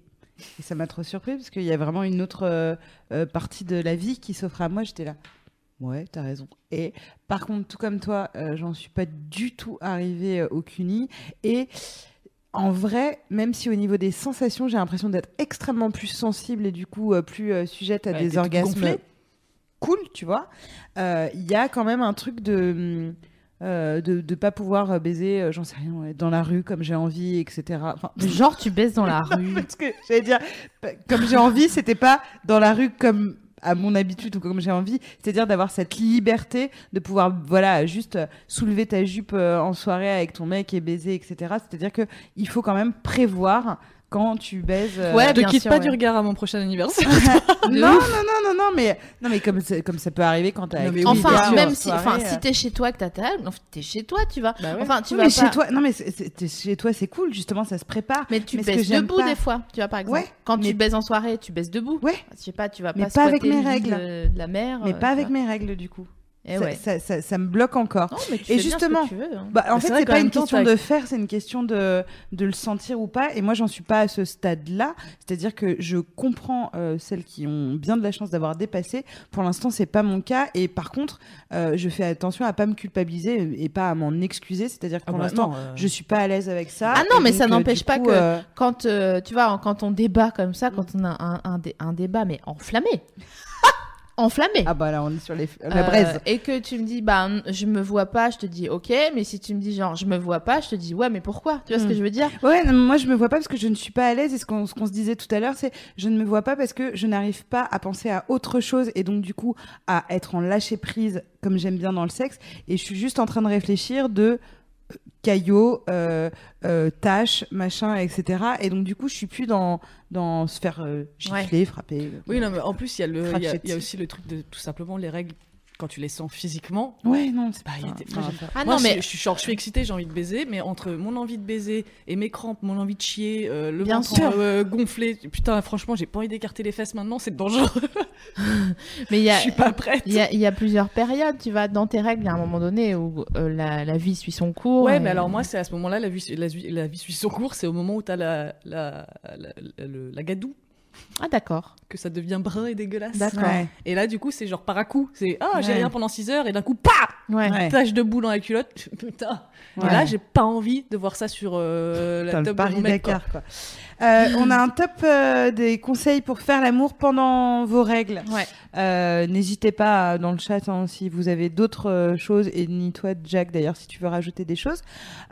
B: Et ça m'a trop surpris parce qu'il y a vraiment une autre euh, euh, partie de la vie qui s'offre à moi. J'étais là. Ouais, t'as raison. Et par contre, tout comme toi, euh, j'en suis pas du tout arrivée au CUNY. Et en vrai, même si au niveau des sensations, j'ai l'impression d'être extrêmement plus sensible et du coup plus sujette à
C: Ouais,
B: des orgasmes cool, tu vois, il y a quand même un truc de. Euh, de ne pas pouvoir euh, baiser, euh, j'en sais rien, dans la rue comme j'ai envie, etc. Enfin,
A: Genre tu baisses dans la rue.
B: parce que j'allais dire, comme j'ai envie, c'était pas dans la rue comme à mon habitude ou comme j'ai envie, c'est-à-dire d'avoir cette liberté de pouvoir, voilà, juste soulever ta jupe en soirée avec ton mec et baiser, etc. C'est-à-dire que il faut quand même prévoir quand tu baises. euh,
A: Ouais,
C: Ne quitte
A: sûr,
C: pas
A: ouais.
C: du regard à mon prochain anniversaire.
B: non, non, non, non, non, mais non, mais comme comme ça peut arriver quand t'as.
C: Oui,
A: enfin, même si,
B: soirée,
A: enfin,
B: euh.
A: si t'es chez toi que t'as ta enfin, t'es chez toi, tu vas.
C: Bah ouais.
A: Enfin, tu
B: Oui,
A: vas
B: mais
A: pas-
B: chez toi, non mais t'es chez toi c'est cool justement, ça se prépare.
A: Mais tu
B: Mais j'aime
A: debout
B: pas-
A: des fois, tu vois par exemple.
B: Ouais,
A: Quand
B: mais-
A: tu baises en soirée, tu baisses debout.
B: Ouais.
A: Je sais pas, tu vas
B: Mais
A: pas
B: pas avec mes règles.
A: De, la mer.
B: Mais
A: euh,
B: pas avec mes règles du coup.
A: Eh
B: ça,
A: ouais.
B: ça, ça- ça me bloque encore.
A: Non, mais tu
B: Et
A: fais bien ce que
B: justement,
A: tu veux, hein.
B: Bah, en
C: c'est
B: fait, c'est pas une question de faire, c'est une question de, de le sentir ou pas. Et moi, j'en suis pas à ce stade-là. C'est-à-dire que je comprends euh, celles qui ont bien de la chance d'avoir dépassé. Pour l'instant, c'est pas mon cas. Et par contre, euh, je fais attention à pas me culpabiliser et pas à m'en excuser. C'est-à-dire que
C: Ah
B: pour
C: bah
B: l'instant,
C: euh.
B: je suis pas à l'aise avec ça.
A: Ah non, mais
B: donc,
A: ça
B: euh,
A: n'empêche pas
B: coup,
A: que- quand tu vois quand on débat comme ça, quand on a un, un, dé- un débat mais enflammé, enflammé.
B: Ah bah là, on est sur les... la
A: Euh,
B: braise.
A: et que tu me dis bah je me vois pas, je te dis ok, mais si tu me dis genre je me vois pas, je te dis ouais mais pourquoi? Tu vois ce
B: Hmm.
A: que je veux dire?
B: Ouais, non, moi je me vois pas parce que je ne suis pas à l'aise et ce qu'on ce qu'on se disait tout à l'heure, c'est je ne me vois pas parce que je n'arrive pas à penser à autre chose et donc du coup à être en lâcher prise comme j'aime bien dans le sexe et je suis juste en train de réfléchir de caillots, euh, euh, tâches, machin, etc. Et donc du coup je suis plus dans dans se faire euh, gifler, frapper.
C: Oui, non, mais en plus, il y, a le- il y, a-
B: Cracher
C: il y a
B: dessus.
C: aussi le truc de tout simplement les règles quand tu les sens physiquement.
B: Ouais, non, c'est
C: Bah,
B: pas- non,
C: moi,
B: enfin,
A: Ah
C: Moi,
A: non mais
C: je, je suis, genre, je suis excitée, j'ai envie de baiser, mais entre mon envie de baiser et mes crampes, mon envie de chier, euh, le ventre euh, gonflé, putain, franchement, j'ai pas envie d'écarter les fesses maintenant, c'est dangereux.
A: mais il y a
C: je suis pas prête.
A: il y, a, il y a plusieurs périodes, tu vas dans tes règles, il y a un moment donné où euh, la, la vie suit son cours.
C: Ouais,
A: et-
C: mais alors moi, c'est à ce moment-là, la vie, la, la vie suit son cours, c'est au moment où t'as la, la, la, la, la gadoue,
A: Ah d'accord,
C: que ça devient brun et dégueulasse.
A: D'accord.
B: Ouais.
C: Et là, du coup, c'est genre par à coup. C'est ah, j'ai
B: Ouais.
C: rien pendant 6 heures, et d'un coup, pa
A: ouais.
C: Tache de boue dans la culotte. Putain.
B: Ouais.
C: Et là, j'ai pas envie de voir ça sur euh, la table de mon quoi.
B: Dakar quoi. Euh, on a un top euh, des conseils pour faire l'amour pendant vos règles.
A: Ouais.
B: Euh, N'hésitez pas dans le chat hein, si vous avez d'autres euh, choses et ni toi Jack d'ailleurs si tu veux rajouter des choses.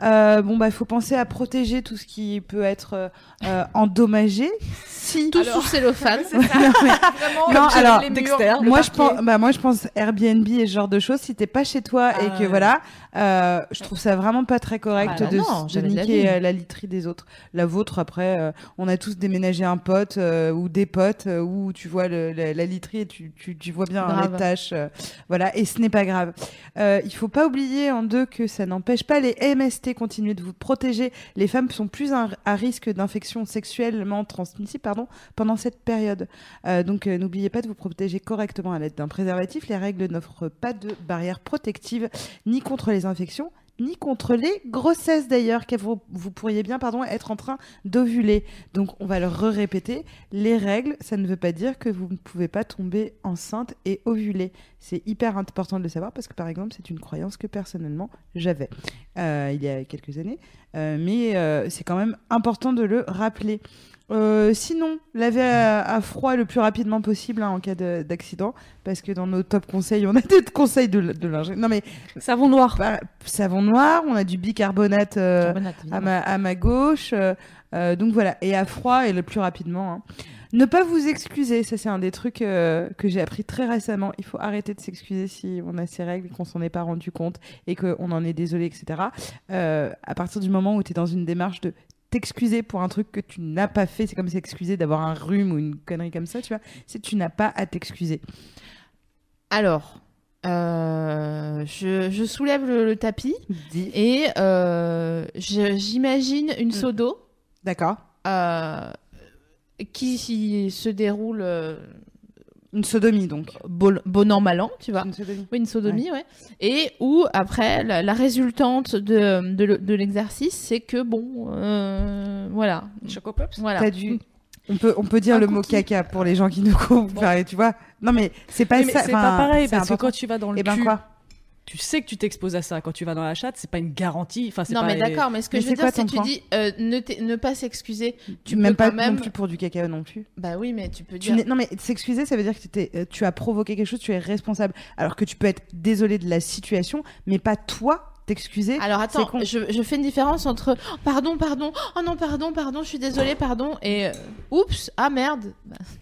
B: Euh, bon bah il faut penser à protéger tout ce qui peut être euh, endommagé. Si
A: Tout sous cellophane.
B: Non, mais-
D: Vraiment,
B: Non, alors,
D: les murs,
B: moi je pense, bah moi je pense Airbnb et ce genre de choses. Si t'es pas chez toi et
C: Ah,
B: que voilà, euh, je trouve ça vraiment pas très correct
A: Ah,
B: de,
A: non,
B: de
A: de la
B: niquer
A: vie.
B: euh, la literie des autres. La vôtre après, euh, on a tous déménagé un pote euh, ou des potes où tu vois le- la, la literie et tu, tu, tu vois bien hein,
A: Grave.
B: les taches, euh, voilà. Et ce n'est pas grave. Il faut pas oublier en deux que ça n'empêche pas les MST continuer de vous protéger. Les femmes sont plus à, à risque d'infection sexuellement transmissible, pardon, pendant cette période. Donc n'oubliez pas de vous protéger correctement à l'aide d'un préservatif. Les règles n'offrent pas de barrière protective ni contre les ni contre les grossesses d'ailleurs, vous, vous pourriez bien pardon, être en train d'ovuler. Donc on va le répéter les règles, ça ne veut pas dire que vous ne pouvez pas tomber enceinte et ovuler. C'est hyper important de le savoir parce que par exemple c'est une croyance que personnellement j'avais euh, il y a quelques années, Euh, mais euh, c'est quand même important de le rappeler. Euh, sinon, laver à, à froid le plus rapidement possible hein, en cas de- d'accident, parce que dans nos top conseils, on a des conseils de, de linge. Non mais
C: Savon noir.
B: bah, savon noir, on a du bicarbonate euh, à, ma, à ma gauche, euh, donc voilà, et à froid et le plus rapidement. hein. Ne pas vous excuser, ça c'est un des trucs que j'ai appris très récemment. Il faut arrêter de s'excuser si on a ces règles qu'on s'en est pas rendu compte et qu'on en est désolé, etc. À partir du moment où tu es dans une démarche de t'excuser pour un truc que tu n'as pas fait, c'est comme s'excuser d'avoir un rhume ou une connerie comme ça, tu vois. C'est tu n'as pas à t'excuser.
A: Alors, euh, je, je soulève le, le tapis
B: Dis.
A: et euh, j'imagine une seau d'eau
B: D'accord.
A: euh, qui se déroule
B: Une sodomie donc.
A: bon, bon an, mal an, tu vois.
B: Une sodomie.
A: Oui, une sodomie, ouais. Et où, après, la, la résultante de, de, le- de l'exercice, c'est que, bon, euh, voilà.
C: Choco Pops.
A: voilà.
B: T'as dû. On peut, on peut dire
A: Un
B: le mot caca pour les gens qui nous comprennent, tu vois. Non, mais c'est pas
C: mais
B: ça.
C: c'est pas pareil
B: c'est
C: parce que quand tu vas dans le
B: Eh ben
C: cul,
B: quoi
C: tu sais que tu t'exposes à ça. Quand tu vas dans la chatte, c'est pas une garantie. Enfin, c'est
A: Non,
C: pas-
A: mais d'accord, mais ce que
B: Mais
A: je veux
B: c'est
A: dire, c'est que tu dis euh, ne, pas s'excuser. Tu
B: même
A: peux
B: pas
A: quand même.
B: non plus pour du caca non plus.
A: Bah oui, mais tu peux
B: Tu
A: dire.
B: non mais s'excuser, ça veut dire que t'étais- euh, tu as provoqué quelque chose, tu es responsable. Alors que tu peux être désolé de la situation, mais pas toi t'excuser.
A: Alors attends,
B: con.
A: je, je fais une différence entre oh, pardon, pardon, oh non, pardon, pardon, je suis désolée, pardon, et euh, oups, ah merde.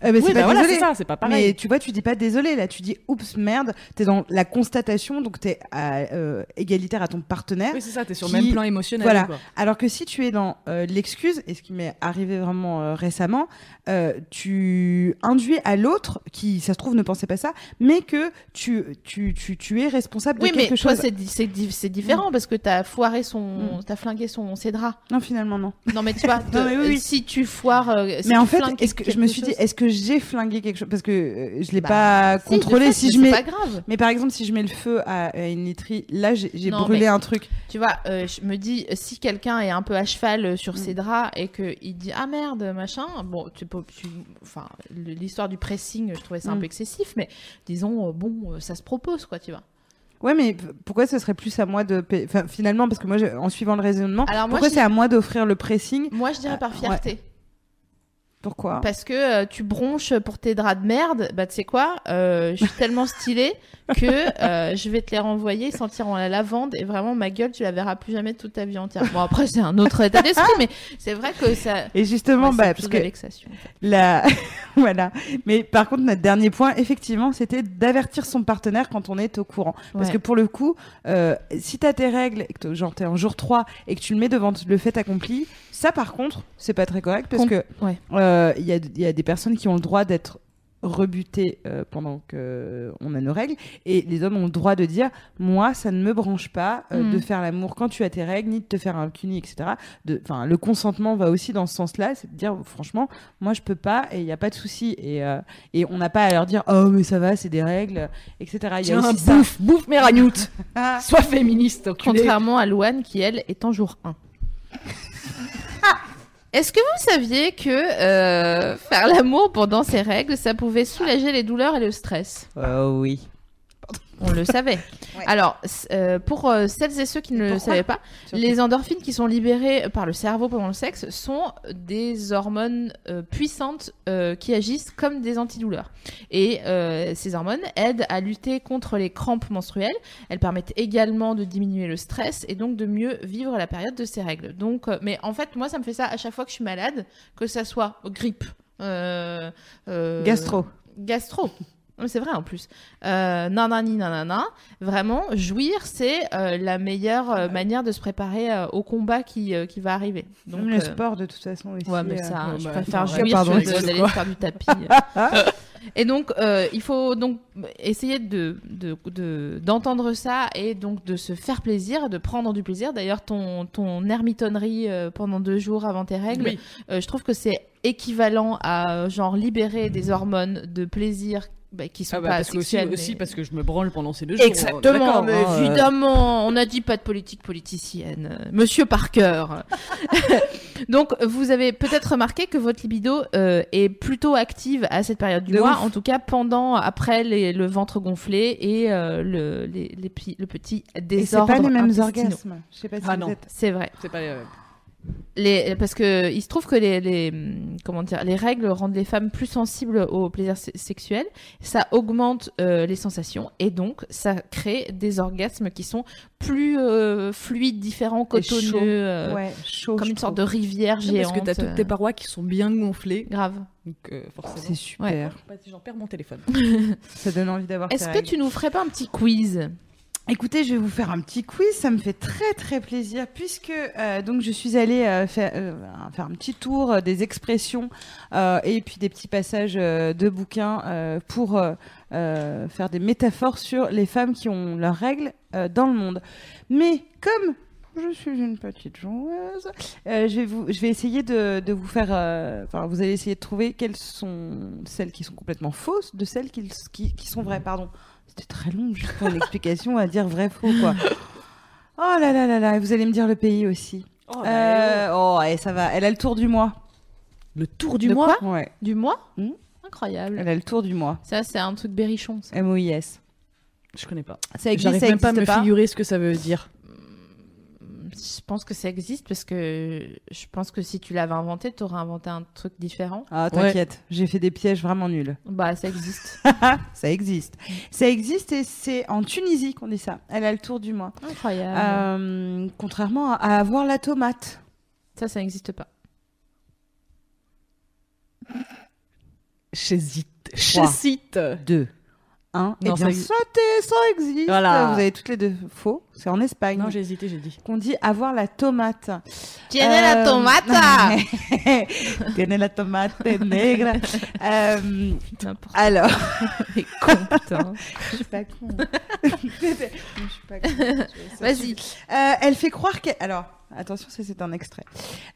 B: Euh, mais
C: Oui,
B: c'est
C: bah
B: pas
C: voilà,
B: désolé.
C: c'est ça, c'est pas pareil.
B: Mais tu vois, tu dis pas désolé là, tu dis oups merde. T'es dans la constatation, donc t'es à, euh, égalitaire à ton partenaire.
C: Oui, c'est ça. T'es sur
B: Qui-
C: le même plan émotionnel.
B: Voilà.
C: quoi.
B: Alors que si tu es dans euh, l'excuse, et ce qui m'est arrivé vraiment euh, récemment, euh, tu induis à l'autre, qui ça se trouve ne pensait pas ça, mais que tu, tu, tu, tu es responsable
A: Oui,
B: de
A: mais
B: quelque
A: toi,
B: chose.
A: di- c'est di- c'est différent parce que t'as foiré son. T'as flingué son, ses draps.
B: Non, finalement, non.
A: Non, mais tu vois,
B: Non,
A: de-
B: mais oui, oui.
A: si tu foires. euh, si
B: mais en fait,
A: flingues
B: est-ce que je me suis dit, est-ce que j'ai flingué quelque chose? Parce que euh, je l'ai
A: Bah,
B: pas
A: si,
B: contrôlé.
A: fait,
B: si je mets.
A: pas grave.
B: Mais par exemple, si je mets le feu à, à une literie, là, j'ai brûlé
A: mais-
B: un truc.
A: Tu vois, euh, je me dis, si quelqu'un est un peu à cheval euh, sur
B: Mm.
A: ses draps et qu'il dit ah merde, machin, bon, tu peux. tu- Enfin, l'histoire du pressing, je trouvais ça un
B: Mm.
A: peu excessif, mais disons, bon, ça se propose, quoi, tu vois.
B: Ouais, mais pourquoi ce serait plus à moi de. payer- Enfin, finalement, parce que moi, je- en suivant le raisonnement,
A: Alors, moi,
B: pourquoi
A: je
B: c'est à moi d'offrir le pressing
A: Moi, je dirais par
B: Euh,
A: fierté.
B: Pourquoi
A: Parce que euh, tu bronches pour tes draps de merde, bah tu sais quoi, euh, je suis tellement stylée que euh, je vais te les renvoyer, ils sentiront la lavande et vraiment ma gueule tu la verras plus jamais toute ta vie entière. Bon après c'est un autre état d'esprit mais c'est vrai que ça...
B: Et justement,
A: Ouais,
B: bah, parce que
A: la en
B: voilà. Mais par contre, notre dernier point, effectivement, c'était d'avertir son partenaire quand on est au courant. Parce
A: Ouais.
B: que pour le coup, si t'as tes règles, et que genre t'es en jour 3 et que tu le mets devant le fait accompli, ça par contre, c'est pas très correct parce
A: Com-
B: que
A: ouais.
B: euh, il y, a, il y a des personnes qui ont le droit d'être rebutées euh, pendant que on a nos règles et les hommes ont le droit de dire moi ça ne me branche pas euh, de faire l'amour quand tu as tes règles ni de te faire un cuni etc enfin le consentement va aussi dans ce sens là c'est de dire franchement moi je peux pas et il y a pas de souci et euh, et on n'a pas à leur dire oh mais ça va c'est des règles etc il y a
C: Tiens,
B: aussi ça
C: bouffe, bouffe mes ragnoutes. Sois féministe, enculé.
A: Contrairement à Louane qui elle est en jour 1. Est-ce que vous saviez que euh, faire l'amour pendant ces règles, ça pouvait soulager les douleurs et le stress?
B: Euh, oui
A: On le savait.
B: Ouais.
A: Alors, euh, pour euh, celles et ceux qui ne le savaient pas,
B: Surtout.
A: les endorphines qui sont libérées par le cerveau pendant le sexe sont des hormones euh, puissantes qui agissent comme des antidouleurs. Et ces hormones aident à lutter contre les crampes menstruelles. Elles permettent également de diminuer le stress et donc de mieux vivre la période de ces règles. Donc, mais en fait, moi, ça me fait ça à chaque fois que je suis malade, que ça soit grippe,
B: Gastro.
A: Gastro. C'est vrai en plus. Euh, nanani nanana. Vraiment, jouir, c'est euh, la meilleure euh, manière de se préparer euh, au combat qui, qui va arriver. Donc,
B: Même le sport, de toute façon. Aussi,
A: Ouais, mais ça, je
C: bah,
A: préfère jouir
B: pardon,
A: que d'aller faire du tapis. Et donc, il faut donc essayer de de- de- d'entendre ça et donc de se faire plaisir, de prendre du plaisir. D'ailleurs, ton, ton ermitonnerie pendant deux jours avant tes règles,
C: Oui.
A: je trouve que c'est équivalent à genre libérer des hormones de plaisir bah, qui sont
C: Ah bah,
A: pas
C: parce que aussi,
A: sexuelles.
C: aussi
A: mais-
C: parce que je me branle pendant ces deux jours.
A: Exactement,
C: D'accord,
A: mais
C: hein, euh,
A: évidemment, on n'a dit pas de politique politicienne. euh, Monsieur Parker. Donc, vous avez peut-être remarqué que votre libido euh, est plutôt active à cette période du
B: De
A: mois,
B: ouf.
A: en tout cas pendant, après les- le ventre gonflé et euh, le, les, les pi- le petit
B: Et c'est
A: désordre
B: pas les mêmes
A: intestinaux.
B: orgasmes. Je sais pas si
C: Ah
B: vous
C: non.
B: êtes-
A: C'est vrai.
C: C'est pas. euh,
A: Les, parce que il se trouve que les, les comment dire les règles rendent les femmes plus sensibles au plaisir se- sexuel. Ça augmente euh, les sensations et donc ça crée des orgasmes qui sont plus euh, fluides, différents,
B: chaud.
A: cotonneux, euh,
B: Ouais, chaud.
A: comme une sorte de rivière
C: non,
A: géante.
C: parce que t'as toutes tes parois qui sont bien gonflées.
A: grave.
C: Donc, euh, forcément.
B: C'est super.
C: Bah, J'en perds mon téléphone.
B: Ça donne envie d'avoir
A: Est-ce que
B: règles.
A: tu nous ferais pas un petit quiz?
B: Écoutez, je vais vous faire un petit quiz, ça me fait très très plaisir puisque euh, donc je suis allée euh, faire, euh, faire un petit tour des expressions et puis des petits passages de bouquins pour faire des métaphores sur les femmes qui ont leurs règles dans le monde. Mais comme je suis une petite joueuse, je, vais essayer de, vous faire. Enfin, vous allez essayer de trouver quelles sont celles qui sont complètement fausses de celles qui sont vraies. Pardon. C'était très long juste pour une explication à dire vrai faux quoi. Oh là là là là, et vous allez me dire le pays aussi.
C: Oh, bah,
B: Euh, oh, et ça va. Elle a le tour du mois.
C: Le tour du
A: De
C: mois.
B: Ouais.
A: Du mois
B: Hmm.
A: Incroyable.
B: Elle a le tour du mois.
A: Ça, c'est un truc berrichon. ça.
B: M-O-I-S.
C: Je connais pas.
B: Ça existe,
C: J'arrive
B: ça
C: même pas à me
B: pas.
C: figurer ce que ça veut dire.
A: Je pense que ça existe parce que je pense que si tu l'avais inventé, tu aurais inventé un truc différent.
B: Ah, t'inquiète, j'ai fait des pièges vraiment nuls.
A: Bah, ça existe.
B: ça existe. Ça existe et c'est en Tunisie qu'on dit ça. Elle a le tour du mois.
A: Incroyable.
B: Euh, contrairement à, avoir la tomate.
A: Ça, ça n'existe pas.
C: J'hésite. J'hésite.
B: Deux. Un.
C: Non,
B: et bien,
C: ça
B: ça existe.
C: Voilà.
B: Vous avez toutes les deux faux. C'est en Espagne.
C: Non, j'ai hésité, j'ai dit.
B: qu'on dit avoir la tomate.
A: Tiene la
B: Euh,
A: tomata
B: Tiene la tomate negra. Euh, alors,
A: quel con, putain.
B: je suis pas con. je suis pas con.
A: Vas-y.
B: Euh, elle fait croire qu'elle. Alors, attention, c'est un extrait.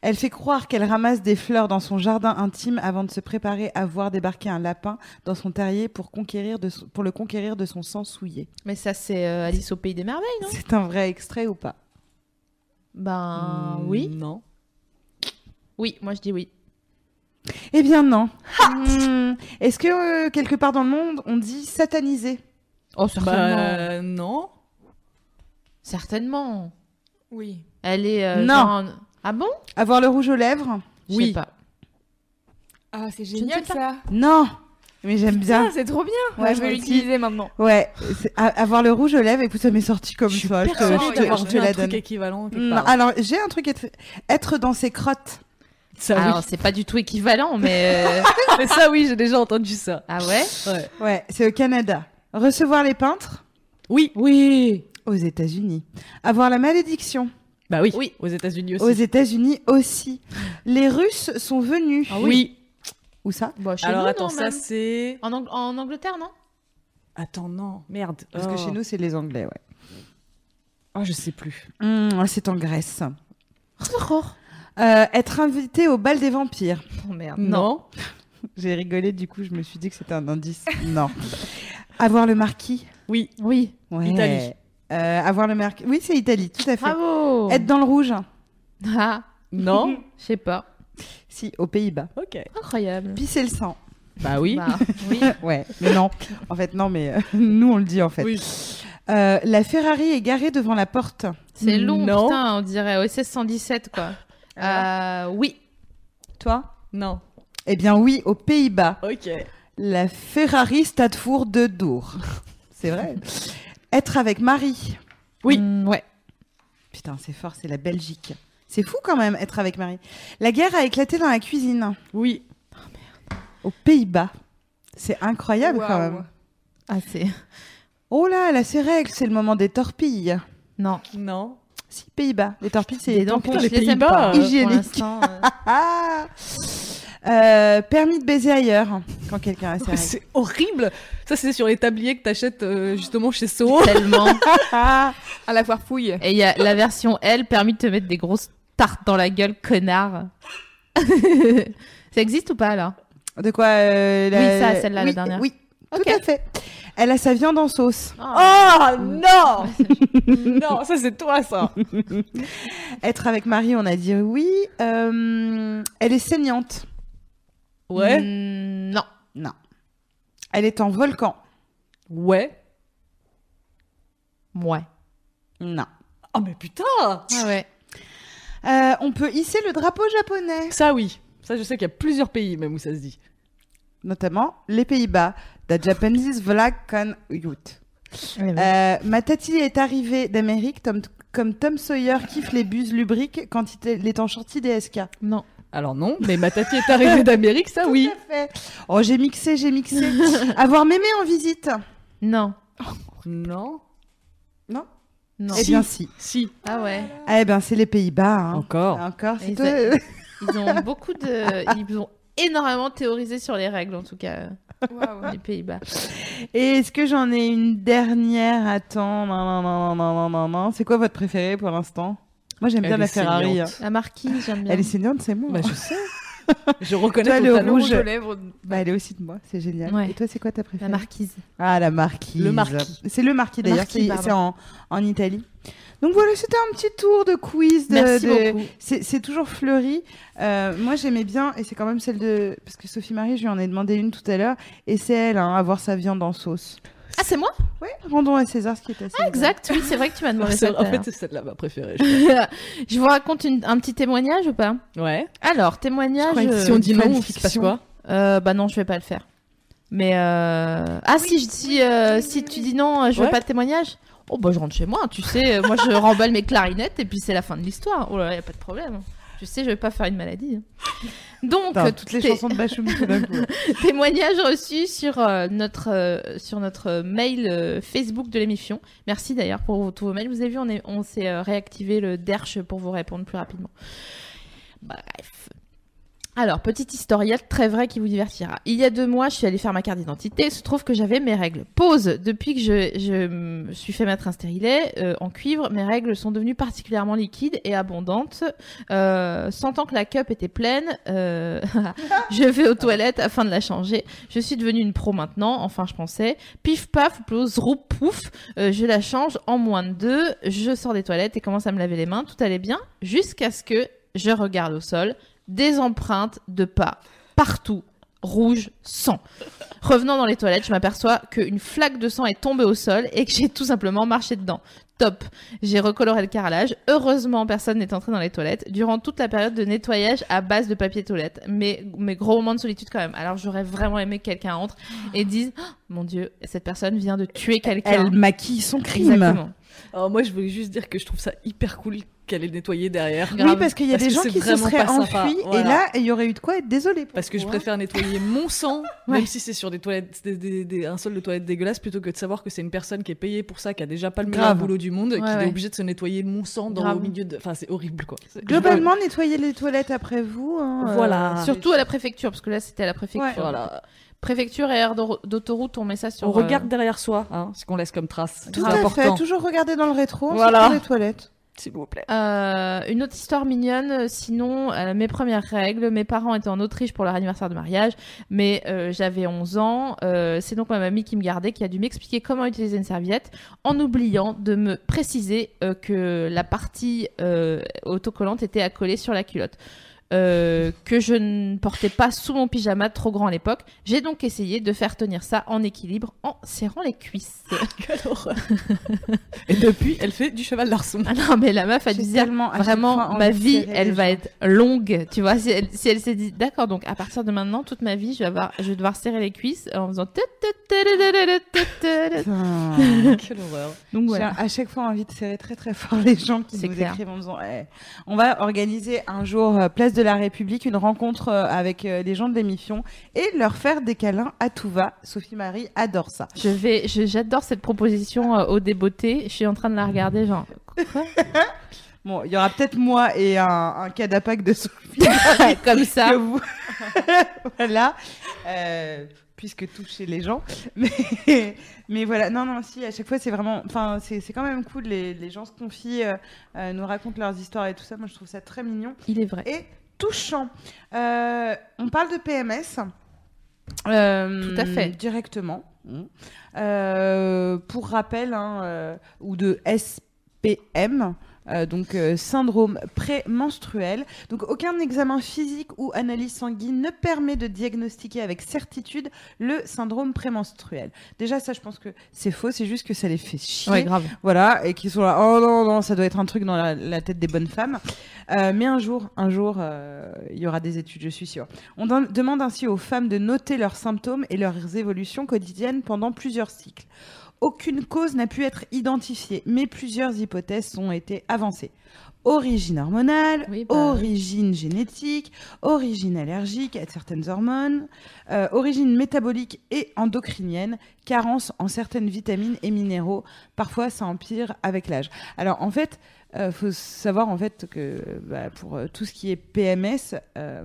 B: Elle fait croire qu'elle ramasse des fleurs dans son jardin intime avant de se préparer à voir débarquer un lapin dans son terrier pour, conquérir de son- pour le conquérir de son sang souillé.
A: Mais ça, c'est euh, Alice au Pays des Merveilles, non?
B: C'est un vrai extrait ou pas?
A: Ben,
C: Hmm,
A: oui.
C: Non.
A: Oui, moi je dis oui.
B: Eh bien non. Hmm. Est-ce que euh, quelque part dans le monde on dit sataniser
A: Oh, certainement.
C: Bah, non.
A: Certainement.
D: Oui.
A: Elle est. euh,
B: Non.
A: genre- Ah bon?
B: Avoir le rouge aux lèvres?
A: Je sais
C: Oui.
A: pas.
D: Ah, c'est génial
A: sais
D: ça.
B: Non. Mais j'aime bien.
D: C'est trop bien.
B: Ouais,
D: Ouais, je vais l'utiliser maintenant.
B: Ouais, avoir le rouge aux lèvres, écoute, ça m'est sorti comme
C: Je suis
B: ça. Je te, je te- la
C: truc
B: donne.
C: équivalent quelque
B: Non,
C: part.
B: alors, j'ai un truc être, être dans ses crottes.
C: Ça, oui.
A: Alors, c'est pas du tout équivalent, mais. euh,
C: Mais ça, oui, j'ai déjà entendu ça.
A: Ah ouais?
C: Ouais.
B: Ouais, c'est au Canada. Recevoir les peintres?
C: Oui.
A: Oui.
B: aux États-Unis. Avoir la malédiction?
C: Bah oui.
A: Oui.
C: Aux États-Unis aussi.
B: aux États-Unis aussi. Les Russes sont venus.
C: Ah oui.
B: Où ça?
A: Bon, chez
C: Alors
A: nous,
C: attends,
A: non,
C: ça
A: même.
C: c'est.
A: En, Ang- en Angleterre, non?
C: Attends, non, merde.
B: Parce que
C: Oh.
B: chez nous, c'est les Anglais, ouais.
C: Oh, je sais plus.
B: Hum, c'est en Grèce.
A: Oh,
B: Euh, être invité au bal des vampires.
A: Oh, merde.
C: Non.
B: J'ai rigolé, du coup, je me suis dit que c'était un indice. non. Avoir le marquis.
C: Oui.
A: Oui.
B: Ouais.
C: Italie.
B: Euh, avoir le marquis. Oui, c'est Italie, tout à fait.
A: Bravo.
B: Être dans le rouge.
A: Ah,
C: Non.
A: je sais pas.
B: Si, aux Pays-Bas.
C: ok.
A: Incroyable.
B: Pisser le sang.
C: Bah oui.
A: Bah, oui.
B: Ouais, mais non. En fait, non, mais euh, nous, on le dit, en fait.
C: Oui.
B: Euh, la Ferrari est garée devant la porte.
A: C'est long,
C: Non.
A: putain, on dirait OSS 117, quoi. Euh, oui.
B: Toi?
C: Non.
B: Eh bien oui, aux Pays-Bas.
C: Ok.
B: La Ferrari Stadfour de Dour. C'est vrai. Être avec Marie.
C: Oui.
A: Mm, ouais.
B: Putain, c'est fort, c'est la Belgique. C'est fou quand même, être avec Marie. La guerre a éclaté dans la cuisine.
C: Oui.
B: Aux Pays-Bas. C'est incroyable quand
D: Waouh.
B: même.
A: Ah, c'est.
B: Oh là, là, c'est règle, c'est le moment des torpilles.
A: Non.
C: Non.
B: Si, Pays-Bas. Les torpilles, c'est
A: Des
B: les
A: dents,
B: tampons.
C: les Pays-Bas, euh,
B: hygiénique.
A: euh.
B: Ah Euh, Permis de baiser ailleurs, quand quelqu'un a ses règles.
C: C'est horrible. Ça, c'est sur les tabliers que t'achètes euh, justement chez So.
A: Tellement.
B: Ah
D: À la foire fouille.
A: Et il y a la version L permis de te mettre des grosses tartes dans la gueule, connard. ça existe ou pas là
B: De quoi euh, la-
A: Oui, ça, celle-là, la dernière.
B: Oui, tout à fait. Elle a sa viande en sauce.
C: Oh non Non, ça c'est toi ça.
B: Être avec Marie, on a dit oui. Euh, elle est saignante.
C: Ouais.
A: Mm, non.
B: Non. Elle est en volcan.
C: Ouais.
A: Ouais.
B: Non.
C: Oh mais putain
A: Ah ouais.
B: Euh, on peut hisser le drapeau japonais,
C: Ça oui. Ça je sais qu'il y a plusieurs pays même où ça se dit.
B: notamment les Pays-Bas. The Japanese flag can youth. Euh, ma tati est arrivée d'Amérique comme, comme Tom Sawyer kiffe les buses lubriques quand il est- il est en shorty DSK.
A: Non.
C: Alors non, mais ma tati est arrivée d'Amérique, ça oui.
B: Tout à fait. Oh, j'ai mixé, j'ai mixé. Avoir mémé en visite.
A: Non.
C: Non.
B: Non
A: Non.
B: Eh bien si.
C: Si.
A: Ah ouais.
B: Eh ben c'est les Pays-Bas. hein.
C: Encore.
B: Encore. c'est
A: Ils a- Ils ont beaucoup de. Ils ont énormément théorisé sur les règles, en tout cas,
D: Waouh.
A: les Pays-Bas.
B: Et est-ce que j'en ai une dernière? Attends, non, non, non, non, non, non, non. C'est quoi votre préféré pour l'instant? Moi j'aime bien la Ferrari. hein.
A: La marquise, j'aime bien.
B: Elle est saignante, c'est moi.
C: Bah je sais. Je reconnais
B: Toi, le rouge.
D: aux lèvres.
B: Bah, elle est aussi de moi, c'est génial.
A: Ouais.
B: Et toi, c'est quoi ta
A: La
B: préférée
A: marquise.
B: Ah, la marquise.
C: Le marquis.
B: C'est le marquis
A: Le
B: d'ailleurs, c'est en, en Italie. Donc voilà, c'était un petit tour de quiz. De,
A: Merci
B: de-
A: beaucoup.
B: C'est c'est toujours fleuri. Euh, moi, j'aimais bien, et c'est quand même celle de. Parce que Sophie Marie, je lui en ai demandé une tout à l'heure, et c'est elle, hein, avoir sa viande en sauce.
A: Ah, c'est moi?
B: Ouais, rendons à César ce qui est à César.
A: Ah, exact, oui, c'est vrai que tu m'as demandé
C: C'est-
A: ça.
C: En fait, c'est celle-là ma préférée. je
A: je vous raconte une- un petit témoignage ou pas?
C: Ouais.
A: Alors, témoignage.
B: que
A: euh,
C: Si on dit non, il se passe quoi?
A: Euh, bah non, je vais pas le faire. Mais euh... ah si, je- si euh, si tu dis non, euh, je veux
C: Ouais.
A: pas de témoignage. Oh bah je rentre chez moi, tu sais. euh, Moi je remballe mes clarinettes et puis c'est la fin de l'histoire. Oh là là, y a pas de problème. Tu sais, je vais pas faire une maladie. hein. Donc
B: Putain, toutes les chansons de Bachoum tout d'un coup.
A: témoignage reçu sur euh, notre euh, sur notre mail euh, Facebook de l'émission. Merci d'ailleurs pour tous vos mails. Vous avez vu, on est on s'est euh, réactivé le derche pour vous répondre plus rapidement. Bref. Alors, petite historiette très vraie qui vous divertira. Il y a deux mois, je suis allée faire ma carte d'identité. Il se trouve que j'avais mes règles. Pause. Depuis que je, suis fait mettre un stérilet euh, en cuivre, mes règles sont devenues particulièrement liquides et abondantes. Euh, sentant que la cup était pleine, euh, je vais aux toilettes afin de la changer. Je suis devenue une pro maintenant. Enfin, je pensais. Pif paf, plouse, roup pouf. Je la change en moins de deux. Je sors des toilettes et commence à me laver les mains. Tout allait bien jusqu'à ce que je regarde au sol des empreintes de pas partout, rouge, sang. Revenant dans les toilettes, je m'aperçois qu'une flaque de sang est tombée au sol et que j'ai tout simplement marché dedans. Top. J'ai recoloré le carrelage. Heureusement, personne n'est entré dans les toilettes durant toute la période de nettoyage à base de papier toilette. Mais, mais gros moment de solitude quand même. Alors j'aurais vraiment aimé que quelqu'un entre et dise Oh, Mon Dieu, cette personne vient de tuer quelqu'un.
B: Elle maquille son crime.
A: Exactement.
C: Alors moi, je voulais juste dire que je trouve ça hyper cool qu'elle ait nettoyé derrière.
B: Oui, parce qu'il y a
C: Parce
B: des gens qui se seraient enfuis, et là, il y aurait eu de quoi être désolé. pour
C: Parce que je
B: vous, hein.
C: préfère nettoyer mon sang,
A: Ouais.
C: même si c'est sur des toilettes, des, des- des- un sol de toilette dégueulasse, plutôt que de savoir que c'est une personne qui est payée pour ça, qui a déjà pas le meilleur boulot du monde, qui
A: ouais.
C: est obligée de se nettoyer mon sang dans,
A: Grave.
C: au milieu de. Enfin, c'est horrible quoi.
B: Globalement, nettoyer les toilettes après vous. hein, euh,
C: Voilà.
A: Surtout à la préfecture, parce que là c'était à la préfecture.
B: Ouais.
C: Voilà.
A: Préfecture et aire d'au- d'autoroute, on met ça sur.
C: On
A: euh,
C: regarde derrière soi, hein, ce qu'on laisse comme trace.
B: Tout à fait. Toujours regarder dans le rétro.
C: Voilà.
B: Voilà. les toilettes.
C: S'il vous plaît.
A: Euh, une autre histoire mignonne, euh, sinon euh, mes premières règles, mes parents étaient en Autriche pour leur anniversaire de mariage, mais j'avais 11 ans, c'est donc ma mamie qui me gardait, qui a dû m'expliquer comment utiliser une serviette, en oubliant de me préciser que la partie autocollante était coller sur la culotte. Euh, que je ne portais pas sous mon pyjama trop grand à l'époque. J'ai donc essayé de faire tenir ça en équilibre en serrant les cuisses.
C: Quelle horreur. Et depuis, elle fait du cheval d'arçon.
A: Ah non, mais la meuf a dû
B: tellement fois
A: vraiment ma vie, elle va
B: gens.
A: être longue. Tu vois, si elle, si elle s'est dit d'accord, donc à partir de maintenant, toute ma vie, je vais, avoir, je vais devoir serrer les cuisses en faisant.
C: Quelle horreur.
A: Donc
B: J'ai à chaque fois envie de serrer très très fort les gens qui
A: C'est
B: nous
A: clair.
B: écrivent en disant Eh, on va organiser un jour euh, place de la République une rencontre euh, avec euh, les gens de l'émission et leur faire des câlins à tout va. Sophie Marie adore ça.
A: Je vais, j'adore cette proposition euh, au débeauté. Je suis en train de la regarder, genre. Quoi?
B: Bon, il y aura peut-être moi et un, un cadapac de Sophie
A: Comme ça.
B: vous. voilà. Euh, puisque toucher les gens. Mais, mais voilà, non, non, si, à chaque fois, c'est vraiment. Enfin, c'est c'est quand même cool. Les, les gens se confient, euh, euh, nous racontent leurs histoires et tout ça. Moi, je trouve ça très mignon.
A: Il est vrai.
B: et touchant. Euh, on parle de PMS. euh,
A: Tout à fait.
B: Directement. Euh, pour rappel, hein, ou de SPM. Euh, donc euh, syndrome prémenstruel. Donc aucun examen physique ou analyse sanguine ne permet de diagnostiquer avec certitude le syndrome prémenstruel. Déjà ça je pense que c'est faux, c'est juste que ça les fait chier.
A: Ouais, grave.
B: Voilà, et qui sont là, oh non, non, ça doit être un truc dans la, la tête des bonnes femmes. Euh, mais un jour, un jour, il y aura des études, je suis sûre. On dem- demande ainsi aux femmes de noter leurs symptômes et leurs évolutions quotidiennes pendant plusieurs cycles. Aucune cause n'a pu être identifiée, mais plusieurs hypothèses ont été avancées. Origine hormonale,
A: Oui, bah,
B: origine génétique, origine allergique à certaines hormones, euh, origine métabolique et endocrinienne, carence en certaines vitamines et minéraux. Parfois, ça empire avec l'âge. Alors, en fait, il faut savoir en fait que bah, pour euh, tout ce qui est PMS, euh,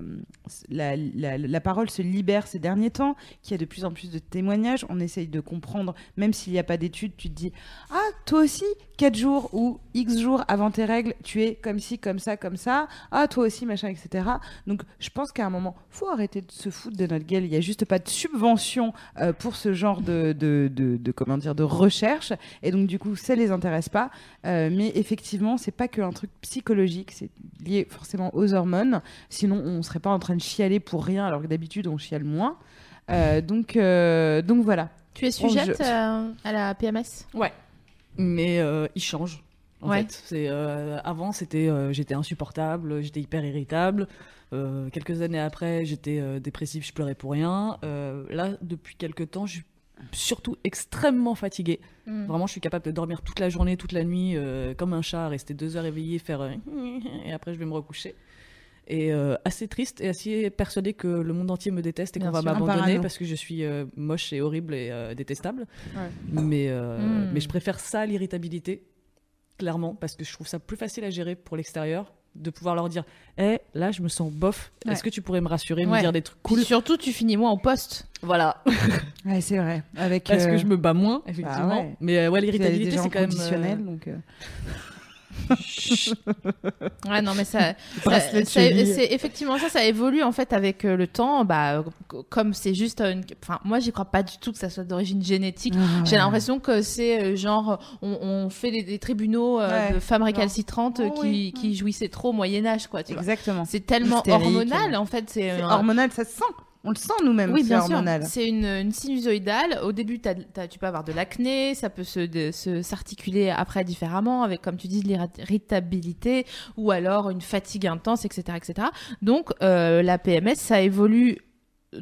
B: la, parole se libère ces derniers temps, qu'il y a de plus en plus de témoignages. On essaye de comprendre, même s'il n'y a pas d'études, tu te dis Ah, toi aussi, 4 jours ou X jours avant tes règles, tu es comme ci, comme ça, comme ça. Ah, toi aussi, machin, etc. Donc, je pense qu'à un moment, faut arrêter de se foutre de notre gueule. Il n'y a juste pas de subvention euh, pour ce genre de, de, de- comment dire, de recherche. Et donc, du coup, ça les intéresse pas. Euh, mais effectivement, c'est pas qu'un truc psychologique, c'est lié forcément aux hormones. Sinon, on serait pas en train de chialer pour rien, alors que d'habitude, on chiale moins. Euh, donc, euh, donc voilà.
A: Tu es sujette
B: je-
A: euh, à la PMS
C: Ouais. Mais il change. En
A: Ouais.
C: fait, c'est avant c'était j'étais insupportable, j'étais hyper irritable. Quelques années après, j'étais dépressif, je pleurais pour rien. Là, depuis quelques temps, je suis surtout extrêmement fatiguée.
A: Mm.
C: Vraiment, je suis capable de dormir toute la journée, toute la nuit, euh, comme un chat, rester deux heures éveillé, faire euh, et après je vais me recoucher. Et euh, assez triste et assez persuadée que le monde entier me déteste et qu'on va m'abandonner parce que je suis moche et horrible et détestable.
B: Ouais.
C: Mais,
A: Mm.
C: mais je préfère ça à l'irritabilité, clairement, parce que je trouve ça plus facile à gérer pour l'extérieur, de pouvoir leur dire Eh, là, je me sens bof,
A: Ouais.
C: est-ce que tu pourrais me rassurer, me
A: Ouais.
C: dire des trucs
A: Cool? surtout, tu finis moins au poste.
C: Voilà,
B: Ouais, c'est vrai. Avec,
C: parce
B: euh,
C: que je me bats moins, effectivement.
B: Bah ouais.
C: Mais euh, ouais, l'irritabilité,
B: en
C: c'est quand même.
B: conditionnel,
C: euh,
B: donc. Euh,
A: Ouais, non, mais ça, c'est effectivement ça, ça évolue en fait avec euh, le temps. Bah, c- comme c'est juste une, enfin, moi, j'y crois pas du tout que ça soit d'origine génétique.
B: Ah,
A: J'ai
B: ouais.
A: l'impression que c'est euh, genre, on, on fait des, des tribunaux euh,
B: Ouais.
A: de femmes récalcitrantes euh,
B: Oh,
A: qui,
B: oui.
A: qui jouissaient trop au Moyen Âge, quoi. Tu.
B: Exactement.
A: C'est tellement
B: Hystérique,
A: hormonal
B: euh,
A: en fait. C'est
B: hormonal, ça se sent. On le sent nous-mêmes.
A: Oui,
B: c'est
A: bien sûr.
B: hormonal.
A: C'est une, une sinusoïdale. Au début, tu peux avoir de l'acné, ça peut se, s'articuler après différemment, avec, comme tu dis, de l'irritabilité ou alors une fatigue intense, etc. etc. Donc, euh, la PMS, ça évolue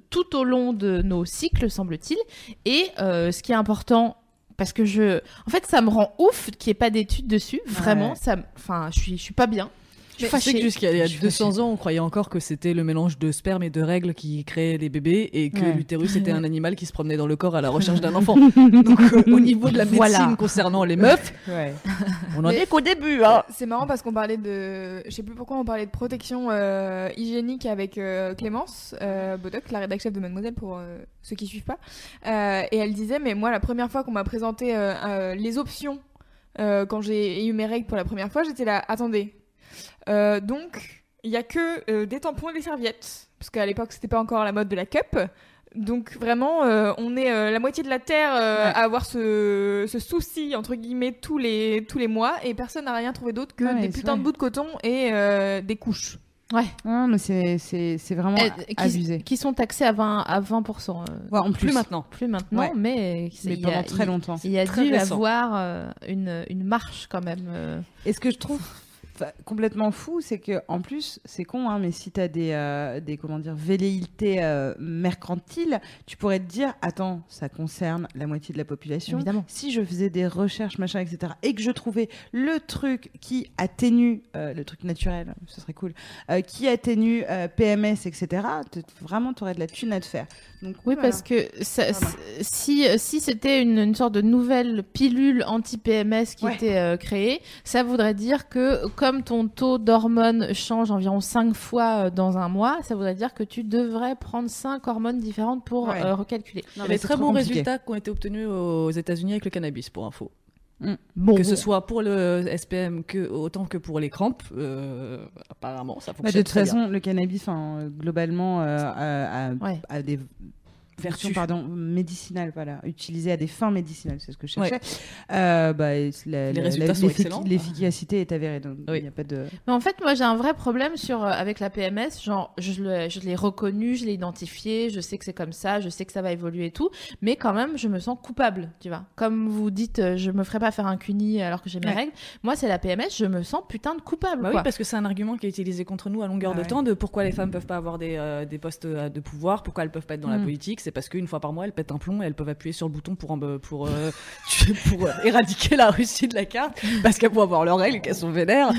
A: tout au long de nos cycles, semble-t-il. Et euh, ce qui est important, parce que je. En fait, ça me rend ouf qu'il n'y ait pas d'études dessus. Vraiment,
B: Ouais.
A: ça. Enfin, je suis, je suis pas bien. Je
C: sais
A: fâchée.
C: que jusqu'à il y a
B: Je suis
C: 200 ans, on croyait encore que c'était le mélange de sperme et de règles qui créait les bébés et que
B: Ouais.
C: l'utérus était un animal qui se promenait dans le corps à la recherche d'un enfant. Donc euh, au niveau de la médecine
A: Voilà.
C: concernant les meufs,
B: Ouais.
C: on en
D: Mais-
C: est qu'au début. Hein.
D: C'est marrant parce qu'on parlait de, je sais plus pourquoi on parlait de protection euh, hygiénique avec euh, Clémence Bodoc, la rédactrice chef de Mademoiselle pour ceux qui suivent pas, et elle disait mais moi la première fois qu'on m'a présenté les options quand j'ai eu mes règles pour la première fois, j'étais là attendez, Euh, donc il y a que euh, des tampons et des serviettes parce qu'à l'époque c'était pas encore la mode de la cup. Donc vraiment, euh, on est euh, la moitié de la terre euh,
B: Ouais.
D: à avoir ce, ce souci entre guillemets tous les tous les mois et personne n'a rien trouvé d'autre que
B: Ouais,
D: des putains de bouts de coton et euh, des couches.
A: Ouais.
B: Non, mais c'est- c'est c'est vraiment
A: qui,
B: abusé.
A: qui sont taxés à 20, à 20%. euh,
B: Ouais, en plus.
C: Plus maintenant.
A: plus maintenant,
B: Ouais.
A: mais,
B: Mais
A: il y a-
B: pendant très
A: il-
B: longtemps.
A: Il y a dû
C: récent.
A: avoir euh, une, une marche quand même. euh.
B: Et ce que je trouve complètement fou, c'est que en plus, c'est con, hein, mais si tu as des, euh, des comment dire, velléités euh, mercantiles, tu pourrais te dire, attends, ça concerne la moitié de la population.
A: Évidemment.
B: Si je faisais des recherches, machin, etc., et que je trouvais le truc qui atténue, euh, le truc naturel, ce serait cool, qui atténue PMS, etc., vraiment, tu aurais de la thune à te faire. Donc,
A: Oui,
B: voilà.
A: parce que ça- si, si c'était une, une sorte de nouvelle pilule anti-PMS qui
B: Ouais.
A: était euh, créée, ça voudrait dire que comme ton taux d'hormones change environ 5 fois euh, dans un mois, ça voudrait dire que tu devrais prendre 5 hormones différentes pour
B: Ouais.
A: euh, recalculer.
B: Non,
C: Il y a
B: mais
C: des
B: c'est
C: très bons
B: compliqué.
C: résultats qui ont été obtenus aux États-Unis avec le cannabis, pour info.
A: Bon,
C: que ce soit pour le SPM que, autant que pour les crampes, euh, apparemment, ça
B: Bah,
C: fonctionne.
B: de toute
C: très bien.
B: façon, le cannabis, euh, globalement, euh, a, a-
A: Ouais.
B: a des versions
C: Vertu.
B: pardon, médicinales, voilà, utilisées à des fins médicinales, c'est ce que je cherchais. Euh, bah, la-
C: Les résultats
B: la-
C: sont
B: l'effic-
C: excellents.
B: L'efficacité est avérée, donc il
C: Oui.
B: n'y a pas de.
A: Mais en fait, moi, j'ai un vrai problème sur, euh, avec la PMS. Genre, je l'ai je l'ai reconnu, je l'ai identifié, je sais que c'est comme ça, je sais que ça va évoluer et tout. Mais quand même, je me sens coupable, tu vois. Comme vous dites, euh, je me ferai pas faire un cuni alors que j'ai mes
B: Ouais.
A: règles. Moi, c'est la PMS, je me sens putain de coupable,
C: Bah oui, parce que c'est un argument qui est utilisé contre nous à longueur
B: Ah
C: de
B: ouais.
C: temps de pourquoi les femmes peuvent pas avoir des, euh, des postes de pouvoir, pourquoi elles peuvent pas être dans la
B: Mm.
C: politique. C'est parce qu'une fois par mois, elles pètent un plomb et elles peuvent appuyer sur le bouton pour, en- pour, euh, tuer- pour euh, éradiquer la Russie de la carte parce qu'elles vont avoir leurs règles et qu'elles sont vénères.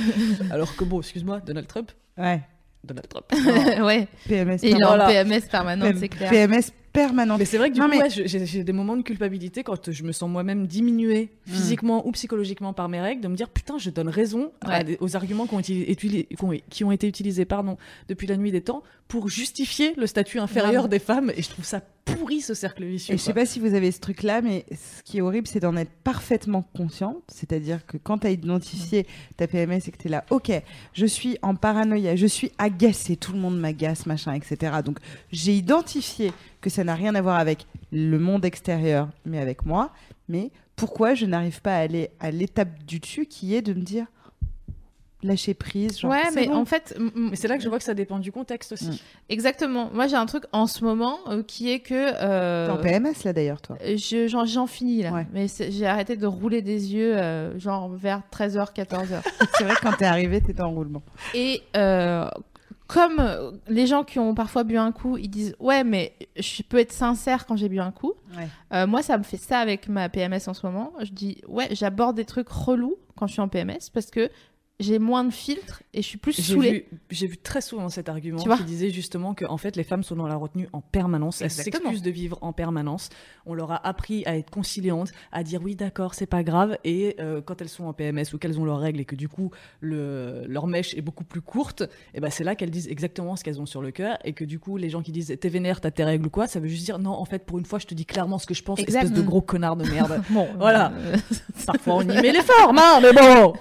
C: Alors que bon, excuse-moi, Donald Trump.
B: Ouais.
C: Donald Trump.
A: ouais.
B: PMS.
A: Et il est en. PMS permanente, c'est clair.
B: PMS permanente.
C: Mais c'est vrai que du
B: Non,
C: coup,
B: mais-
C: ouais, je- j'ai des moments de culpabilité quand je me sens moi-même diminuée
B: Mm.
C: physiquement ou psychologiquement par mes règles, de me dire putain, je donne raison à
A: Ouais.
C: des- aux arguments qui ont, été, qui ont- utilisés pardon, depuis la nuit des temps pour justifier le statut inférieur des femmes. Et je trouve ça pourri ce cercle vicieux.
B: Et je sais pas si vous avez ce truc-là, mais ce qui est horrible, c'est d'en être parfaitement consciente. C'est-à-dire que quand tu as identifié ta PMS et que tu es là, ok, je suis en paranoïa, je suis agacée, tout le monde m'agace, machin, etc. Donc j'ai identifié que ça n'a rien à voir avec le monde extérieur, mais avec moi. Mais pourquoi je n'arrive pas à aller à l'étape du dessus qui est de me dire lâcher prise genre,
A: ouais,
B: c'est
A: mais
B: bon.
A: en fait,
C: Mais c'est là que je vois que ça dépend du contexte aussi.
B: Mm.
A: exactement. Moi, j'ai un truc en ce moment euh, qui est que euh,
B: T'es en PMS là d'ailleurs, toi.
A: je- j'en j'en finis là.
B: Ouais.
A: Mais j'ai arrêté de rouler des yeux, euh, genre vers 13h, 14h.
B: c'est vrai que quand t'es arrivé, t'étais en roulement.
A: Et euh, comme euh, les gens qui ont parfois bu un coup, ils disent ouais, mais je peux être sincère quand j'ai bu un coup.
B: Ouais.
A: Euh, moi, ça me fait ça avec ma PMS en ce moment. Je dis ouais, j'aborde des trucs relous quand je suis en PMS parce que j'ai moins de filtres et je suis plus saoulée.
C: j'ai vu très souvent cet argument
A: Tu vois
C: qui disait justement que en fait les femmes sont dans la retenue en permanence, elles
A: Exactement.
C: s'excusent de vivre en permanence. On leur a appris à être conciliantes, à dire oui d'accord c'est pas grave et euh, quand elles sont en PMS ou qu'elles ont leurs règles et que du coup le, leur mèche est beaucoup plus courte, et ben c'est là qu'elles disent exactement ce qu'elles ont sur le cœur et que du coup les gens qui disent t'es vénère t'as tes règles ou quoi, ça veut juste dire non en fait pour une fois je te dis clairement ce que je pense,
A: Exact.
C: espèce de gros connard de merde.
A: Bon,
C: Voilà.
A: euh,
C: Parfois on y met les formes hein, mais bon.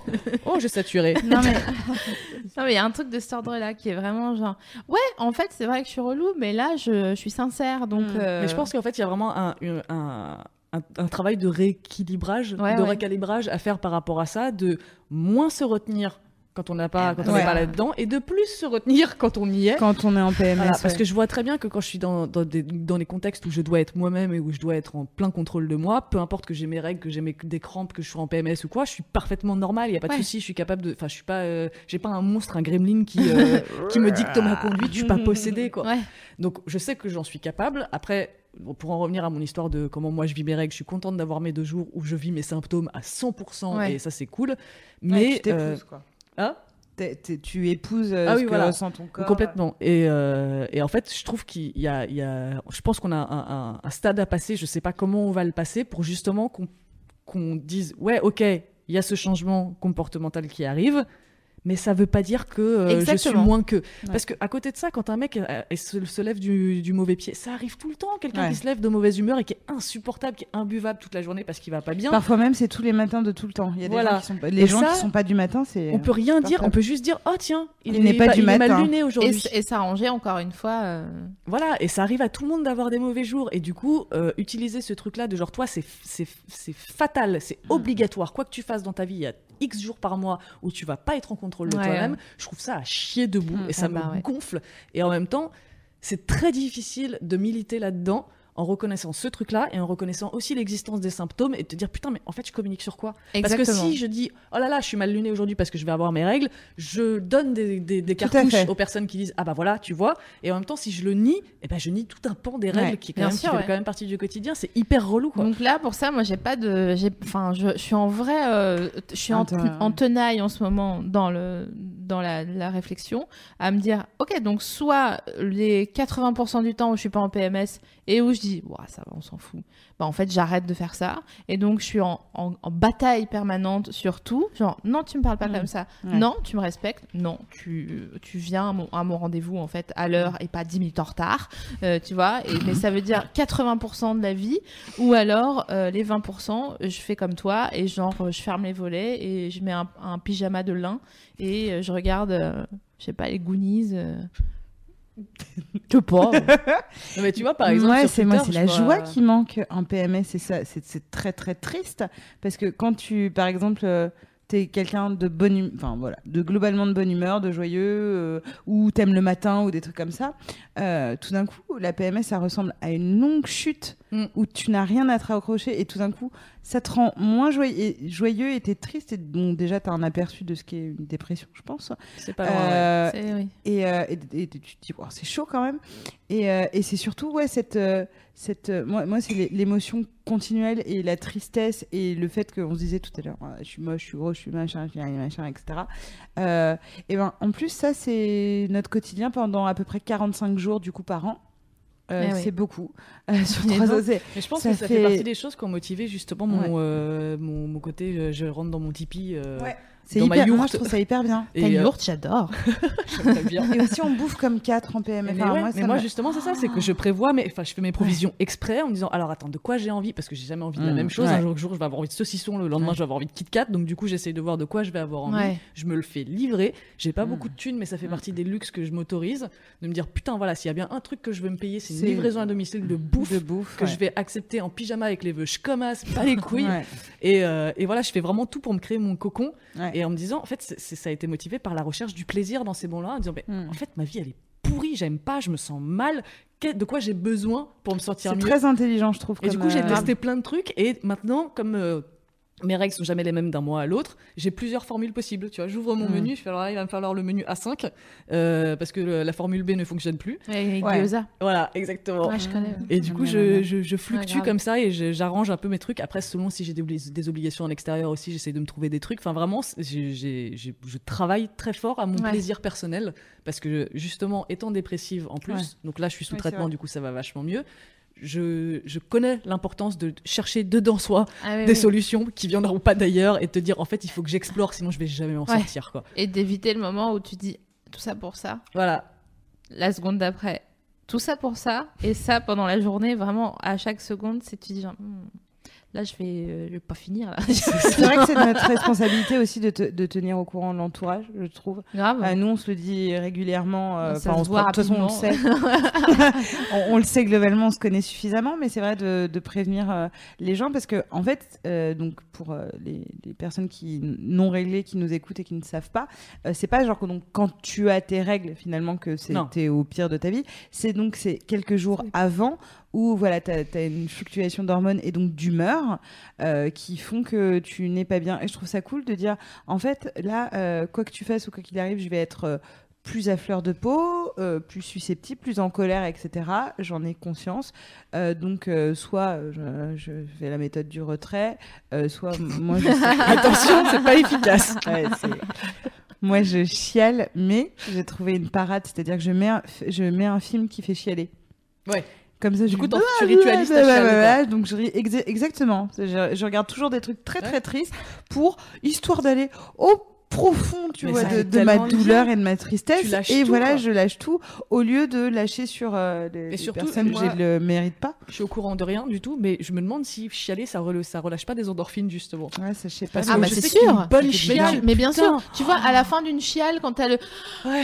C: Oh j'ai saturé.
A: non mais non mais il y a un truc de cet ordre-là qui est vraiment genre ouais en fait c'est vrai que je suis relou mais là je, je suis sincère donc
B: Mm.
A: euh,
C: Mais je pense qu'en fait, il y a vraiment un, un, un, un travail de rééquilibrage,
A: Ouais,
C: de
A: ouais.
C: recalibrage à faire par rapport à ça, de moins se retenir quand on n'a pas, quand on
B: Ouais.
C: n'est pas là-dedans, et de plus se retenir quand on y est.
B: Quand on est en PMS.
C: Voilà, parce
B: ouais.
C: que je vois très bien que quand je suis dans, dans, des, dans les contextes où je dois être moi-même et où je dois être en plein contrôle de moi, peu importe que j'ai mes règles, que j'ai mes- des crampes, que je suis en PMS ou quoi, je suis parfaitement normal, il y a pas de
A: Ouais.
C: souci, je suis capable de, enfin je suis pas, euh, j'ai pas un monstre, un gremlin qui euh, qui me dicte ma conduite, je suis pas possédée quoi.
A: ouais
C: Donc je sais que j'en suis capable. Après, bon, pour en revenir à mon histoire de comment moi je vis mes règles, je suis contente d'avoir mes deux jours où je vis mes symptômes à 100%
A: Ouais.
C: et ça c'est cool.
B: Ouais,
C: Mais
B: tu t'épouses,
C: euh,
B: quoi.
C: Hein
B: tu épouses euh,
C: Ah
B: ce
C: oui,
B: que
C: voilà.
B: ressent ton corps.
C: Complètement. Et, euh, et en fait, je trouve qu'il y a, il y a, je pense qu'on a un, un- un stade à passer. Je sais pas comment on va le passer pour justement qu'on qu'on dise ouais, ok, il y a ce changement comportemental qui arrive. Mais ça veut pas dire que euh, je suis
A: Exactement.
C: moins que. Parce que à côté de ça, quand un mec euh, se, se lève du, du mauvais pied, ça arrive tout le temps. Quelqu'un
B: Ouais.
C: qui se lève de mauvaise humeur et qui est insupportable, qui est imbuvable toute la journée parce qu'il va pas bien.
B: Parfois même, c'est tous les matins de tout le temps. Il y a des gens qui sont pas... Les
C: Et
B: gens
C: ça,
B: qui sont pas du matin, c'est.
C: on peut rien dire, on peut juste dire oh tiens, il,
B: Il n'est
C: est
B: pas du
C: il est
B: matin.
C: mal luné aujourd'hui.
A: et s'arranger encore une fois euh,
C: Voilà, et ça arrive à tout le monde d'avoir des mauvais jours. Et du coup, euh, utiliser ce truc-là de genre, toi, c'est c'est- c'est fatal, c'est
B: Mm.
C: obligatoire. Quoi que tu fasses dans ta vie, il y a X jours par mois où tu vas pas être en contrôle de
A: Ouais,
C: toi-même.
A: ouais.
C: Je trouve ça à chier debout
A: Mm,
C: et ça
A: ah bah
C: me
A: ouais.
C: gonfle. Et en même temps, c'est très difficile de militer là-dedans en reconnaissant ce truc-là et en reconnaissant aussi l'existence des symptômes et te dire putain mais en fait je communique sur quoi? Parce que si je dis oh là là je suis mal lunée aujourd'hui parce que je vais avoir mes règles, je donne des, cartouches
B: fait.
C: aux personnes qui disent ah bah voilà tu vois et en même temps si je le nie eh ben je nie tout un pan des règles
B: Ouais,
C: qui, est quand même,
A: sûr,
C: qui fait
A: ouais.
C: quand même partie du quotidien c'est hyper relou quoi.
A: Donc là, pour ça, moi, j'ai pas de, enfin, je, je suis en vrai, euh, je suis en,
B: Attends,
A: en tenaille en ce moment dans le, dans la, la réflexion, à me dire, ok, donc soit les 80% du temps où je suis pas en PMS et où je dis, Ouah, ça va, on s'en fout. Bah en fait, j'arrête de faire ça et donc je suis en, en, en bataille permanente sur tout. Genre, non, tu me parles pas
B: Mm.
A: comme ça.
B: Ouais.
A: Non, tu me respectes. Non, tu, tu viens à mon, rendez-vous en fait à l'heure et pas 10 minutes en retard. Euh, tu vois. Et, mais ça veut dire 80% de la vie ou alors euh, les 20%, je fais comme toi et genre euh, je ferme les volets et je mets un, un pyjama de lin et je regarde, euh, je sais pas, les Goonies. Euh. Je pas.
C: Non, mais tu vois par exemple
B: ouais, c'est moi, c'est la
C: vois-
B: joie qui manque en PMS et ça, c'est c'est très très triste parce que quand tu, par exemple, euh, t'es quelqu'un de bonne, hum- enfin voilà, de globalement de bonne humeur, de joyeux, euh, ou t'aimes le matin ou des trucs comme ça, euh, tout d'un coup, la PMS, ça ressemble à une longue chute
C: Mm.
B: où tu n'as rien à te raccrocher et tout d'un coup, ça te rend moins joyeux, et, t'es triste et donc déjà t'as un aperçu de ce qu'est une dépression, je pense.
C: c'est pas ouais.
B: Euh,
A: C'est- oui.
B: et, euh, et- et tu te dis, Wow, c'est chaud quand même. Et, euh, c'est surtout, ouais, cette. euh, cette moi, moi c'est l'é- l'émotion continuelle et la tristesse et le fait qu'on se disait tout à l'heure, Ouais, je suis moche, je suis gros, je suis machin, je suis machin, etc. Et ben, en plus, ça, c'est notre quotidien pendant à peu près 45 jours, du coup, par an. Euh,
A: Eh oui.
B: C'est beaucoup. Euh, sur
A: Mais
B: trois
C: Mais je pense
B: Ça
C: que ça fait...
B: fait-
C: partie des choses qui ont motivé justement mon,
B: Ouais.
C: euh, mon, mon côté je rentre dans mon Tipeee. euh,
B: Ouais. C'est hyper. Moi, je trouve ça hyper bien.
A: une
C: euh,
A: yourte, j'adore.
B: Et aussi, on bouffe comme 4 en PMS.
C: Mais,
B: Enfin,
C: ouais,
B: moi,
C: mais moi,
B: me-
C: justement, c'est ça, c'est que je prévois, mais enfin, je fais mes provisions exprès en me disant, alors attends, de quoi j'ai envie? Parce que j'ai jamais envie de la
B: Mm,
C: même chose.
B: ouais.
C: Un jour, jour, je vais avoir envie de saucisson, le lendemain,
B: Ouais.
C: je vais avoir envie de Kit Kat. Donc, du coup, j'essaye de voir de quoi je vais avoir envie.
A: Ouais.
C: Je me le fais livrer. J'ai pas
B: Mm.
C: beaucoup de thunes, mais ça fait
B: Mm.
C: partie des luxes que je m'autorise. De me dire, putain, voilà, s'il y a bien un truc que je veux me payer, c'est une livraison à domicile de bouffe.
B: de bouffe.
C: que
B: ouais.
C: je vais accepter en pyjama avec les vœux, je commence, pas les couilles. Euh, et voilà, je fais vraiment tout pour me créer mon cocon. Et en me disant, en fait, c'est- c'est- ça a été motivé par la recherche du plaisir dans ces bons-là, en disant, mais
B: Mm.
C: en fait, ma vie, elle est pourrie, j'aime pas, je me sens mal. De quoi j'ai besoin pour me sentir
B: C'est
C: mieux?
B: très intelligent, je trouve.
C: Et du coup, j'ai
B: euh,
C: testé plein de trucs. Et maintenant, comme euh, mes règles sont jamais les mêmes d'un mois à l'autre, j'ai plusieurs formules possibles. Tu vois, j'ouvre mon
B: Mm.
C: menu, je fais alors là, il va me falloir le menu A5 euh, parce que le- la formule B ne fonctionne plus.
A: Et
B: Ouais.
A: gyoza.
C: Voilà, exactement.
A: Ouais, je connais.
C: Et du coup, je, je, je fluctue comme ça et je- j'arrange un peu mes trucs. Après, selon si j'ai des, obli- des obligations à l'extérieur aussi, j'essaie de me trouver des trucs. Enfin, vraiment, c'est- j'ai- j'ai- j'ai- je travaille très fort à mon
A: Ouais.
C: plaisir personnel parce que justement, étant dépressive en plus,
B: Ouais.
C: donc là, je suis sous traitement, du coup, ça va vachement mieux. Je, je connais l'importance de chercher dedans soi
A: Ah oui,
C: des
A: oui.
C: solutions qui viendront pas d'ailleurs et te dire en fait il faut que j'explore sinon je vais jamais m'en
A: Ouais.
C: sortir quoi.
A: Et d'éviter le moment où tu dis tout ça pour ça.
C: Voilà.
A: la seconde d'après, tout ça pour ça, et ça pendant la journée, vraiment à chaque seconde, c'est tu dis genre, Hmm, là je vais, euh, je vais pas finir là.
B: C'est vrai que c'est notre responsabilité aussi de, te- de tenir au courant de l'entourage, je trouve.
A: Grave.
B: Euh, nous, on se le dit régulièrement. euh,
A: Ça
B: on
A: se voit
B: de toute façon, on le sait. on, on le sait globalement, on se connaît suffisamment, mais c'est vrai de, de prévenir euh, les gens parce que, en fait, donc pour les, les personnes qui non réglées, qui nous écoutent et qui ne savent pas, c'est pas genre que donc quand tu as tes règles finalement que c'était au pire de ta vie. C'est donc c'est quelques jours avant où voilà, tu as, une fluctuation d'hormones et donc d'humeur euh, qui font que tu n'es pas bien. Et je trouve ça cool de dire, en fait, là, euh, quoi que tu fasses ou quoi qu'il arrive, je vais être euh, plus à fleur de peau, euh, plus susceptible, plus en colère, etc. J'en ai conscience. Euh, donc, euh, soit je, je fais la méthode du retrait, soit moi je sais-
C: Attention, c'est pas efficace.
B: Ouais, moi je chiale, mais j'ai trouvé une parade, c'est-à-dire que je mets, un, je mets un film qui fait chialer.
C: Ouais.
B: Comme ça,
C: Du coup,
B: Ah,
C: tu ritualises ta
B: Donc, je, ris exa- exactement. Je, je regarde toujours des trucs très, très tristes pour, histoire d'aller au profond, tu
C: Mais
B: vois, de, ma douleur
C: bien.
B: et de ma tristesse. Et
C: tout,
B: voilà,
C: quoi.
B: je lâche tout au lieu de lâcher sur euh, les, les
C: surtout,
B: personnes
C: moi-
B: qui ne le méritent pas.
C: Je suis au courant de rien du tout, mais je me demande si chialer ça, rele- ça relâche pas des endorphines justement.
B: Ouais, ça, je sais pas.
A: Ah
C: que
A: bah
C: je
A: c'est sûr.
C: bonne
A: mais,
C: chiale,
A: mais bien sûr. Tu vois, à la fin d'une chiale, quand t'as le,
C: Ouais.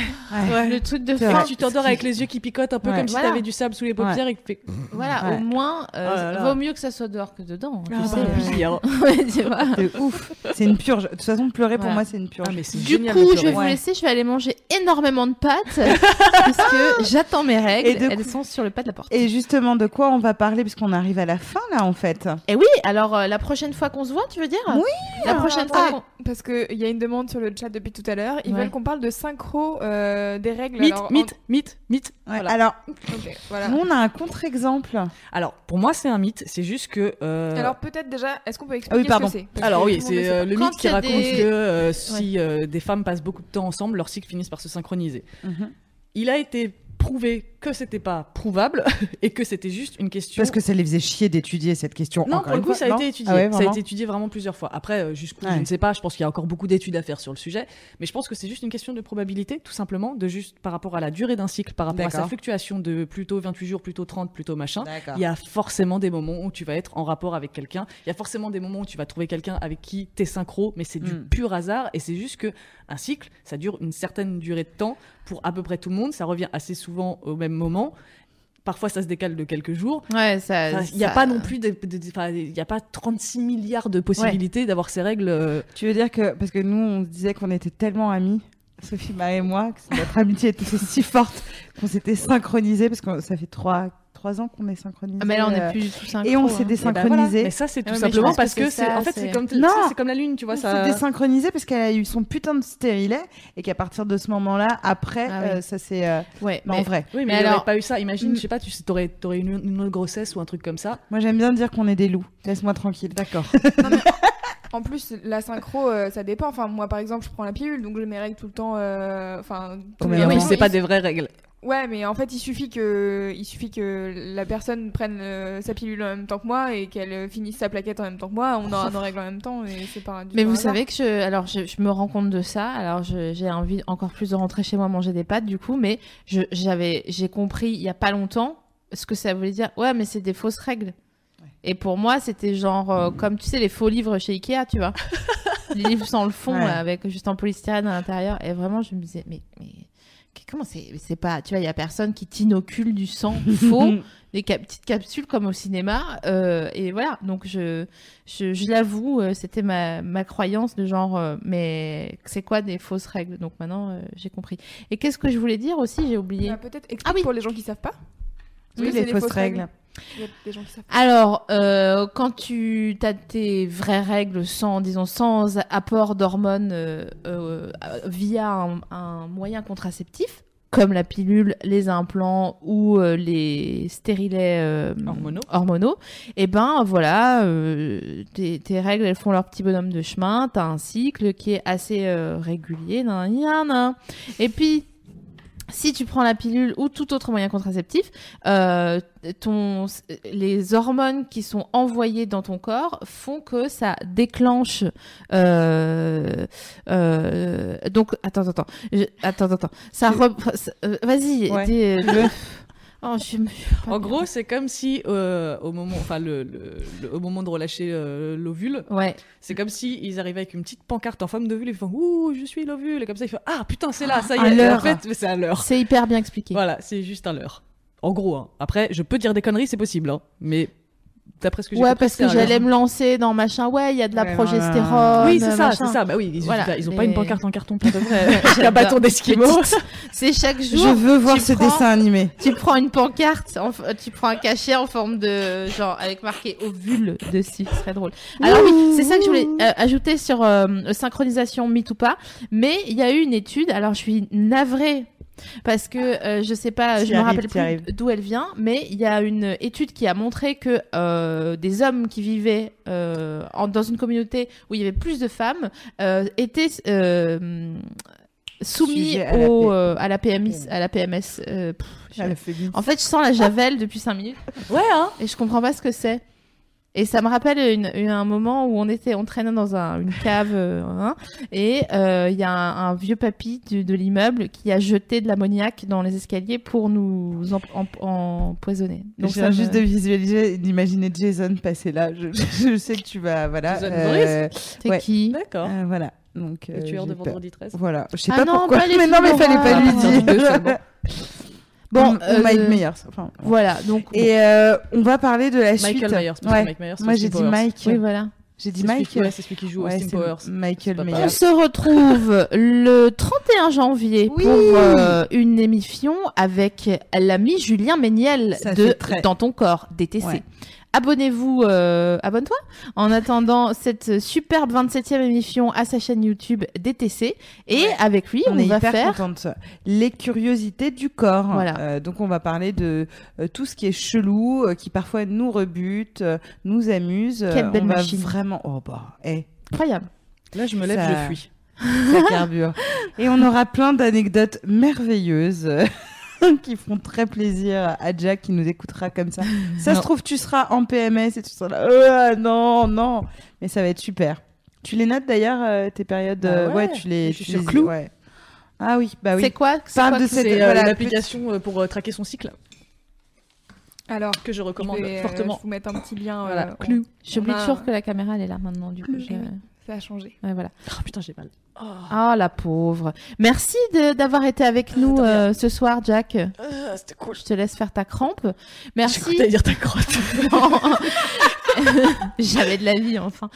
B: Ouais.
A: le truc de fin,
C: tu t'endors avec les yeux qui picotent un peu
B: Ouais.
C: comme si
A: Voilà.
C: t'avais du sable sous les paupières et que
A: voilà, au moins, euh,
C: Oh
A: vaut mieux que ça soit dehors que dedans. tu
C: Ah.
B: C'est ouf. C'est une purge. De toute façon, pleurer pour moi, c'est une purge.
C: Ah, mais
A: Du
C: génial
A: coup, je vais vous
B: Ouais.
A: laisser. Je vais aller manger énormément de pâtes parce que j'attends mes règles.
B: Et de
A: Elles
B: coup-
A: sont sur le pas de la porte.
B: Et justement, de quoi on va parler puisqu'on arrive à la fin là en fait
A: Et oui, alors euh, la prochaine fois qu'on se voit, tu veux dire?
B: Oui.
A: La prochaine fois
D: Ah,
A: qu'on-
D: Parce qu'il y a une demande sur le chat depuis tout à l'heure. Ils
A: Ouais.
D: veulent qu'on parle de synchro euh, des règles.
C: Mythe,
D: Alors, en-
C: mythe, mythe, mythe.
B: Ouais,
C: Voilà.
B: Alors,
D: Ok, voilà.
B: nous on a un contre-exemple.
C: Alors, pour moi, c'est un mythe. C'est juste que. euh,
D: Alors peut-être déjà, est-ce qu'on peut
B: Ah
D: expliquer
B: oui, pardon.
D: ce que c'est? Parce
C: Alors
D: que
C: oui, c'est
D: le
C: euh, mythe qui
A: il
C: raconte
A: des-
C: que euh, si euh, des femmes passent beaucoup de temps ensemble, leurs cycles finissent par se synchroniser.
B: Mhm.
C: Il a été prouvé que c'était pas prouvable et que c'était juste une question.
B: Parce que ça les faisait chier d'étudier cette question.
C: non, pour le coup, ça a
B: non
C: été étudié.
B: Ah ouais,
C: ça a été étudié vraiment plusieurs fois. Après, euh, jusqu'où,
B: Ouais.
C: je ne sais pas. Je pense qu'il y a encore beaucoup d'études à faire sur le sujet. Mais je pense que c'est juste une question de probabilité, tout simplement, de juste par rapport à la durée d'un cycle, par rapport à sa fluctuation de plutôt 28 jours, plutôt 30, plutôt machin. Il y a forcément des moments où tu vas être en rapport avec quelqu'un. Il y a forcément des moments où tu vas trouver quelqu'un avec qui t'es synchro, mais c'est du
B: Mm.
C: pur hasard. Et c'est juste que un cycle, ça dure une certaine durée de temps pour à peu près tout le monde. Ça revient assez souvent au même moment. Parfois, ça se décale de quelques jours.
A: Ouais, ça.
C: Enfin, Il n'y a
A: ça-
C: pas non plus, de- de- de- enfin, il n'y a pas 36 milliards de possibilités d'avoir ces règles. euh,
B: Tu veux dire que parce que nous on se disait qu'on était tellement amis, Sophie, Maë et moi, que notre amitié était si forte qu'on s'était synchronisés parce que ça fait trois trois ans qu'on est synchronisés.
A: Ah, mais là, on
B: euh,
A: n'est plus du tout synchro.
B: et on
A: hein.
B: s'est
C: et ben voilà.
B: désynchronisés.
C: Mais ça, c'est tout
A: Ouais,
C: simplement
A: pense que
C: parce que
A: c'est
C: En fait,
A: c'est-
C: comme, tu
B: Non.
C: sais, c'est comme la lune, tu vois.
B: on
C: Ça...
B: s'est désynchronisés parce qu'elle a eu son putain de stérilet et qu'à partir de ce moment-là, après,
A: Ah oui.
B: euh, ça c'est euh,
A: Ouais,
B: mais en vrai.
C: Oui, mais, n'y
A: alors-
C: pas eu ça. Imagine,
A: Mm.
C: je sais pas, tu aurais, aurais une, une autre grossesse ou un truc comme ça.
B: Moi j'aime bien dire qu'on est des loups. Laisse-moi tranquille.
C: D'accord.
D: En plus, la synchro, euh, ça dépend. Enfin, moi, par exemple, je prends la pilule, donc j'ai mes règles tout le temps. euh, Enfin,
B: non,
C: oui, c'est pas des vraies règles.
D: Ouais, mais en fait, il suffit que, il suffit que la personne prenne euh, sa pilule en même temps que moi et qu'elle euh, finisse sa plaquette en même temps que moi. On aura nos règles en même temps et c'est pas. du
A: Mais vous
D: hasard.
A: savez que je, alors je, je me rends compte de ça. Alors j'ai envie encore plus de rentrer chez moi manger des pâtes du coup, mais j'avais, j'ai compris il y a pas longtemps ce que ça voulait dire. Ouais, mais c'est des fausses règles. Et pour moi, c'était genre euh, comme tu sais les faux livres chez Ikea, tu vois, les livres sans le fond
B: Ouais.
A: là, avec juste en polystyrène à l'intérieur. Et vraiment, je me disais mais mais comment c'est, c'est pas, tu vois, il y a personne qui t'inocule du sang faux des cap- petites capsules comme au cinéma. euh, et voilà, donc je, je, je l'avoue, euh, c'était ma, ma croyance de genre, euh, mais c'est quoi des fausses règles? Donc maintenant, euh, j'ai compris. Et qu'est-ce que je voulais dire aussi? J'ai oublié.
D: Bah, Peut-être explique
A: Ah oui.
D: pour les gens qui savent pas.
B: Oui, les fausses règles.
D: Il y a des gens qui savent pas.
A: Alors, euh, quand tu as tes vraies règles sans, disons, sans apport d'hormones euh, euh, via un, un moyen contraceptif, comme la pilule, les implants ou euh, les stérilets euh,
C: Hormonaux.
A: hormonaux, et ben voilà, euh, tes, tes règles elles font leur petit bonhomme de chemin, t'as un cycle qui est assez euh, régulier, nan, nan, nan. et puis si tu prends la pilule ou tout autre moyen contraceptif, euh, ton, les hormones qui sont envoyées dans ton corps font que ça déclenche. Euh, euh, donc attends, attends, attends, Je- attends, attends. Ça, vas-y.
B: Ouais.
A: Oh, je me-
C: En gros, c'est comme si euh, au moment, enfin le, le- le- au moment de relâcher euh, l'ovule,
A: Ouais.
C: c'est comme si ils arrivaient avec une petite pancarte en forme d'ovule et ils font ouh je suis l'ovule et comme ça ils font ah putain c'est là ça y est. En fait c'est un leurre.
A: C'est hyper bien expliqué.
C: Voilà, c'est juste un leurre. En gros, hein. après je peux dire des conneries, c'est possible, hein. mais d'après ce que j'ai
A: Ouais,
C: compris,
A: parce que
C: un
A: j'allais me lancer dans machin. Ouais, il y a de la
B: Ouais,
A: progestérone.
C: Oui, c'est ça, c'est ça. Bah oui, ils,
A: Voilà,
C: ils ont pas une pancarte en carton pour de vrai. un
A: J'adore.
C: bâton d'esquimau.
A: C'est chaque jour.
B: Je veux voir ce
A: prends-
B: dessin animé.
A: Tu prends une pancarte, en tu prends un cachet en forme de genre avec marqué ovule dessus, ce serait drôle. Alors oui, c'est ça que je voulais euh, ajouter sur euh, synchronisation mythe ou pas. Mais il y a eu une étude. Alors je suis navrée parce que euh, je sais pas, je me
B: arrives,
A: rappelle plus d'où elle vient, mais il y a une étude qui a montré que euh, des hommes qui vivaient euh, en- dans une communauté où il y avait plus de femmes euh, étaient soumis
B: à la
A: au, euh, à la PMS, à la PMS. pff, en fait, je sens la javel depuis 5 minutes
C: Ouais, hein.
A: et je comprends pas ce que c'est. Et ça me rappelle une, une- un moment où on était, on traînait dans un- une cave, euh, hein, et euh, il y a un, un vieux papy du- de l'immeuble qui a jeté de l'ammoniac dans les escaliers pour nous em- em- empoisonner.
B: Donc
A: ça
B: j'ai
A: me-
B: juste de visualiser, d'imaginer Jason passer là. Je, je sais que tu vas, voilà.
C: Jason
B: euh,
A: C'est
B: ouais.
A: qui?
C: D'accord.
B: euh, voilà. Donc
C: Le
B: euh,
C: tueur de vendredi 13.
B: Voilà. Je sais
A: Ah
B: pas
A: non,
B: pourquoi.
A: pas
B: mais non, mais fallait pas lui dire.
A: Bon,
B: Bon,
A: euh,
B: Mike Myers. Enfin,
A: Voilà, donc
B: Et euh, on va parler de la
C: Michael
B: suite.
C: Myers,
B: Ouais.
C: Mike Myers, c'est
B: Moi j'ai dit
C: Powers.
B: Mike.
A: oui, voilà.
B: J'ai dit Mike.
C: c'est celui qui joue
B: Ouais,
C: Powers.
B: Michael Meyer.
A: On se retrouve le 31 janvier
B: Oui.
A: pour euh, une émission avec l'ami Julien Méniel
B: Ça
A: de Dans ton corps, DTC.
B: Ouais.
A: Abonnez-vous, euh, abonne-toi en attendant cette superbe 27e émission à sa chaîne YouTube DTC. Et
B: Ouais.
A: avec lui, on,
B: on, est
A: va
B: hyper
A: faire
B: contente. Les curiosités du corps.
A: Voilà.
B: Euh, donc on va parler de euh, tout ce qui est chelou, euh, qui parfois nous rebute, euh, nous amuse.
A: Quelle belle
B: on va
A: machine.
B: vraiment. Oh bah, eh,
A: incroyable.
C: Là, je me lève,
B: Ça-
C: je fuis.
B: ça carbure. Et on aura plein d'anecdotes merveilleuses. qui feront très plaisir à Jack qui nous écoutera comme ça. Ça se trouve, tu seras en PMS et tu seras là. Euh, non, non. Mais ça va être super. Tu les notes d'ailleurs, euh, tes périodes.
C: Bah
B: euh,
C: ouais,
B: tu les.
C: je suis
B: tu les-
C: Clou.
B: ouais. Ah oui, bah oui.
A: C'est quoi c'est
B: Parle
A: quoi
B: de cette-
C: euh,
B: voilà,
C: euh, pour euh, traquer son cycle
D: Alors,
C: que je
D: je
C: recommande
D: vais, euh,
C: fortement.
D: je vous mettre un petit lien.
C: Voilà,
D: euh, on-.
A: J'oublie
D: a-
A: toujours que la caméra elle est là maintenant du coup. Je-.
D: Ça a changé.
A: Ouais, voilà.
C: Oh putain, j'ai mal. Oh.
A: Ah la pauvre. Merci de- d'avoir été avec nous
C: de rien.
A: euh, ce soir, Jack.
C: Ah, C'était cool.
A: Je te laisse faire ta crampe.
C: J'ai
A: Merci.
C: t'allais dire ta crotte.
A: J'avais de la vie enfin.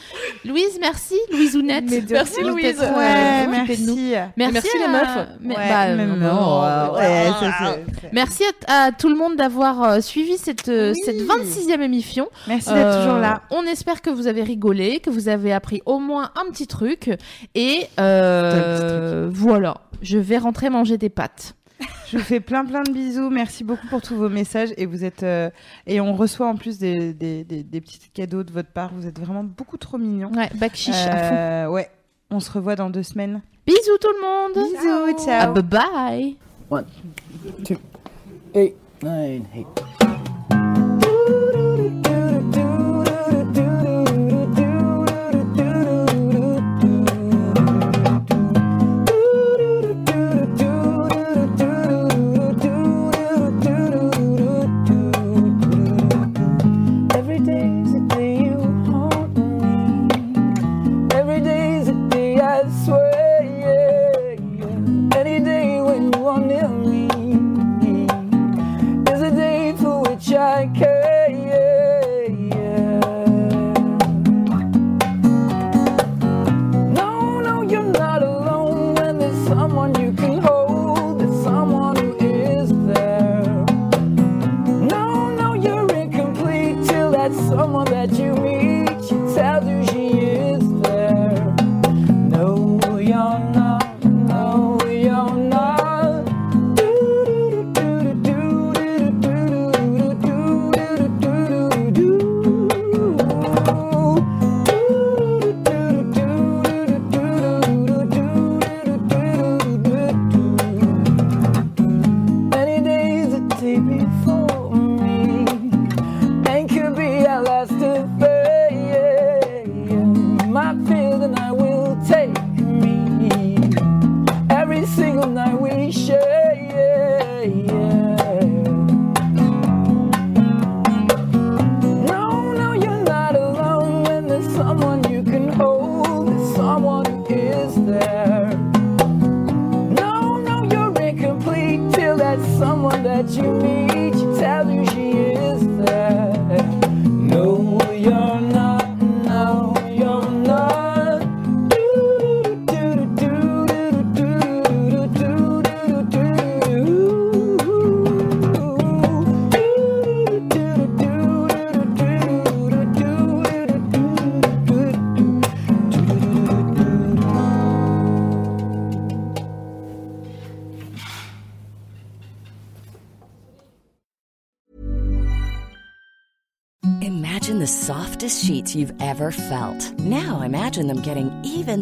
A: Louise, merci. Louise Ounette.
C: Merci. Louise.
B: Ouais,
A: euh,
B: merci.
A: Merci,
C: Merci,
A: à-
C: les meufs.
A: mais-
B: Ouais,
A: bah,
B: même
A: euh,
B: non,
A: non,
B: ouais, ouais, ça, c'est-
A: Merci à, à tout le monde d'avoir euh, suivi cette, euh,
B: Oui.
A: cette 26e émission.
B: Merci d'être
A: Euh,
B: toujours là.
A: On espère que vous avez rigolé, que vous avez appris au moins un petit truc. Et euh, voilà, je vais rentrer manger des pâtes.
B: Je vous fais plein plein de bisous. Merci beaucoup pour tous vos messages et vous êtes euh, et on reçoit en plus des, des, des, des petits cadeaux de votre part. Vous êtes vraiment beaucoup trop mignons.
A: Ouais, bac chiche à fond.
B: Euh, ouais. On se revoit dans deux semaines.
A: Bisous tout le monde.
B: Bisous,
A: Ah,
B: ciao.
A: bye bye.
F: One, two, eight, nine, eight.
G: Ever felt. Now imagine them getting